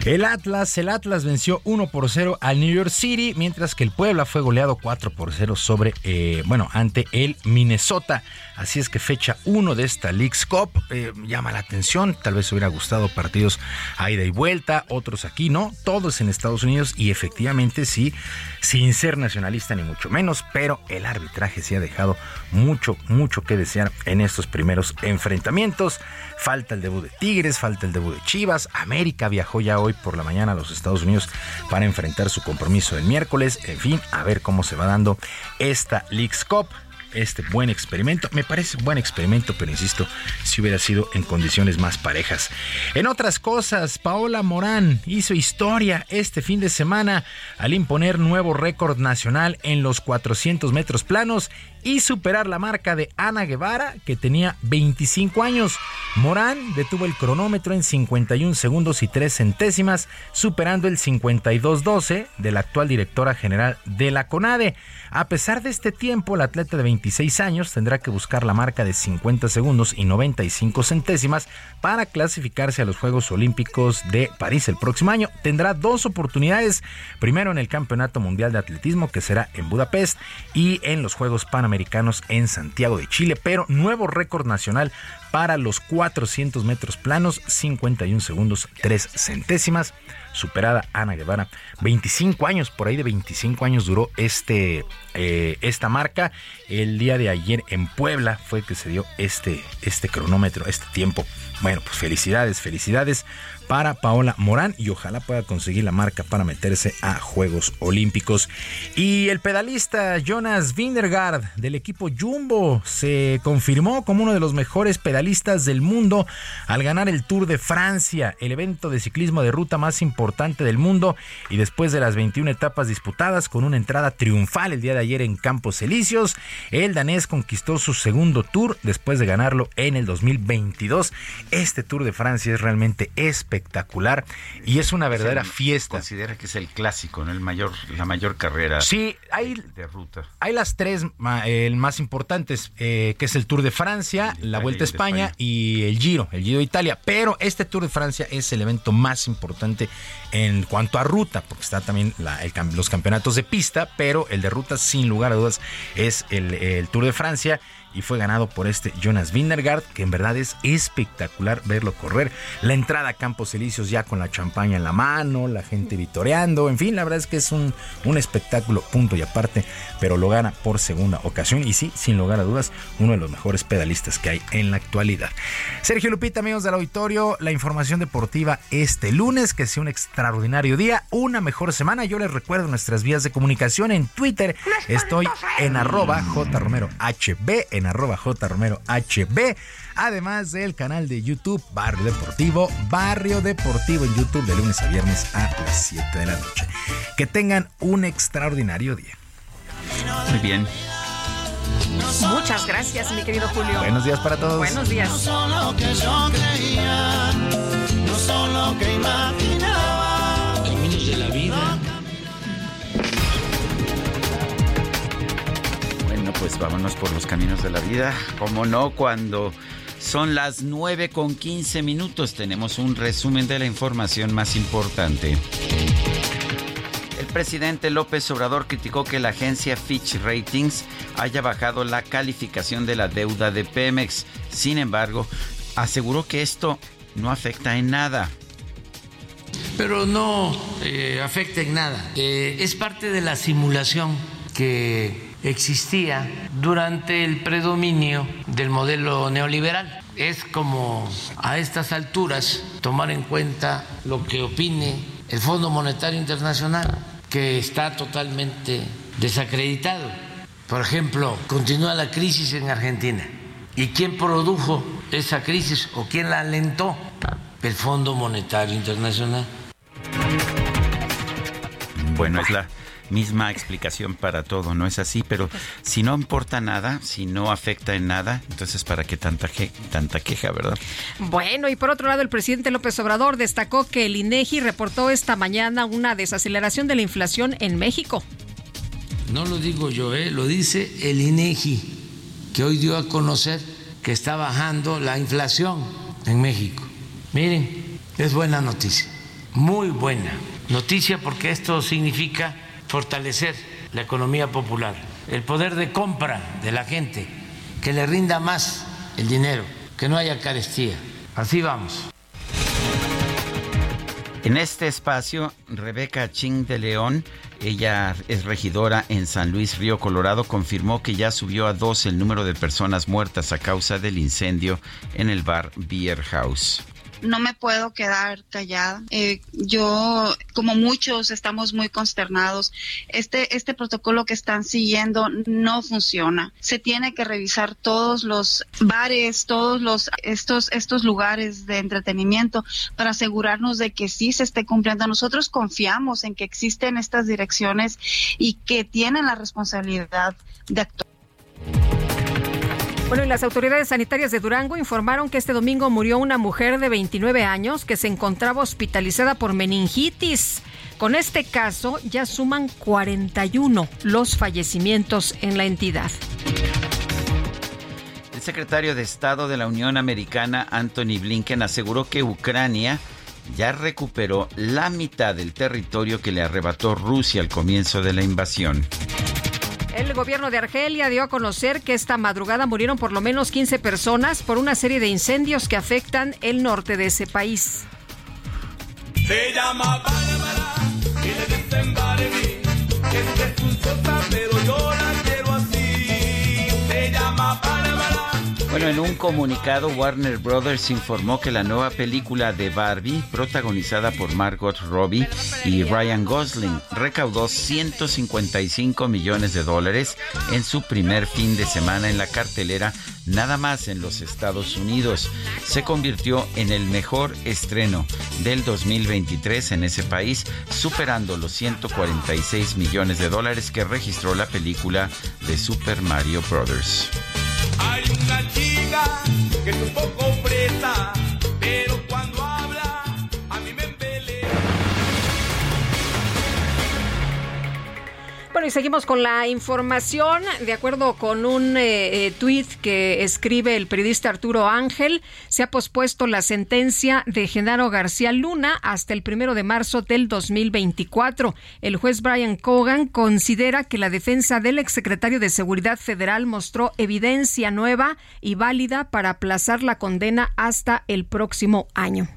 el Atlas, el Atlas venció 1 por 0 al New York City, mientras que el Puebla fue goleado 4 por 0 sobre, eh, bueno, ante el Minnesota. Así es que fecha 1 de esta League's Cup eh, llama la atención. Tal vez hubiera gustado partidos a ida y vuelta, otros aquí no, todos en Estados Unidos y efectivamente sí, sin ser nacionalista ni mucho menos, pero el arbitraje sí ha dejado mucho, mucho que desear en estos primeros enfrentamientos. Falta el debut de Tigres, falta el debut de Chivas. América viajó ya hoy por la mañana a los Estados Unidos para enfrentar su compromiso del miércoles. En fin, a ver cómo se va dando esta League's Cup este buen experimento. Me parece buen experimento, pero insisto, si hubiera sido en condiciones más parejas. En otras cosas, Paola Morán hizo historia este fin de semana al imponer nuevo récord nacional en los 400 metros planos y superar la marca de Ana Guevara, que tenía 25 años. Morán detuvo el cronómetro en 51 segundos y 3 centésimas, superando el 52-12 de la actual directora general de la CONADE. A pesar de este tiempo, el atleta de 26 años tendrá que buscar la marca de 50 segundos y 95 centésimas para clasificarse a los Juegos Olímpicos de París el próximo año. Tendrá dos oportunidades, primero en el Campeonato Mundial de Atletismo que será en Budapest y en los Juegos Panamericanos americanos en Santiago de Chile, pero nuevo récord nacional para los 400 metros planos, 51 segundos 3 centésimas, superada Ana Guevara. 25 años, por ahí de 25 años duró este, eh, esta marca. El día de ayer en Puebla fue que se dio este, este cronómetro, este tiempo. Bueno, pues felicidades, felicidades para Paola Morán y ojalá pueda conseguir la marca para meterse a Juegos Olímpicos. Y el pedalista Jonas Vindergaard del equipo Jumbo se confirmó como uno de los mejores pedalistas del mundo al ganar el Tour de Francia, el evento de ciclismo de ruta más importante del mundo y después de las 21 etapas disputadas con una entrada triunfal el día de ayer en Campos Elíseos, el danés conquistó su segundo tour después de ganarlo en el 2022. Este Tour de Francia es realmente espectacular espectacular y es una verdadera fiesta. Considera que es el clásico, ¿no? El mayor, la mayor carrera sí, hay, de ruta. Hay las tres el más importantes, eh, que es el Tour de Francia, la Vuelta a España, y el Giro, el Giro de Italia. Pero este Tour de Francia es el evento más importante en cuanto a ruta, porque está también los campeonatos de pista, pero el de ruta, sin lugar a dudas, es el, el Tour de Francia y fue ganado por este Jonas Vindergaard, que en verdad es espectacular verlo correr. La entrada a Campos Elíseos ya con la champaña en la mano, la gente vitoreando, en fin, la verdad es que es un, un espectáculo, punto y aparte, pero lo gana por segunda ocasión y sí, sin lugar a dudas, uno de los mejores pedalistas que hay en la actualidad. Sergio Lupita, amigos del auditorio, la información deportiva este lunes, que sea un extraordinario día, una mejor semana. Yo les recuerdo nuestras vías de comunicación en Twitter, estoy en arroba jromerohb, en en arroba jromerohb, además del canal de YouTube Barrio Deportivo, Barrio Deportivo en YouTube de lunes a viernes a las 7 de la noche. Que tengan un extraordinario día. Muy bien. Muchas gracias, mi querido Julio. Buenos días para todos. Buenos días. No solo que yo creía, no solo que imaginaba. Pues vámonos por los caminos de la vida. Como no, cuando son las 9 con 15 minutos tenemos un resumen de la información más importante. El presidente López Obrador criticó que la agencia Fitch Ratings haya bajado la calificación de la deuda de Pemex. Sin embargo, aseguró que esto no afecta en nada. Pero no eh, afecta en nada. Eh, es parte de la simulación que existía durante el predominio del modelo neoliberal. Es como a estas alturas tomar en cuenta lo que opine el Fondo Monetario Internacional, que está totalmente desacreditado. Por ejemplo, continúa la crisis en Argentina. ¿Y quién produjo esa crisis o quién la alentó? El Fondo Monetario Internacional. Bueno, es la misma explicación para todo, no es así, pero si no importa nada, si no afecta en nada, entonces para qué tanta, tanta queja, ¿verdad? Bueno, y por otro lado, el presidente López Obrador destacó que el INEGI reportó esta mañana una desaceleración de la inflación en México. No lo digo yo, ¿eh? lo dice el INEGI, que hoy dio a conocer que está bajando la inflación en México. Miren, es buena noticia, muy buena noticia porque esto significa fortalecer la economía popular, el poder de compra de la gente, que le rinda más el dinero, que no haya carestía. Así vamos. En este espacio, Rebeca Ching de León, ella es regidora en San Luis Río Colorado, confirmó que ya subió a dos el número de personas muertas a causa del incendio en el bar Beer House no me puedo quedar callada. Eh, yo, como muchos, estamos muy consternados. Este, este protocolo que están siguiendo no funciona. Se tiene que revisar todos los bares, todos los, estos, estos lugares de entretenimiento para asegurarnos de que sí se esté cumpliendo. Nosotros confiamos en que existen estas direcciones y que tienen la responsabilidad de actuar. Bueno, y las autoridades sanitarias de Durango informaron que este domingo murió una mujer de 29 años que se encontraba hospitalizada por meningitis. Con este caso ya suman 41 los fallecimientos en la entidad. El secretario de Estado de la Unión Americana, Anthony Blinken, aseguró que Ucrania ya recuperó la mitad del territorio que le arrebató Rusia al comienzo de la invasión. El gobierno de Argelia dio a conocer que esta madrugada murieron por lo menos 15 personas por una serie de incendios que afectan el norte de ese país. Se llama y le dicen es pero así. Bueno, en un comunicado, Warner Brothers informó que la nueva película de Barbie, protagonizada por Margot Robbie y Ryan Gosling, recaudó 155 millones de dólares en su primer fin de semana en la cartelera, nada más en los Estados Unidos. Se convirtió en el mejor estreno del 2023 en ese país, superando los 146 millones de dólares que registró la película de Super Mario Brothers. Hay una chica que es un poco preta, Bueno, y seguimos con la información. De acuerdo con un eh, eh, tuit que escribe el periodista Arturo Ángel, se ha pospuesto la sentencia de Genaro García Luna hasta el primero de marzo del 2024. El juez Brian Cogan considera que la defensa del exsecretario de Seguridad Federal mostró evidencia nueva y válida para aplazar la condena hasta el próximo año.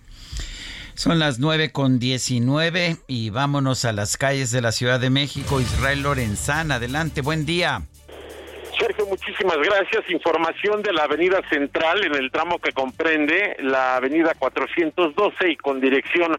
Son las nueve con diecinueve y vámonos a las calles de la Ciudad de México. Israel Lorenzana, adelante, buen día. Muchísimas gracias. Información de la Avenida Central en el tramo que comprende la Avenida 412 y con dirección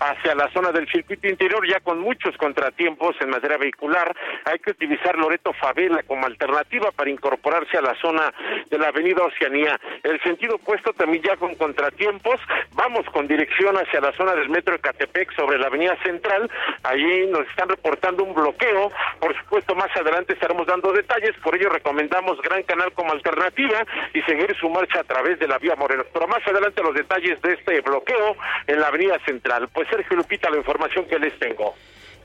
hacia la zona del circuito interior, ya con muchos contratiempos en materia vehicular. Hay que utilizar Loreto Favela como alternativa para incorporarse a la zona de la Avenida Oceanía. El sentido opuesto también ya con contratiempos. Vamos con dirección hacia la zona del metro de Catepec sobre la Avenida Central. Allí nos están reportando un bloqueo. Por supuesto, más adelante estaremos dando detalles. Por ello, recomendamos Gran Canal como alternativa y seguir su marcha a través de la vía Moreno. Pero más adelante los detalles de este bloqueo en la Avenida Central. Pues Sergio Lupita, la información que les tengo.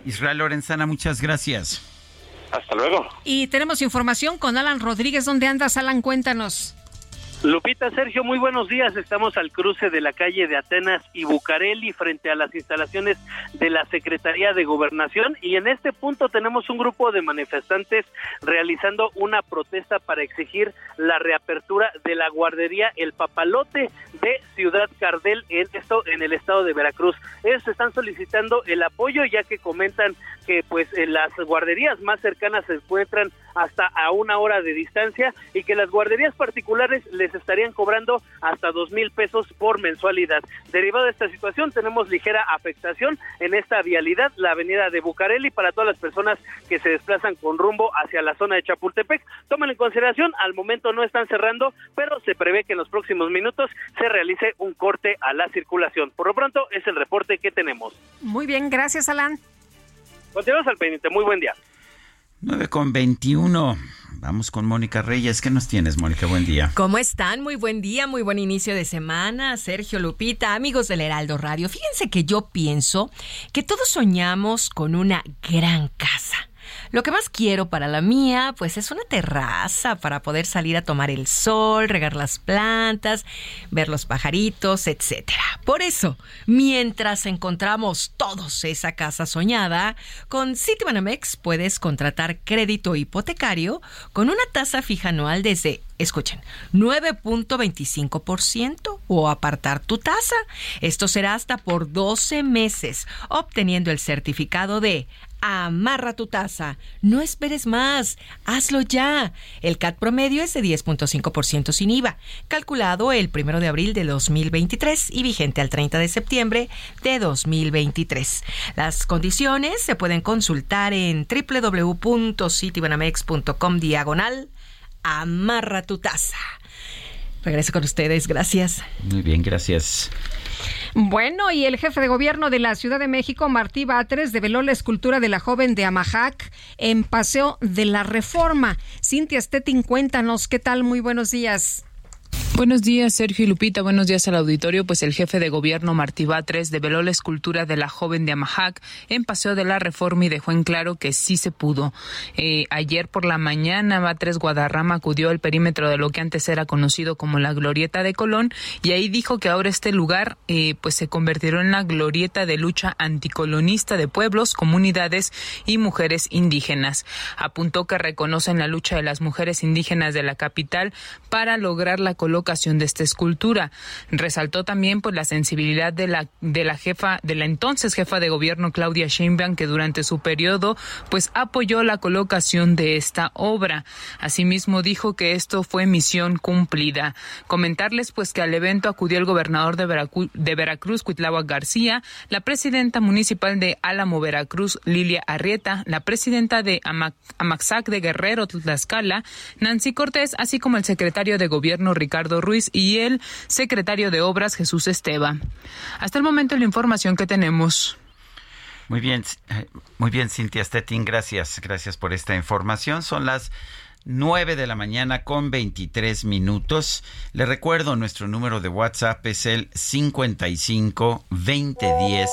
Israel Lorenzana, muchas gracias. Hasta luego. Y tenemos información con Alan Rodríguez. ¿Dónde andas, Alan? Cuéntanos. Lupita, Sergio, muy buenos días. Estamos al cruce de la calle de Atenas y Bucareli frente a las instalaciones de la Secretaría de Gobernación y en este punto tenemos un grupo de manifestantes realizando una protesta para exigir la reapertura de la guardería El Papalote de Ciudad Cardel en esto en el estado de Veracruz. Ellos están solicitando el apoyo ya que comentan que pues las guarderías más cercanas se encuentran hasta a una hora de distancia y que las guarderías particulares les estarían cobrando hasta dos mil pesos por mensualidad. Derivado de esta situación, tenemos ligera afectación en esta vialidad, la avenida de Bucareli, para todas las personas que se desplazan con rumbo hacia la zona de Chapultepec. Tomen en consideración, al momento no están cerrando, pero se prevé que en los próximos minutos se realice un corte a la circulación. Por lo pronto, es el reporte que tenemos. Muy bien, gracias, Alan. Continuamos al pendiente. Muy buen día. 9 con 21. Vamos con Mónica Reyes. ¿Qué nos tienes, Mónica? Buen día. ¿Cómo están? Muy buen día, muy buen inicio de semana. Sergio Lupita, amigos del Heraldo Radio. Fíjense que yo pienso que todos soñamos con una gran casa. Lo que más quiero para la mía, pues es una terraza para poder salir a tomar el sol, regar las plantas, ver los pajaritos, etc. Por eso, mientras encontramos todos esa casa soñada, con Citibanamex puedes contratar crédito hipotecario con una tasa fija anual desde escuchen, 9.25% o apartar tu tasa. Esto será hasta por 12 meses, obteniendo el certificado de Amarra tu tasa. No esperes más. Hazlo ya. El CAT promedio es de 10.5% sin IVA, calculado el 1 de abril de 2023 y vigente al 30 de septiembre de 2023. Las condiciones se pueden consultar en www.citibanamex.com diagonal Amarra tu tasa. Regreso con ustedes. Gracias. Muy bien, gracias. Bueno, y el jefe de gobierno de la Ciudad de México, Martí Batres, develó la escultura de la joven de Amajac en Paseo de la Reforma. Cintia Stettin, cuéntanos, ¿qué tal? Muy buenos días. Buenos días, Sergio y Lupita. Buenos días al auditorio. Pues el jefe de gobierno Martí Batres develó la escultura de la joven de Amajac en Paseo de la Reforma y dejó en claro que sí se pudo. Eh, ayer por la mañana, Batres Guadarrama acudió al perímetro de lo que antes era conocido como la Glorieta de Colón y ahí dijo que ahora este lugar eh, pues se convertirá en la glorieta de lucha anticolonista de pueblos, comunidades y mujeres indígenas. Apuntó que reconocen la lucha de las mujeres indígenas de la capital para lograr la colocación de esta escultura. Resaltó también pues la sensibilidad de la de la jefa de la entonces jefa de gobierno Claudia Sheinbaum que durante su periodo pues apoyó la colocación de esta obra. Asimismo dijo que esto fue misión cumplida. Comentarles pues que al evento acudió el gobernador de Veracruz, Cuitlagua García, la presidenta municipal de Álamo Veracruz Lilia Arrieta, la presidenta de Amaxac de Guerrero Tlaxcala, Nancy Cortés, así como el secretario de gobierno Ricardo Ruiz y el secretario de Obras Jesús Esteba. Hasta el momento la información que tenemos. Muy bien, eh, muy bien, Cintia Stettin, gracias, gracias por esta información. Son las 9 de la mañana con 23 minutos. Le recuerdo, nuestro número de WhatsApp es el 55 2010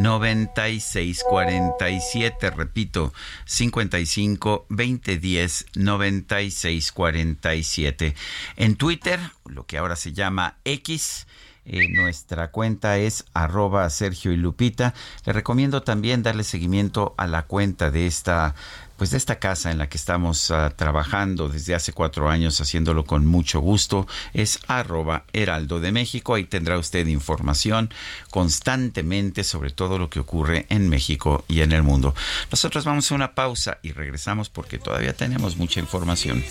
9647. Repito, 55 2010 9647. En Twitter, lo que ahora se llama X, eh, nuestra cuenta es arroba Sergio y Lupita. Le recomiendo también darle seguimiento a la cuenta de esta pues de esta casa en la que estamos ah, trabajando desde hace cuatro años, haciéndolo con mucho gusto, es arroba heraldo de México. Ahí tendrá usted información constantemente sobre todo lo que ocurre en México y en el mundo. Nosotros vamos a una pausa y regresamos porque todavía tenemos mucha información.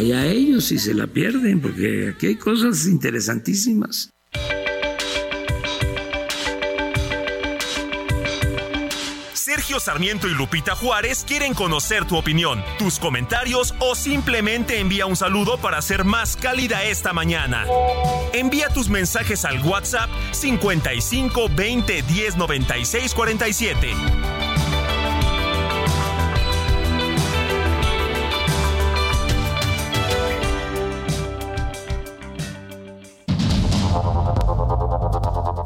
Allá ellos si se la pierden, porque aquí hay cosas interesantísimas. Sergio Sarmiento y Lupita Juárez quieren conocer tu opinión, tus comentarios o simplemente envía un saludo para hacer más cálida esta mañana. Envía tus mensajes al WhatsApp 55 20 10 96 47.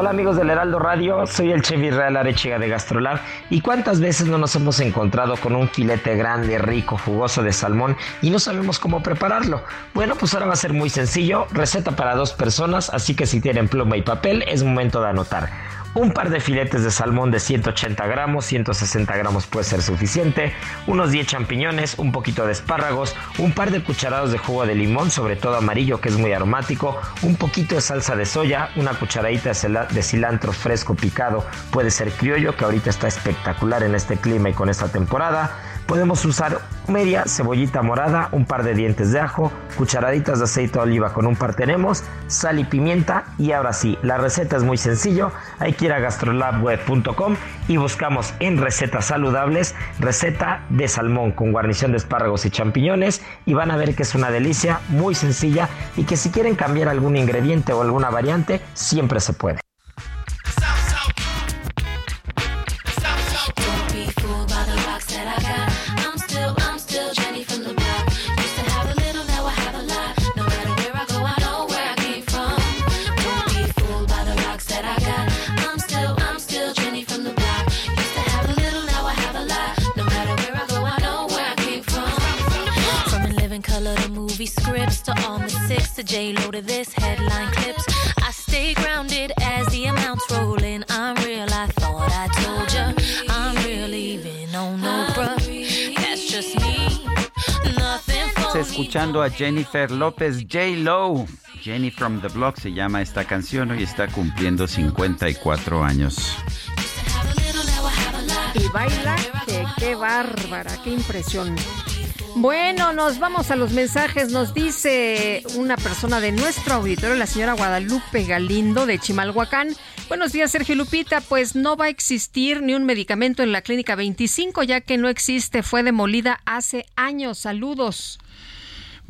Hola amigos del Heraldo Radio, soy el chef Israel Arechiga de Gastrolab. Y cuántas veces no nos hemos encontrado con un filete grande, rico, jugoso de salmón y no sabemos cómo prepararlo. Bueno, pues ahora va a ser muy sencillo, receta para dos personas, así que si tienen pluma y papel es momento de anotar un par de filetes de salmón de 180 gramos, 160 gramos puede ser suficiente, unos 10 champiñones, un poquito de espárragos, un par de cucharadas de jugo de limón, sobre todo amarillo que es muy aromático, un poquito de salsa de soya, una cucharadita de cilantro fresco picado, puede ser criollo que ahorita está espectacular en este clima y con esta temporada, Podemos usar media cebollita morada, un par de dientes de ajo, cucharaditas de aceite de oliva con un par tenemos, sal y pimienta y ahora sí, la receta es muy sencillo, hay que ir a gastrolabweb.com y buscamos en recetas saludables receta de salmón con guarnición de espárragos y champiñones y van a ver que es una delicia, muy sencilla y que si quieren cambiar algún ingrediente o alguna variante, siempre se puede. J-Lo to this headline clips. I stay grounded as the amounts roll in. I'm real, I thought I told you. I'm real, even on no bruh. That's just me. Nothing for escuchando a Jennifer López J-Lo. Jenny from the Block se llama esta canción y está cumpliendo 54 años. Y baila, que qué bárbara, qué impresión. Bueno, nos vamos a los mensajes. Nos dice una persona de nuestro auditorio, la señora Guadalupe Galindo de Chimalhuacán. Buenos días, Sergio Lupita. Pues no va a existir ni un medicamento en la clínica 25, ya que no existe. Fue demolida hace años. Saludos.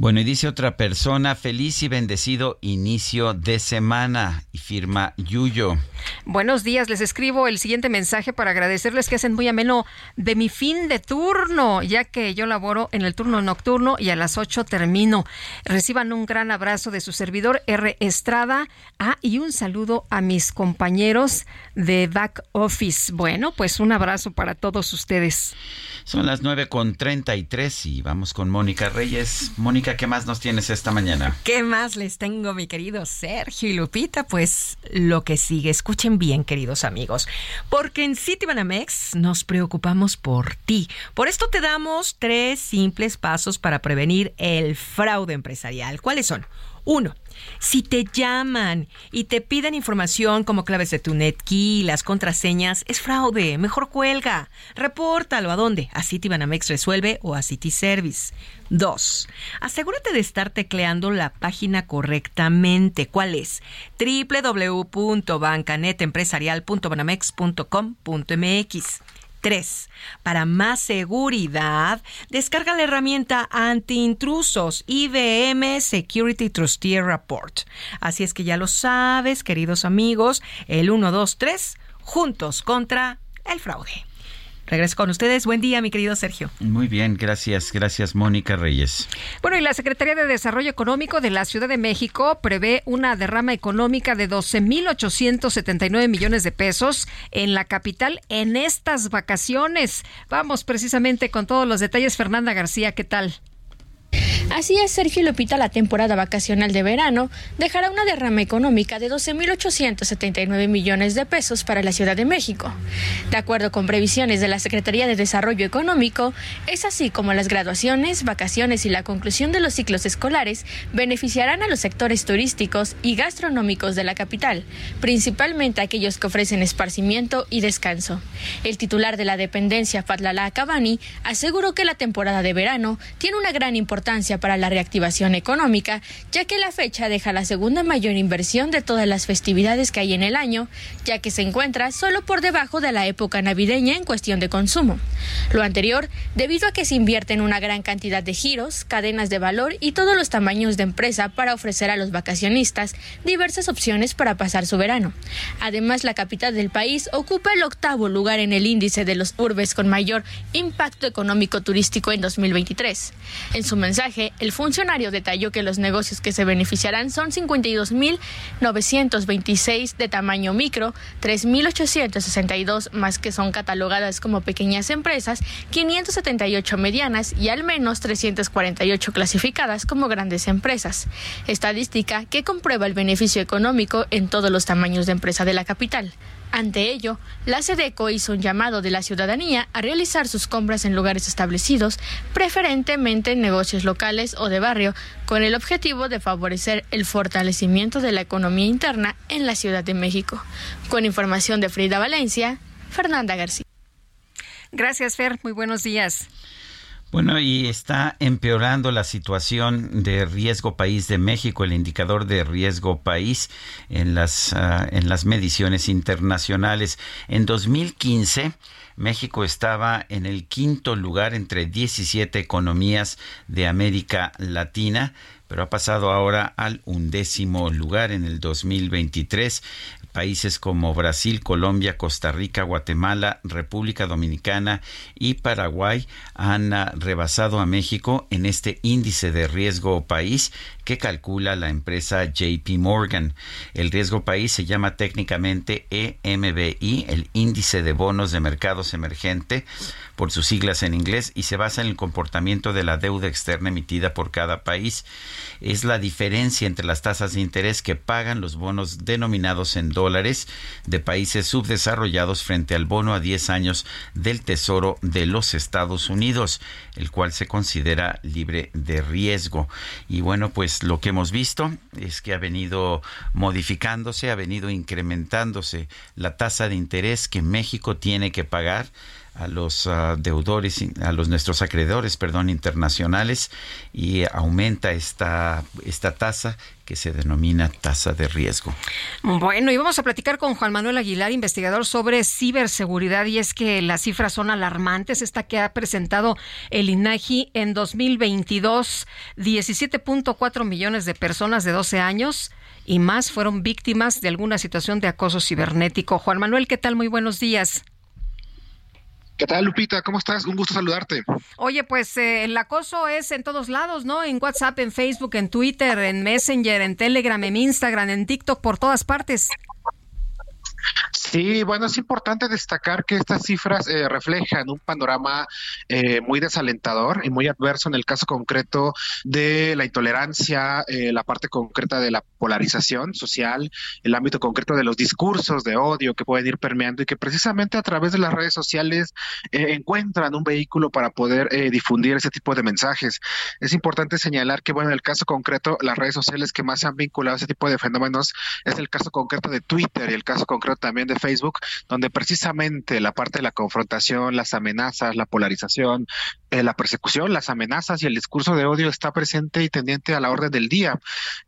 Bueno, y dice otra persona, feliz y bendecido inicio de semana, y firma Yuyo. Buenos días, les escribo el siguiente mensaje para agradecerles que hacen muy ameno de mi fin de turno, ya que yo laboro en el turno nocturno y a las 8 termino. Reciban un gran abrazo de su servidor R. Estrada ah, y un saludo a mis compañeros de Back Office. Bueno, pues un abrazo para todos ustedes. Son las 9 con 33 y vamos con Mónica Reyes. Mónica, ¿qué más nos tienes esta mañana? ¿Qué más les tengo, mi querido Sergio y Lupita? Pues lo que sigue. Escuchen bien, queridos amigos. Porque en Citibanamex nos preocupamos por ti. Por esto te damos tres simples pasos para prevenir el fraude empresarial. ¿Cuáles son? Uno, si te llaman y te piden información como claves de tu NetKey, las contraseñas, es fraude. Mejor cuelga. Repórtalo. ¿A dónde? A Citibanamex Resuelve o a City Service. Dos, asegúrate de estar tecleando la página correctamente. ¿Cuál es? www.bancanetempresarial.banamex.com.mx. 3. Para más seguridad, descarga la herramienta anti-intrusos IBM Security Trustier Report. Así es que ya lo sabes, queridos amigos, el 1, 2, 3, juntos contra el fraude. Regreso con ustedes. Buen día, mi querido Sergio. Muy bien, gracias, gracias, Mónica Reyes. Bueno, y la Secretaría de Desarrollo Económico de la Ciudad de México prevé una derrama económica de 12.879 millones de pesos en la capital en estas vacaciones. Vamos precisamente con todos los detalles. Fernanda García, ¿qué tal? Así es, Sergio Lupita, la temporada vacacional de verano dejará una derrama económica de 12.879 millones de pesos para la Ciudad de México. De acuerdo con previsiones de la Secretaría de Desarrollo Económico, es así como las graduaciones, vacaciones y la conclusión de los ciclos escolares beneficiarán a los sectores turísticos y gastronómicos de la capital, principalmente aquellos que ofrecen esparcimiento y descanso. El titular de la dependencia, Fatlala Cabani, aseguró que la temporada de verano tiene una gran importancia para la reactivación económica, ya que la fecha deja la segunda mayor inversión de todas las festividades que hay en el año, ya que se encuentra solo por debajo de la época navideña en cuestión de consumo. Lo anterior, debido a que se invierte en una gran cantidad de giros, cadenas de valor y todos los tamaños de empresa para ofrecer a los vacacionistas diversas opciones para pasar su verano. Además, la capital del país ocupa el octavo lugar en el índice de los urbes con mayor impacto económico turístico en 2023. En su el funcionario detalló que los negocios que se beneficiarán son 52.926 de tamaño micro, 3.862 más que son catalogadas como pequeñas empresas, 578 medianas y al menos 348 clasificadas como grandes empresas. Estadística que comprueba el beneficio económico en todos los tamaños de empresa de la capital. Ante ello, la SEDECO hizo un llamado de la ciudadanía a realizar sus compras en lugares establecidos, preferentemente en negocios locales o de barrio, con el objetivo de favorecer el fortalecimiento de la economía interna en la Ciudad de México. Con información de Frida Valencia, Fernanda García. Gracias, Fer. Muy buenos días. Bueno, y está empeorando la situación de riesgo país de México, el indicador de riesgo país en las, uh, en las mediciones internacionales. En 2015, México estaba en el quinto lugar entre 17 economías de América Latina pero ha pasado ahora al undécimo lugar en el 2023. Países como Brasil, Colombia, Costa Rica, Guatemala, República Dominicana y Paraguay han ah, rebasado a México en este índice de riesgo país que calcula la empresa JP Morgan. El riesgo país se llama técnicamente EMBI, el índice de bonos de mercados emergente, por sus siglas en inglés, y se basa en el comportamiento de la deuda externa emitida por cada país. Es la diferencia entre las tasas de interés que pagan los bonos denominados en dólares de países subdesarrollados frente al bono a 10 años del Tesoro de los Estados Unidos, el cual se considera libre de riesgo. Y bueno, pues lo que hemos visto es que ha venido modificándose, ha venido incrementándose la tasa de interés que México tiene que pagar a los uh, deudores, a los nuestros acreedores, perdón, internacionales y aumenta esta, esta tasa que se denomina tasa de riesgo. Bueno, y vamos a platicar con Juan Manuel Aguilar, investigador sobre ciberseguridad, y es que las cifras son alarmantes. Esta que ha presentado el INAGI en 2022, 17.4 millones de personas de 12 años y más fueron víctimas de alguna situación de acoso cibernético. Juan Manuel, ¿qué tal? Muy buenos días. ¿Qué tal, Lupita? ¿Cómo estás? Un gusto saludarte. Oye, pues eh, el acoso es en todos lados, ¿no? En WhatsApp, en Facebook, en Twitter, en Messenger, en Telegram, en Instagram, en TikTok, por todas partes. Sí, bueno, es importante destacar que estas cifras eh, reflejan un panorama eh, muy desalentador y muy adverso en el caso concreto de la intolerancia, eh, la parte concreta de la polarización social, el ámbito concreto de los discursos de odio que pueden ir permeando y que precisamente a través de las redes sociales encuentran un vehículo para poder difundir ese tipo de mensajes. Es importante señalar que, bueno, en el caso concreto, las redes sociales que más se han vinculado a ese tipo de fenómenos es el caso concreto de Twitter y el caso concreto también de Facebook, donde precisamente la parte de la confrontación, las amenazas, la polarización, eh, la persecución, las amenazas y el discurso de odio está presente y tendiente a la orden del día.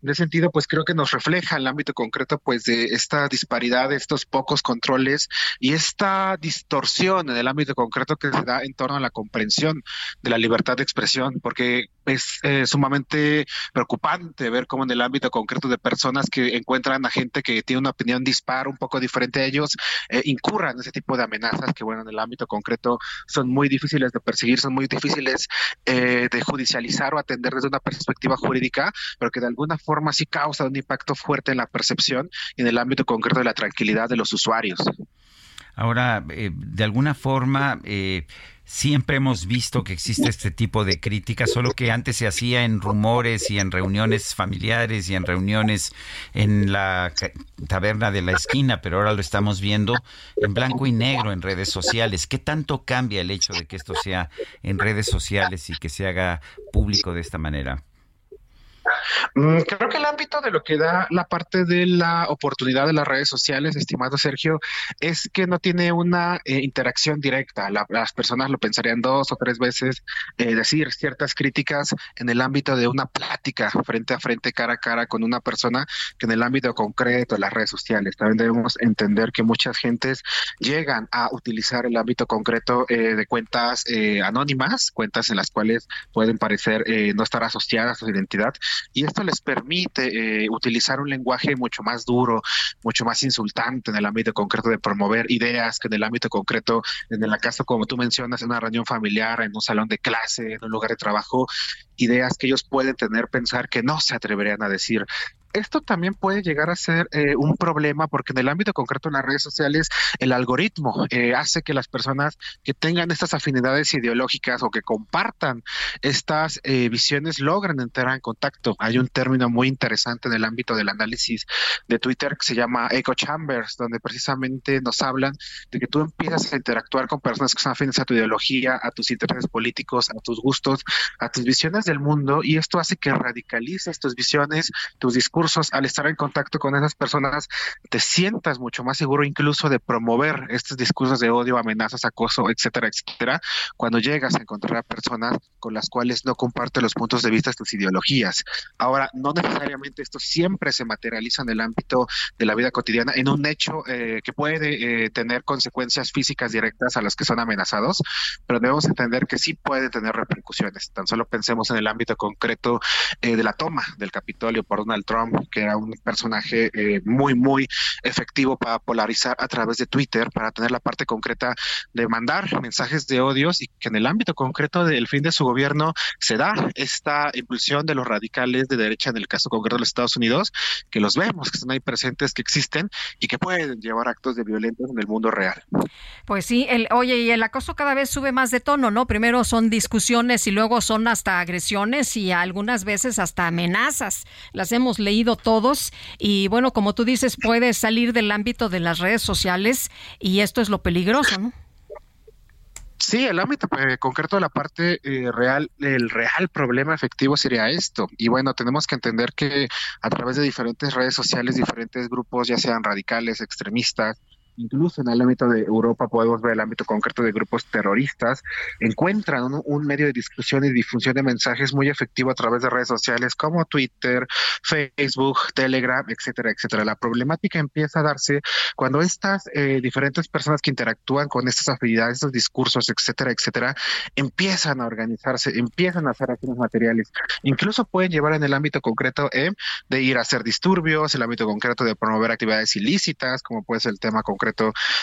En ese sentido, pues creo que nos refleja el ámbito concreto, pues de esta disparidad, de estos pocos controles y esta distorsión en el ámbito concreto que se da en torno a la comprensión de la libertad de expresión, porque es eh, sumamente preocupante ver cómo en el ámbito concreto de personas que encuentran a gente que tiene una opinión dispar un poco diferente a ellos, eh, incurran ese tipo de amenazas que, bueno, en el ámbito concreto son muy difíciles de perseguir, son muy difíciles eh, de judicializar o atender desde una perspectiva jurídica, pero que de alguna forma sí causa un impacto fuerte en la percepción y en el ámbito concreto de la tranquilidad de los usuarios. Ahora, de alguna forma, siempre hemos visto que existe este tipo de crítica, solo que antes se hacía en rumores y en reuniones familiares y en reuniones en la taberna de la esquina, pero ahora lo estamos viendo en blanco y negro en redes sociales. ¿Qué tanto cambia el hecho de que esto sea en redes sociales y que se haga público de esta manera? Mm, creo que el ámbito de lo que da la parte de la oportunidad de las redes sociales, estimado Sergio, es que no tiene una eh, interacción directa. las personas lo pensarían dos o tres veces eh, decir ciertas críticas en el ámbito de una plática frente a frente, cara a cara con una persona, que en el ámbito concreto de las redes sociales. También debemos entender que muchas gentes llegan a utilizar el ámbito concreto eh, de cuentas anónimas, cuentas en las cuales pueden parecer no estar asociadas a su identidad y esto les permite eh, utilizar un lenguaje mucho más duro, mucho más insultante en el ámbito concreto de promover ideas que en el ámbito concreto, en el caso como tú mencionas, en una reunión familiar, en un salón de clase, en un lugar de trabajo, ideas que ellos pueden tener, pensar que no se atreverían a decir esto también puede llegar a ser eh, un problema porque en el ámbito concreto en las redes sociales el algoritmo eh, hace que las personas que tengan estas afinidades ideológicas o que compartan estas eh, visiones logren entrar en contacto. Hay un término muy interesante en el ámbito del análisis de Twitter que se llama echo chambers, donde precisamente nos hablan de que tú empiezas a interactuar con personas que son afines a tu ideología, a tus intereses políticos, a tus gustos, a tus visiones del mundo y esto hace que radicalices tus visiones, tus discursos al estar en contacto con esas personas, te sientas mucho más seguro incluso de promover estos discursos de odio, amenazas, acoso, etcétera, etcétera, cuando llegas a encontrar a personas con las cuales no compartes los puntos de vista, tus ideologías. Ahora, no necesariamente esto siempre se materializa en el ámbito de la vida cotidiana, en un hecho eh, que puede eh, tener consecuencias físicas directas a los que son amenazados, pero debemos entender que sí puede tener repercusiones. Tan solo pensemos en el ámbito concreto eh, de la toma del Capitolio por Donald Trump que era un personaje eh, muy, muy efectivo para polarizar a través de Twitter, para tener la parte concreta de mandar mensajes de odios y que en el ámbito concreto del fin de su gobierno se da esta impulsión de los radicales de derecha en el caso concreto de los Estados Unidos, que los vemos, que están ahí presentes, que existen y que pueden llevar actos de violencia en el mundo real. Pues sí, el, oye, y el acoso cada vez sube más de tono, ¿no? Primero son discusiones y luego son hasta agresiones y algunas veces hasta amenazas. Las hemos leído todos y bueno, como tú dices, puede salir del ámbito de las redes sociales y esto es lo peligroso, ¿no? Sí, el ámbito eh, concreto de la parte eh, real, el real problema efectivo sería esto. Y bueno, tenemos que entender que a través de diferentes redes sociales, diferentes grupos, ya sean radicales, extremistas, incluso en el ámbito de Europa podemos ver el ámbito concreto de grupos terroristas, encuentran un, medio de discusión y difusión de mensajes muy efectivo a través de redes sociales como Twitter, Facebook, Telegram, etcétera, etcétera. La problemática empieza a darse cuando estas eh, diferentes personas que interactúan con estas afinidades, estos discursos, etcétera, etcétera, empiezan a organizarse, empiezan a hacer acciones materiales. Incluso pueden llevar en el ámbito concreto eh, de ir a hacer disturbios, el ámbito concreto de promover actividades ilícitas, como puede ser el tema concreto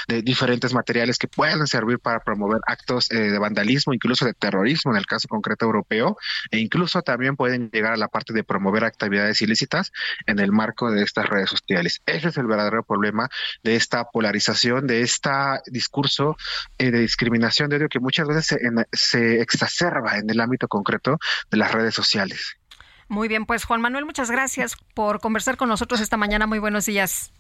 de diferentes materiales que pueden servir para promover actos eh, de vandalismo, incluso de terrorismo en el caso concreto europeo, e incluso también pueden llegar a la parte de promover actividades ilícitas en el marco de estas redes sociales. Ese es el verdadero problema de esta polarización, de este discurso eh, de discriminación de odio que muchas veces se, se exacerba en el ámbito concreto de las redes sociales. Muy bien, pues Juan Manuel, muchas gracias por conversar con nosotros esta mañana. Muy buenos días.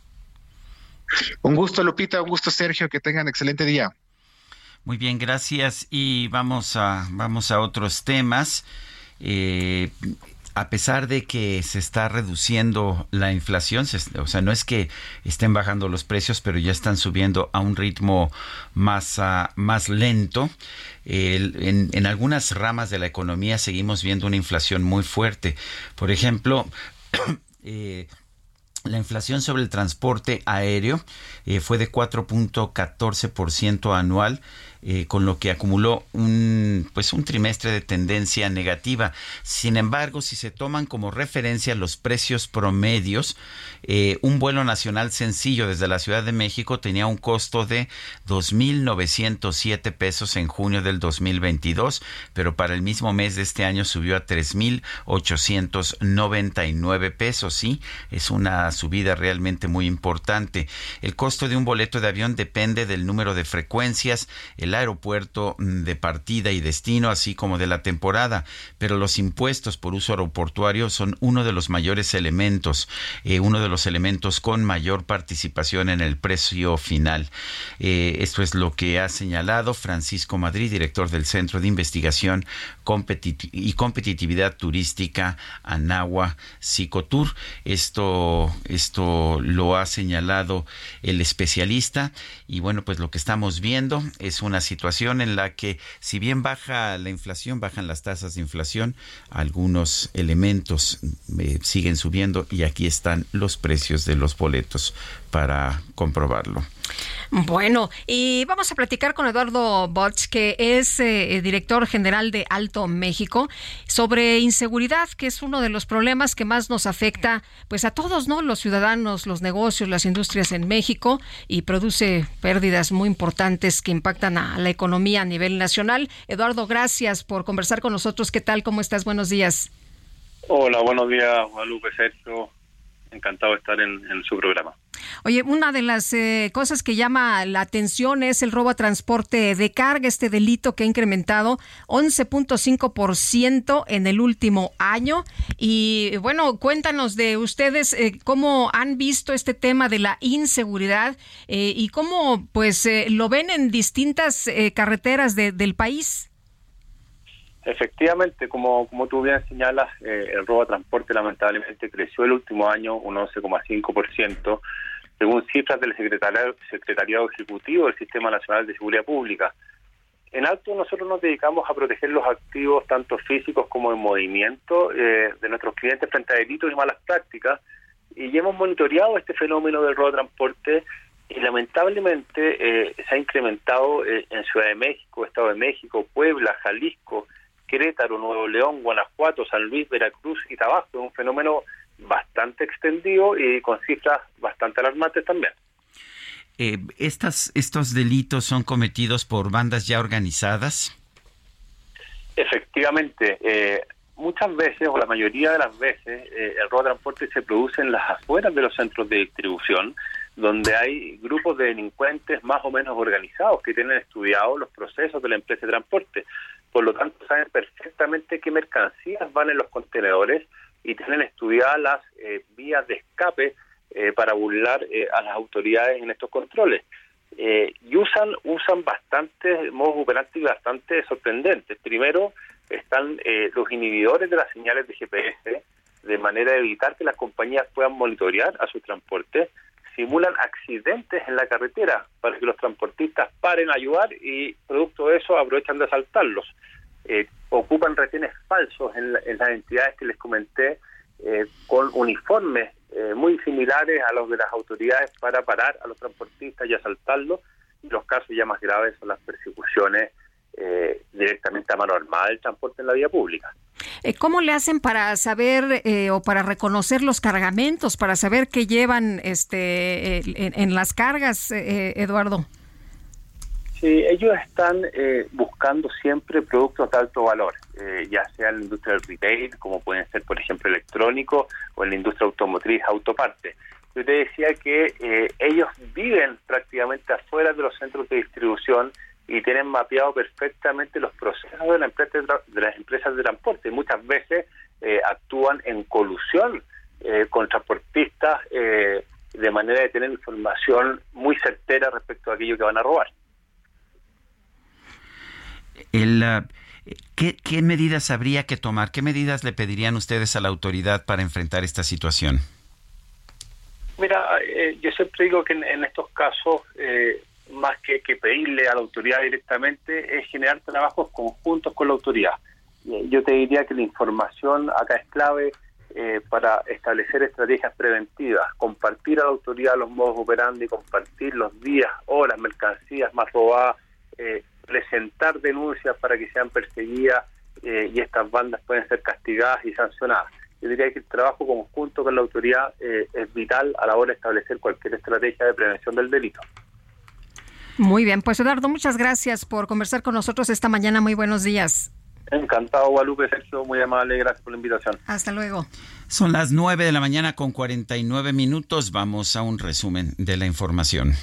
Un gusto, Lupita, un gusto, Sergio, que tengan excelente día. Muy bien, gracias. Y vamos a, vamos a otros temas. Eh, a pesar de que se está reduciendo la inflación, o sea, no es que estén bajando los precios, pero ya están subiendo a un ritmo más, ah, más lento. en, en, algunas ramas de la economía seguimos viendo una inflación muy fuerte. Por ejemplo, (clears throat) eh, la inflación sobre el transporte aéreo eh, fue de 4.14% anual eh, con lo que acumuló un, pues un trimestre de tendencia negativa. Sin embargo, si se toman como referencia los precios promedios, eh, un vuelo nacional sencillo desde la Ciudad de México tenía un costo de 2.907 pesos en junio del 2022, pero para el mismo mes de este año subió a 3.899 pesos. Sí, es una subida realmente muy importante. El costo de un boleto de avión depende del número de frecuencias, el aeropuerto mm, de partida y destino, así como de la temporada, pero los impuestos por uso aeroportuario son uno de los mayores elementos, eh, uno de los elementos con mayor participación en el precio final. Eh, esto es lo que ha señalado Francisco Madrid, director del Centro de Investigación y Competitividad Turística Anagua Psicotur. Esto, esto lo ha señalado el especialista y bueno, pues lo que estamos viendo es una situación en la que si bien baja la inflación, bajan las tasas de inflación, algunos elementos eh, siguen subiendo y aquí están los precios de los boletos para comprobarlo. Bueno, y vamos a platicar con Eduardo Botch, que es eh, director general de Alto México, sobre inseguridad, que es uno de los problemas que más nos afecta, pues a todos, ¿no? Los ciudadanos, los negocios, las industrias en México y produce pérdidas muy importantes que impactan a la economía a nivel nacional. Eduardo, gracias por conversar con nosotros. ¿Qué tal? ¿Cómo estás? Buenos días. Hola, buenos días, Guadalupe Sergio. Encantado de estar en, su programa. Oye, una de las eh, cosas que llama la atención es el robo a transporte de carga, este delito que ha incrementado 11.5% en el último año. Y bueno, cuéntanos de ustedes eh, cómo han visto este tema de la inseguridad eh, y cómo pues lo ven en distintas carreteras de, del país. Efectivamente, como, como tú bien señalas, el robo a transporte lamentablemente creció el último año un 11,5% según cifras del Secretariado, Secretariado Ejecutivo del Sistema Nacional de Seguridad Pública. En Alto nosotros nos dedicamos a proteger los activos tanto físicos como en movimiento eh, de nuestros clientes frente a delitos y malas prácticas y hemos monitoreado este fenómeno del robo de transporte y lamentablemente eh, se ha incrementado eh, en Ciudad de México, Estado de México, Puebla, Jalisco, Querétaro, Nuevo León, Guanajuato, San Luis, Veracruz y Tabasco. Es un fenómeno bastante extendido y con cifras bastante alarmantes también. Eh, estas, ¿Estos delitos son cometidos por bandas ya organizadas? Efectivamente, eh, muchas veces o la mayoría de las veces eh, el robo de transporte se produce en las afueras de los centros de distribución, donde hay grupos de delincuentes más o menos organizados que tienen estudiado los procesos de la empresa de transporte. Por lo tanto, saben perfectamente qué mercancías van en los contenedores, y tienen estudiadas las eh, vías de escape eh, para burlar eh, a las autoridades en estos controles. y usan usan bastante modos operantes bastante sorprendentes. Primero están los inhibidores de las señales de GPS, de manera de evitar que las compañías puedan monitorear a su transporte. Simulan accidentes en la carretera para que los transportistas paren a ayudar y, producto de eso, aprovechan de asaltarlos eh, ocupan retenes falsos en, las entidades que les comenté eh, con uniformes eh, muy similares a los de las autoridades para parar a los transportistas y asaltarlos. Y los casos ya más graves son las persecuciones eh, directamente a mano armada del transporte en la vía pública. ¿Cómo le hacen para saber o para reconocer los cargamentos, para saber qué llevan este, en, las cargas, Eduardo? Sí, ellos están eh, buscando siempre productos de alto valor, eh, ya sea en la industria del retail, como pueden ser, por ejemplo, electrónico, o en la industria automotriz, autoparte. Yo te decía que eh, ellos viven prácticamente afuera de los centros de distribución y tienen mapeado perfectamente los procesos de, la empresa de, las empresas de transporte. Muchas veces actúan en colusión con transportistas de manera de tener información muy certera respecto a aquello que van a robar. El, uh, ¿qué, medidas habría que tomar? ¿Qué medidas le pedirían ustedes a la autoridad para enfrentar esta situación? Mira, eh, yo siempre digo que en, estos casos, eh, más que, pedirle a la autoridad directamente, es generar trabajos conjuntos con la autoridad. Eh, yo te diría que la información acá es clave para establecer estrategias preventivas, compartir a la autoridad los modos operandi, compartir los días, horas, mercancías más robadas, presentar denuncias para que sean perseguidas eh, y estas bandas pueden ser castigadas y sancionadas. Yo diría que el trabajo conjunto con la autoridad eh, es vital a la hora de establecer cualquier estrategia de prevención del delito. Muy bien, pues Eduardo, muchas gracias por conversar con nosotros esta mañana. Muy buenos días. Encantado, Guadalupe, Sergio, muy amable, gracias por la invitación. Hasta luego. Son las 9 de la mañana con 49 minutos. Vamos a un resumen de la información.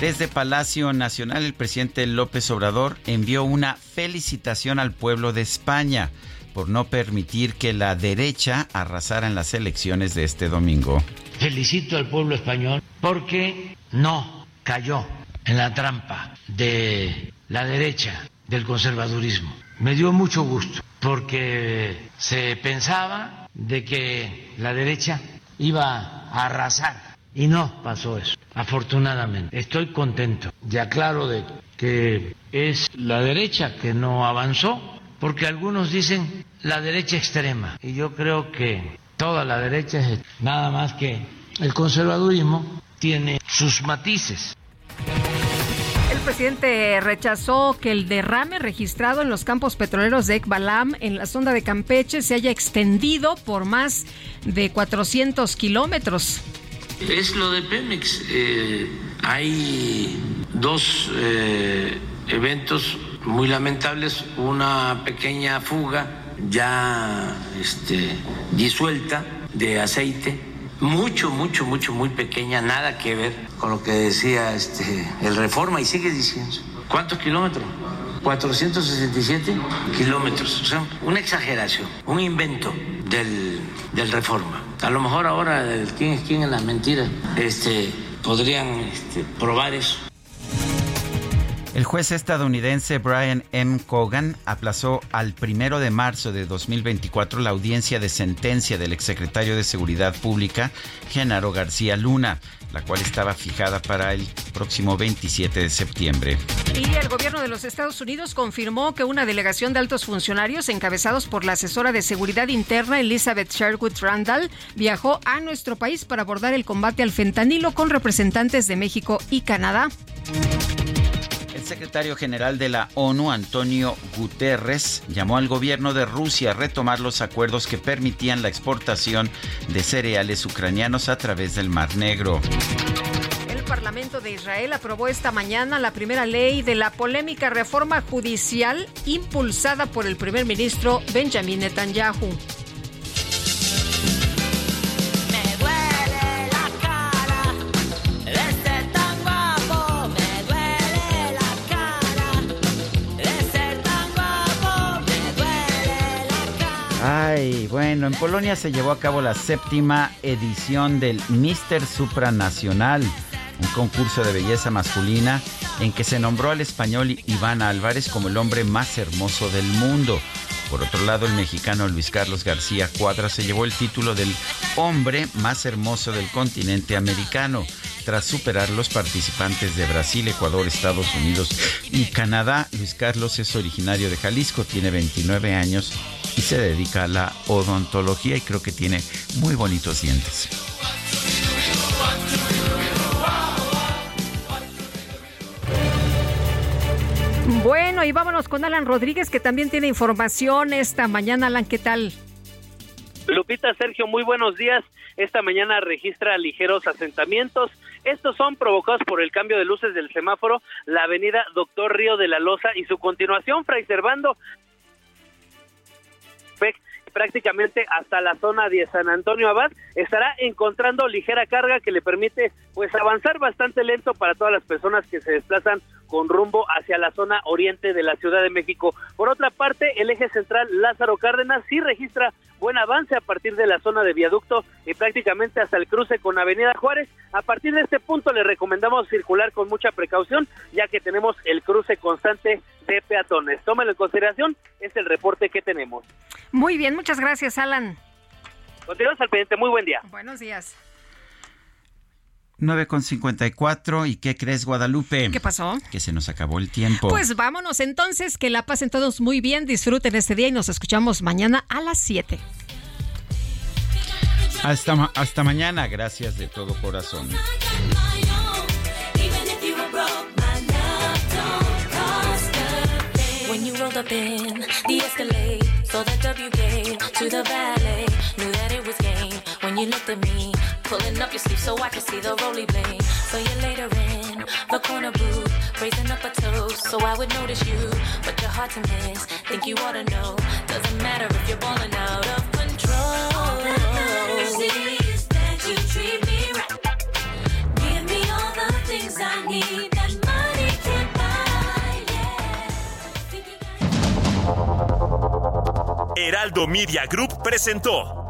Desde Palacio Nacional, el presidente López Obrador envió una felicitación al pueblo de España por no permitir que la derecha arrasara en las elecciones de este domingo. Felicito al pueblo español porque no cayó en la trampa de la derecha, del conservadurismo. Me dio mucho gusto porque se pensaba de que la derecha iba a arrasar y no pasó eso, afortunadamente. Estoy contento. Ya claro de que es la derecha que no avanzó, porque algunos dicen la derecha extrema. Y yo creo que toda la derecha es nada más que el conservadurismo tiene sus matices. El presidente rechazó que el derrame registrado en los campos petroleros de Ekbalam en la sonda de Campeche se haya extendido por más de 400 kilómetros. Es lo de Pemex. Eh, hay dos eh, eventos muy lamentables, una pequeña fuga ya este, disuelta de aceite, mucho, mucho, mucho, muy pequeña, nada que ver con lo que decía este, el Reforma y sigue diciendo. ¿Cuántos kilómetros? 467 kilómetros. O sea, una exageración, un invento del, del Reforma. A lo mejor ahora quién es quién en las mentiras este, podrían este, probar eso. El juez estadounidense Brian M. Cogan aplazó al primero de marzo de 2024 la audiencia de sentencia del exsecretario de Seguridad Pública, Genaro García Luna, la cual estaba fijada para el próximo 27 de septiembre. Y el gobierno de los Estados Unidos confirmó que una delegación de altos funcionarios encabezados por la asesora de seguridad interna Elizabeth Sherwood Randall viajó a nuestro país para abordar el combate al fentanilo con representantes de México y Canadá. El secretario general de la ONU, Antonio Guterres, llamó al gobierno de Rusia a retomar los acuerdos que permitían la exportación de cereales ucranianos a través del Mar Negro. El Parlamento de Israel aprobó esta mañana la primera ley de la polémica reforma judicial impulsada por el primer ministro Benjamin Netanyahu. Ay, bueno, en Polonia se llevó a cabo la séptima edición del Mister Supranacional, un concurso de belleza masculina en que se nombró al español Iván Álvarez como el hombre más hermoso del mundo. Por otro lado, el mexicano Luis Carlos García Cuadra se llevó el título del hombre más hermoso del continente americano, tras superar los participantes de Brasil, Ecuador, Estados Unidos y Canadá. Luis Carlos es originario de Jalisco, tiene 29 años y se dedica a la odontología y creo que tiene muy bonitos dientes. Bueno, y vámonos con Alan Rodríguez, que también tiene información esta mañana. Alan, ¿qué tal? Lupita, Sergio, muy buenos días. Esta mañana registra ligeros asentamientos. Estos son provocados por el cambio de luces del semáforo, la avenida Doctor Río de la Loza y su continuación, Fray Servando, prácticamente hasta la zona de San Antonio Abad, estará encontrando ligera carga que le permite pues avanzar bastante lento para todas las personas que se desplazan con rumbo hacia la zona oriente de la Ciudad de México. Por otra parte, el eje central Lázaro Cárdenas sí registra buen avance a partir de la zona de viaducto y prácticamente hasta el cruce con Avenida Juárez. A partir de este punto le recomendamos circular con mucha precaución, ya que tenemos el cruce constante de peatones. Tómelo en consideración, es el reporte que tenemos. Muy bien, muchas gracias, Alan. Continuamos al pendiente, muy buen día. Buenos días. 9.54 y ¿qué crees Guadalupe? ¿Qué pasó? Que se nos acabó el tiempo. Pues vámonos entonces, que la pasen todos muy bien, disfruten este día y nos escuchamos mañana a las 7. Hasta, hasta mañana, gracias de todo corazón. When you rolled up in the Escalade, saw the W game to the valet, knew that it was game when you looked at me, pulling up your sleeve so I could see the roly blade. So you later in the corner booth, raising up a toast so I would notice you, but you're hard to miss. Think you ought to know, doesn't matter if you're balling out of control. Heraldo Media Group presentó